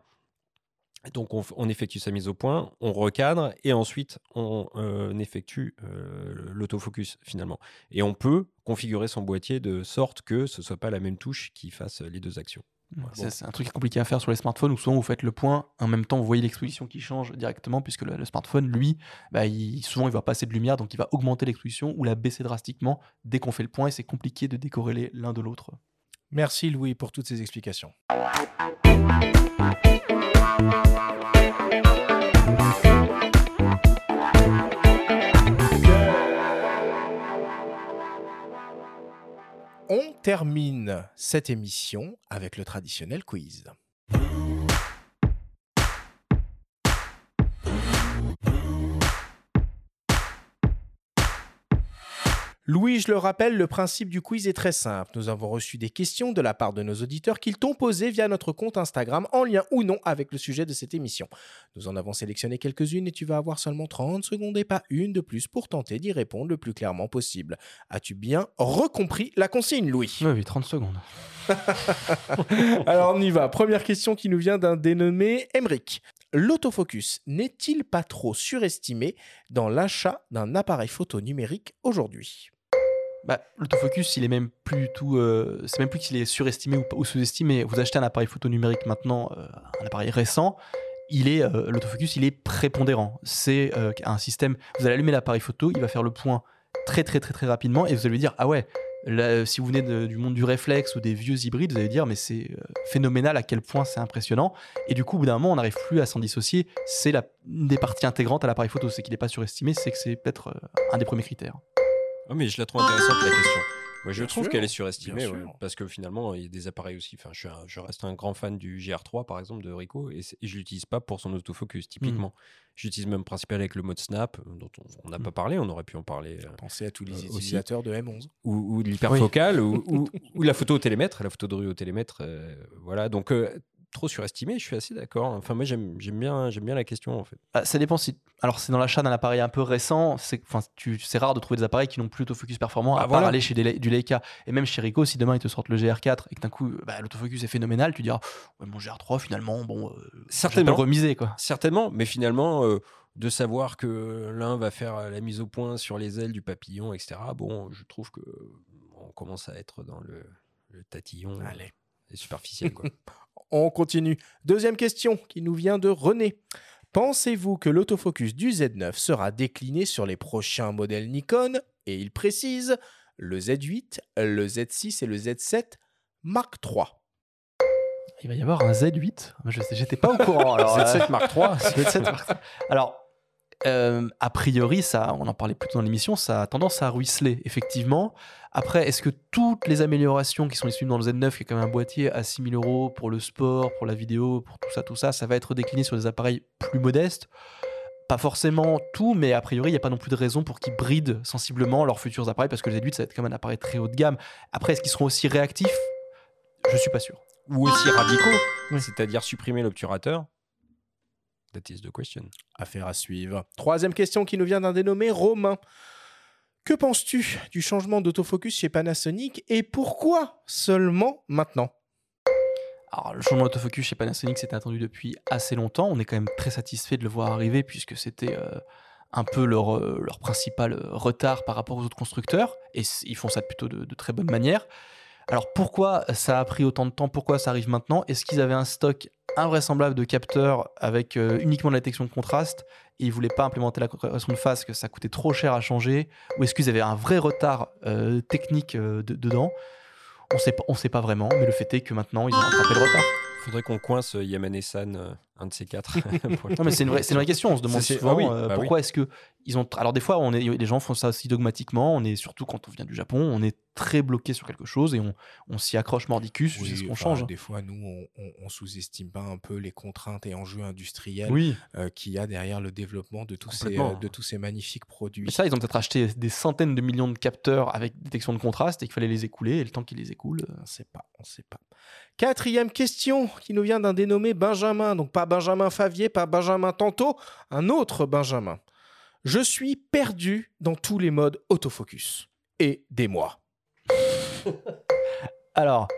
Donc on, effectue sa mise au point, on recadre et ensuite on euh, effectue euh, l'autofocus finalement. Et on peut configurer son boîtier de sorte que ce soit pas la même touche qui fasse les deux actions. Voilà. C'est c'est un truc compliqué à faire sur les smartphones où souvent vous faites le point, en même temps vous voyez l'exposition qui change directement puisque le, le smartphone, lui, bah, il- souvent il va passer de lumière donc il va augmenter l'exposition ou la baisser drastiquement dès qu'on fait le point et c'est compliqué de décorréler l'un de l'autre. Merci Louis pour toutes ces explications. On termine cette émission avec le traditionnel quiz. Louis, je le rappelle, le principe du quiz est très simple. Nous avons reçu des questions de la part de nos auditeurs qu'ils t'ont posées via notre compte Instagram en lien ou non avec le sujet de cette émission. Nous en avons sélectionné quelques-unes et tu vas avoir seulement 30 secondes et pas une de plus pour tenter d'y répondre le plus clairement possible. As-tu bien recompris la consigne, Louis? Oui, oui, 30 secondes. Alors on y va. Première question qui nous vient d'un dénommé Emric. L'autofocus n'est-il pas trop surestimé dans l'achat d'un appareil photo numérique aujourd'hui? Bah, L'autofocus, il est même plus du tout. euh, c'est même plus qu'il est surestimé ou, ou sous-estimé. Vous achetez un appareil photo numérique maintenant, euh, un appareil récent, il est euh, l'autofocus, il est prépondérant. C'est un système. Vous allez allumer l'appareil photo, il va faire le point très très très très rapidement et vous allez lui dire ah ouais. si vous venez du monde du réflexe ou des vieux hybrides, vous allez dire mais c'est phénoménal à quel point c'est impressionnant. Et du coup, au bout d'un moment, on n'arrive plus à s'en dissocier. C'est une des parties intégrantes à l'appareil photo. C'est qu'il n'est pas surestimé, c'est que c'est peut-être un des premiers critères. Ah, mais je la trouve intéressante la question. Moi, je Bien trouve qu'elle est surestimée ouais, parce que finalement, il y a des appareils aussi. Enfin, je, suis un- je reste un grand fan du GR3 par exemple de Ricoh et, et je l'utilise pas pour son autofocus typiquement. J'utilise même principalement avec le mode snap euh, dont on- n'a pas parlé. On aurait pu en parler. euh, Pensez à tous les Euh, utilisateurs de M11. ou, ou de l'hyperfocal ou, ou- ou la photo au télémètre, la photo de rue au télémètre. euh, voilà, donc euh, trop surestimé, je suis assez d'accord. Enfin, moi, j'aime bien, j'aime bien la question en fait. Ah, ça dépend si. Alors, c'est dans l'achat d'un appareil un peu récent. C'est enfin, tu- c'est rare de trouver des appareils qui n'ont plus d'autofocus performant, à Ah, part voilà. aller chez des du Leica. Et même chez Ricoh, si demain ils te sortent le GR4 et que d'un coup bah, l'autofocus est phénoménal, tu diras ouais, mon GR3 finalement, bon, euh, Certainement. le remiser quoi. Certainement, mais finalement, euh, de savoir que l'un va faire euh, la mise au point sur les ailes du papillon, etc. Bon, je trouve que on commence à être dans le, le tatillon euh, Allez. Et superficiel. Quoi. On continue. Deuxième question qui nous vient de René. Pensez-vous que l'autofocus du Z9 sera décliné sur les prochains modèles Nikon Et il précise le Z8, le Z6 et le Z7 Mark III. Il va y avoir un Z8. Moi, je sais- J'étais pas au courant. Alors, Z7 euh, Mark III. Z7 Mark III. Alors, euh, a priori, ça, on en parlait plus tôt dans l'émission, ça a tendance à ruisseler, effectivement. Après, est-ce que toutes les améliorations qui sont issues dans le Z9, qui est quand même un boîtier à 6000 euros pour le sport, pour la vidéo, pour tout ça, tout ça, ça va être décliné sur des appareils plus modestes? Pas forcément tout, mais a priori, il n'y a pas non plus de raison pour qu'ils brident sensiblement leurs futurs appareils, parce que le Z8, ça va être quand même un appareil très haut de gamme. Après, est-ce qu'ils seront aussi réactifs? Je suis pas sûr. Ou aussi radicaux, c'est-à-dire supprimer l'obturateur. That is the question. Affaire à suivre. Troisième question qui nous vient d'un dénommé Romain. Que penses-tu du changement d'autofocus chez Panasonic et pourquoi seulement maintenant? Alors, le changement d'autofocus chez Panasonic, c'était attendu depuis assez longtemps. On est quand même très satisfait de le voir arriver puisque c'était euh, un peu leur, euh, leur principal euh, retard par rapport aux autres constructeurs. Et ils font ça plutôt de, de très bonne manière. Alors, pourquoi ça a pris autant de temps? Pourquoi ça arrive maintenant? Est-ce qu'ils avaient un stock invraisemblable de capteurs avec euh, uniquement la détection de contraste et ils voulaient pas implémenter la correction de phase, que ça coûtait trop cher à changer Ou est-ce qu'ils avaient un vrai retard euh, technique euh, de- dedans? On on sait pas vraiment, mais le fait est que maintenant, ils ont rattrapé le retard. Faudrait qu'on coince Yamane-san, un de ces quatre. Non, mais c'est une, vraie- c'est une vraie question. On se demande C'est- souvent ah oui, euh, bah oui. pourquoi est-ce que ils ont. Alors des fois, on est, les gens font ça aussi dogmatiquement. On est surtout quand on vient du Japon, on est très bloqué sur quelque chose et on, on s'y accroche mordicus jusqu'à ce Oui, qu'on enfin, change. Des fois, nous, on, on- on sous-estime pas un peu les contraintes et enjeux industriels Oui. euh, qu'il y a derrière le développement de tous, ces, euh, de tous ces magnifiques produits. Mais ça, ils ont peut-être acheté des centaines de millions de capteurs avec détection de contraste et qu'il fallait les écouler. Et le temps qu'ils les écoulent, euh, On sait pas, on sait pas. Quatrième question qui nous vient d'un dénommé Benjamin. Donc pas Benjamin Favier, pas Benjamin Tantôt, un autre Benjamin. Je suis perdu dans tous les modes autofocus. Aidez-moi. Alors,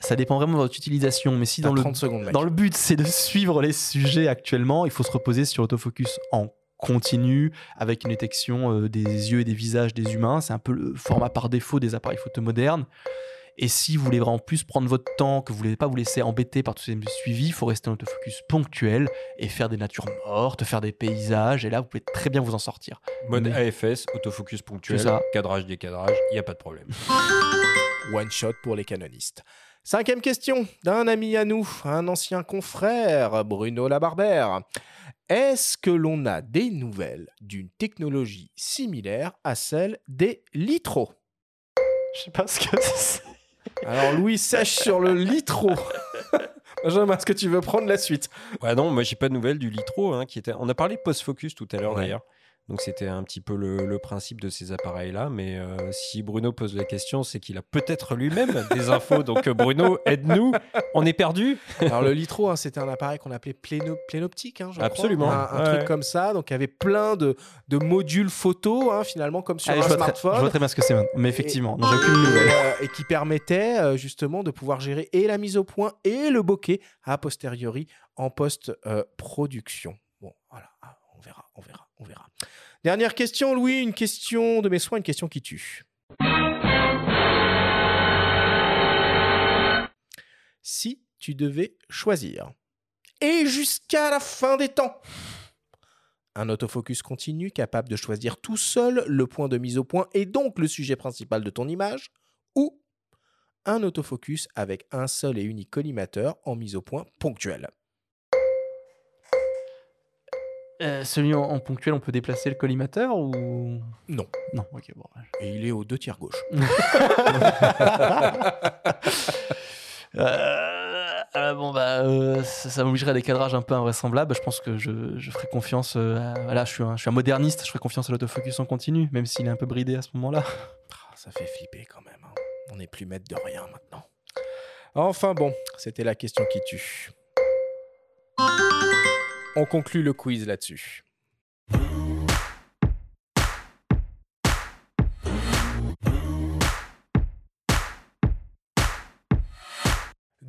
ça dépend vraiment de votre utilisation, mais si dans le, 30 secondes, mec. dans le but c'est de suivre les sujets actuellement, il faut se reposer sur l'autofocus en continu, avec une détection euh, des yeux et des visages des humains. C'est un peu le format par défaut des appareils photo modernes. Et si vous voulez vraiment plus prendre votre temps, que vous voulez pas vous laisser embêter par tous ces suivis, il faut rester en autofocus ponctuel et faire des natures mortes, faire des paysages. Et là, vous pouvez très bien vous en sortir. Mode Mais- AFS, autofocus ponctuel, C'est ça. cadrage, décadrage, il n'y a pas de problème. One shot pour les canonistes. Cinquième question d'un ami à nous, un ancien confrère, Bruno Labarbère. Est-ce que l'on a des nouvelles d'une technologie similaire à celle des litros? Je sais pas ce que c'est. Alors Louis sèche sur le litro. Benjamin, est-ce que tu veux prendre la suite? Ouais, non, moi j'ai pas de nouvelles du Litro. Hein, qui était... On a parlé post-focus tout à l'heure Ouais. d'ailleurs. Donc c'était un petit peu le, le principe de ces appareils-là. Mais euh, si Bruno pose la question, c'est qu'il a peut-être lui-même des infos. Donc euh, Bruno, aide-nous. On est perdu. Alors le litro, hein, c'était un appareil qu'on appelait pléno- plénoptique, hein, je crois. Absolument. un, un Ouais, truc ouais. comme ça. Donc il y avait plein de, de modules photo, hein, finalement, comme sur Allez, un je, vois très, smartphone. je vois très bien ce que c'est maintenant. Mais effectivement, non, j'ai Et- aucune nouvelle. euh, et qui permettait euh, justement de pouvoir gérer et la mise au point et le bokeh a posteriori en post-production. bon, voilà, ah, on verra, on verra, on verra. Dernière question, Louis, une question de mes soins, une question qui tue. Si tu devais choisir, et jusqu'à la fin des temps, un autofocus continu capable de choisir tout seul le point de mise au point et donc le sujet principal de ton image, ou un autofocus avec un seul et unique collimateur en mise au point ponctuelle. Euh, celui en, en ponctuel, on peut déplacer le collimateur ou? Non. Non, ok, bon. Et il est aux deux tiers gauche. Euh, euh, bon bah euh, ça, ça m'obligerait à des cadrages un peu invraisemblables. Je pense que je, je ferai confiance. à- voilà, je suis, un, je suis un moderniste. Je ferai confiance à l'autofocus en continu, même s'il est un peu bridé à ce moment-là. Ah, Ça fait flipper quand même. hein. On n'est plus maître de rien maintenant. Enfin bon, c'était la question qui tue. On conclut le quiz là-dessus.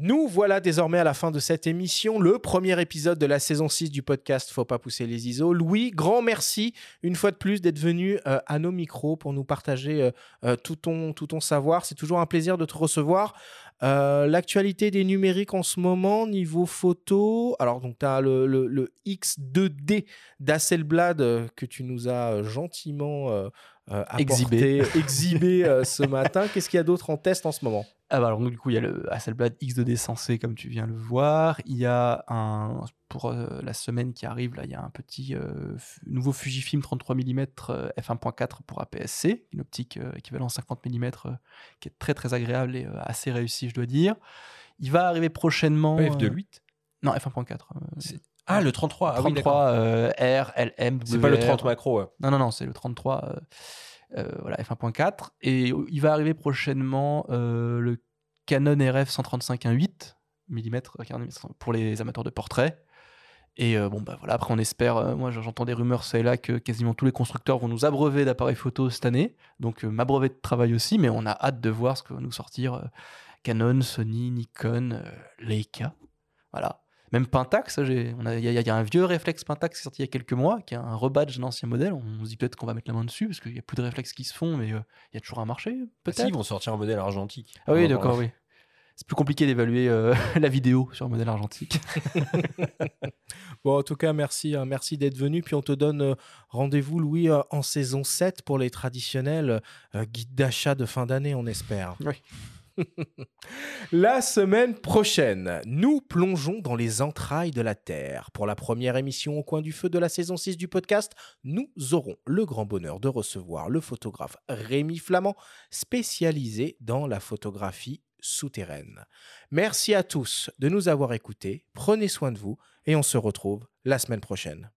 Nous voilà désormais à la fin de cette émission, le premier épisode de la saison 6 du podcast Faut pas pousser les ISO. Louis, grand merci une fois de plus d'être venu euh, à nos micros pour nous partager euh, euh, tout, ton, tout ton savoir. C'est toujours un plaisir de te recevoir. Euh, L'actualité des numériques en ce moment, niveau photo. Alors, donc, tu as le, le- le X2D d'Asselblad euh, que tu nous as euh, gentiment euh, euh, apporté, Exhibé. exhibé ce matin. Qu'est-ce qu'il y a d'autre en test en ce moment? Alors du coup il y a le Hasselblad X2D sensé comme tu viens le voir. Il y a un pour euh, la semaine qui arrive là il y a un petit euh, nouveau Fujifilm 33 mm euh, f1.4 pour APS-C, une optique euh, équivalent 50 mm qui est très très agréable et assez réussi je dois dire. Il va arriver prochainement. Pas euh, F2.8 Non F1.4. euh, Ah, le 33. Ah oui, 33 euh, R, LM, C'est pas le WR. 30 macro. ouais. Non, non, non, c'est le 33, euh, euh, voilà, f1.4. Et il va arriver prochainement euh, le Canon RF 135 1.8 mm pour les amateurs de portrait. Et euh, bon, bah voilà, après on espère, euh, moi j'entends des rumeurs ça et là que quasiment tous les constructeurs vont nous abreuver d'appareils photo cette année. Donc euh, m'abreuver de travail aussi, mais on a hâte de voir ce que va nous sortir euh, Canon, Sony, Nikon, euh, Leica. Voilà. Même Pentax, a- il y, a- y a un vieux réflexe Pentax qui est sorti il y a quelques mois, qui est un rebadge d'un ancien modèle. On se dit peut-être qu'on va mettre la main dessus, parce qu'il n'y a plus de réflexes qui se font, mais euh, il y a toujours un marché, Ah, peut-être. si, ils vont sortir un modèle argentique. Ah oui, d'accord, oui. C'est plus compliqué d'évaluer euh, la vidéo sur un modèle argentique. Bon, en tout cas, merci, hein, merci d'être venu. Puis on te donne euh, rendez-vous, Louis, euh, en saison 7 pour les traditionnels euh, guides d'achat de fin d'année, on espère. Oui. La semaine prochaine, nous plongeons dans les entrailles de la Terre. Pour la première émission au coin du feu de la saison 6 du podcast, nous aurons le grand bonheur de recevoir le photographe Rémi Flamand, spécialisé dans la photographie souterraine. Merci à tous de nous avoir écoutés, prenez soin de vous et on se retrouve la semaine prochaine.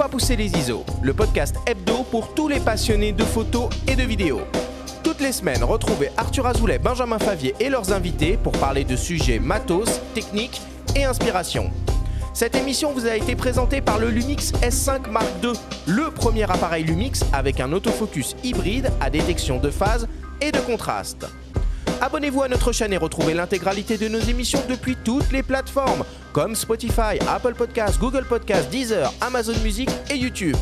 Pas pousser les ISO, le podcast hebdo pour tous les passionnés de photos et de vidéos. Toutes les semaines, retrouvez Arthur Azoulay, Benjamin Favier et leurs invités pour parler de sujets matos, techniques et inspiration. Cette émission vous a été présentée par le Lumix S5 Mark II, le premier appareil Lumix avec un autofocus hybride à détection de phase et de contraste. Abonnez-vous à notre chaîne et retrouvez l'intégralité de nos émissions depuis toutes les plateformes comme Spotify, Apple Podcasts, Google Podcasts, Deezer, Amazon Music et YouTube.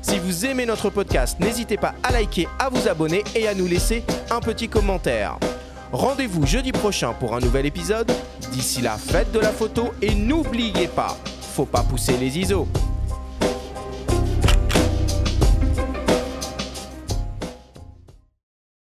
Si vous aimez notre podcast, n'hésitez pas à liker, à vous abonner et à nous laisser un petit commentaire. Rendez-vous jeudi prochain pour un nouvel épisode. D'ici là, faites de la photo et n'oubliez pas, faut pas pousser les ISO.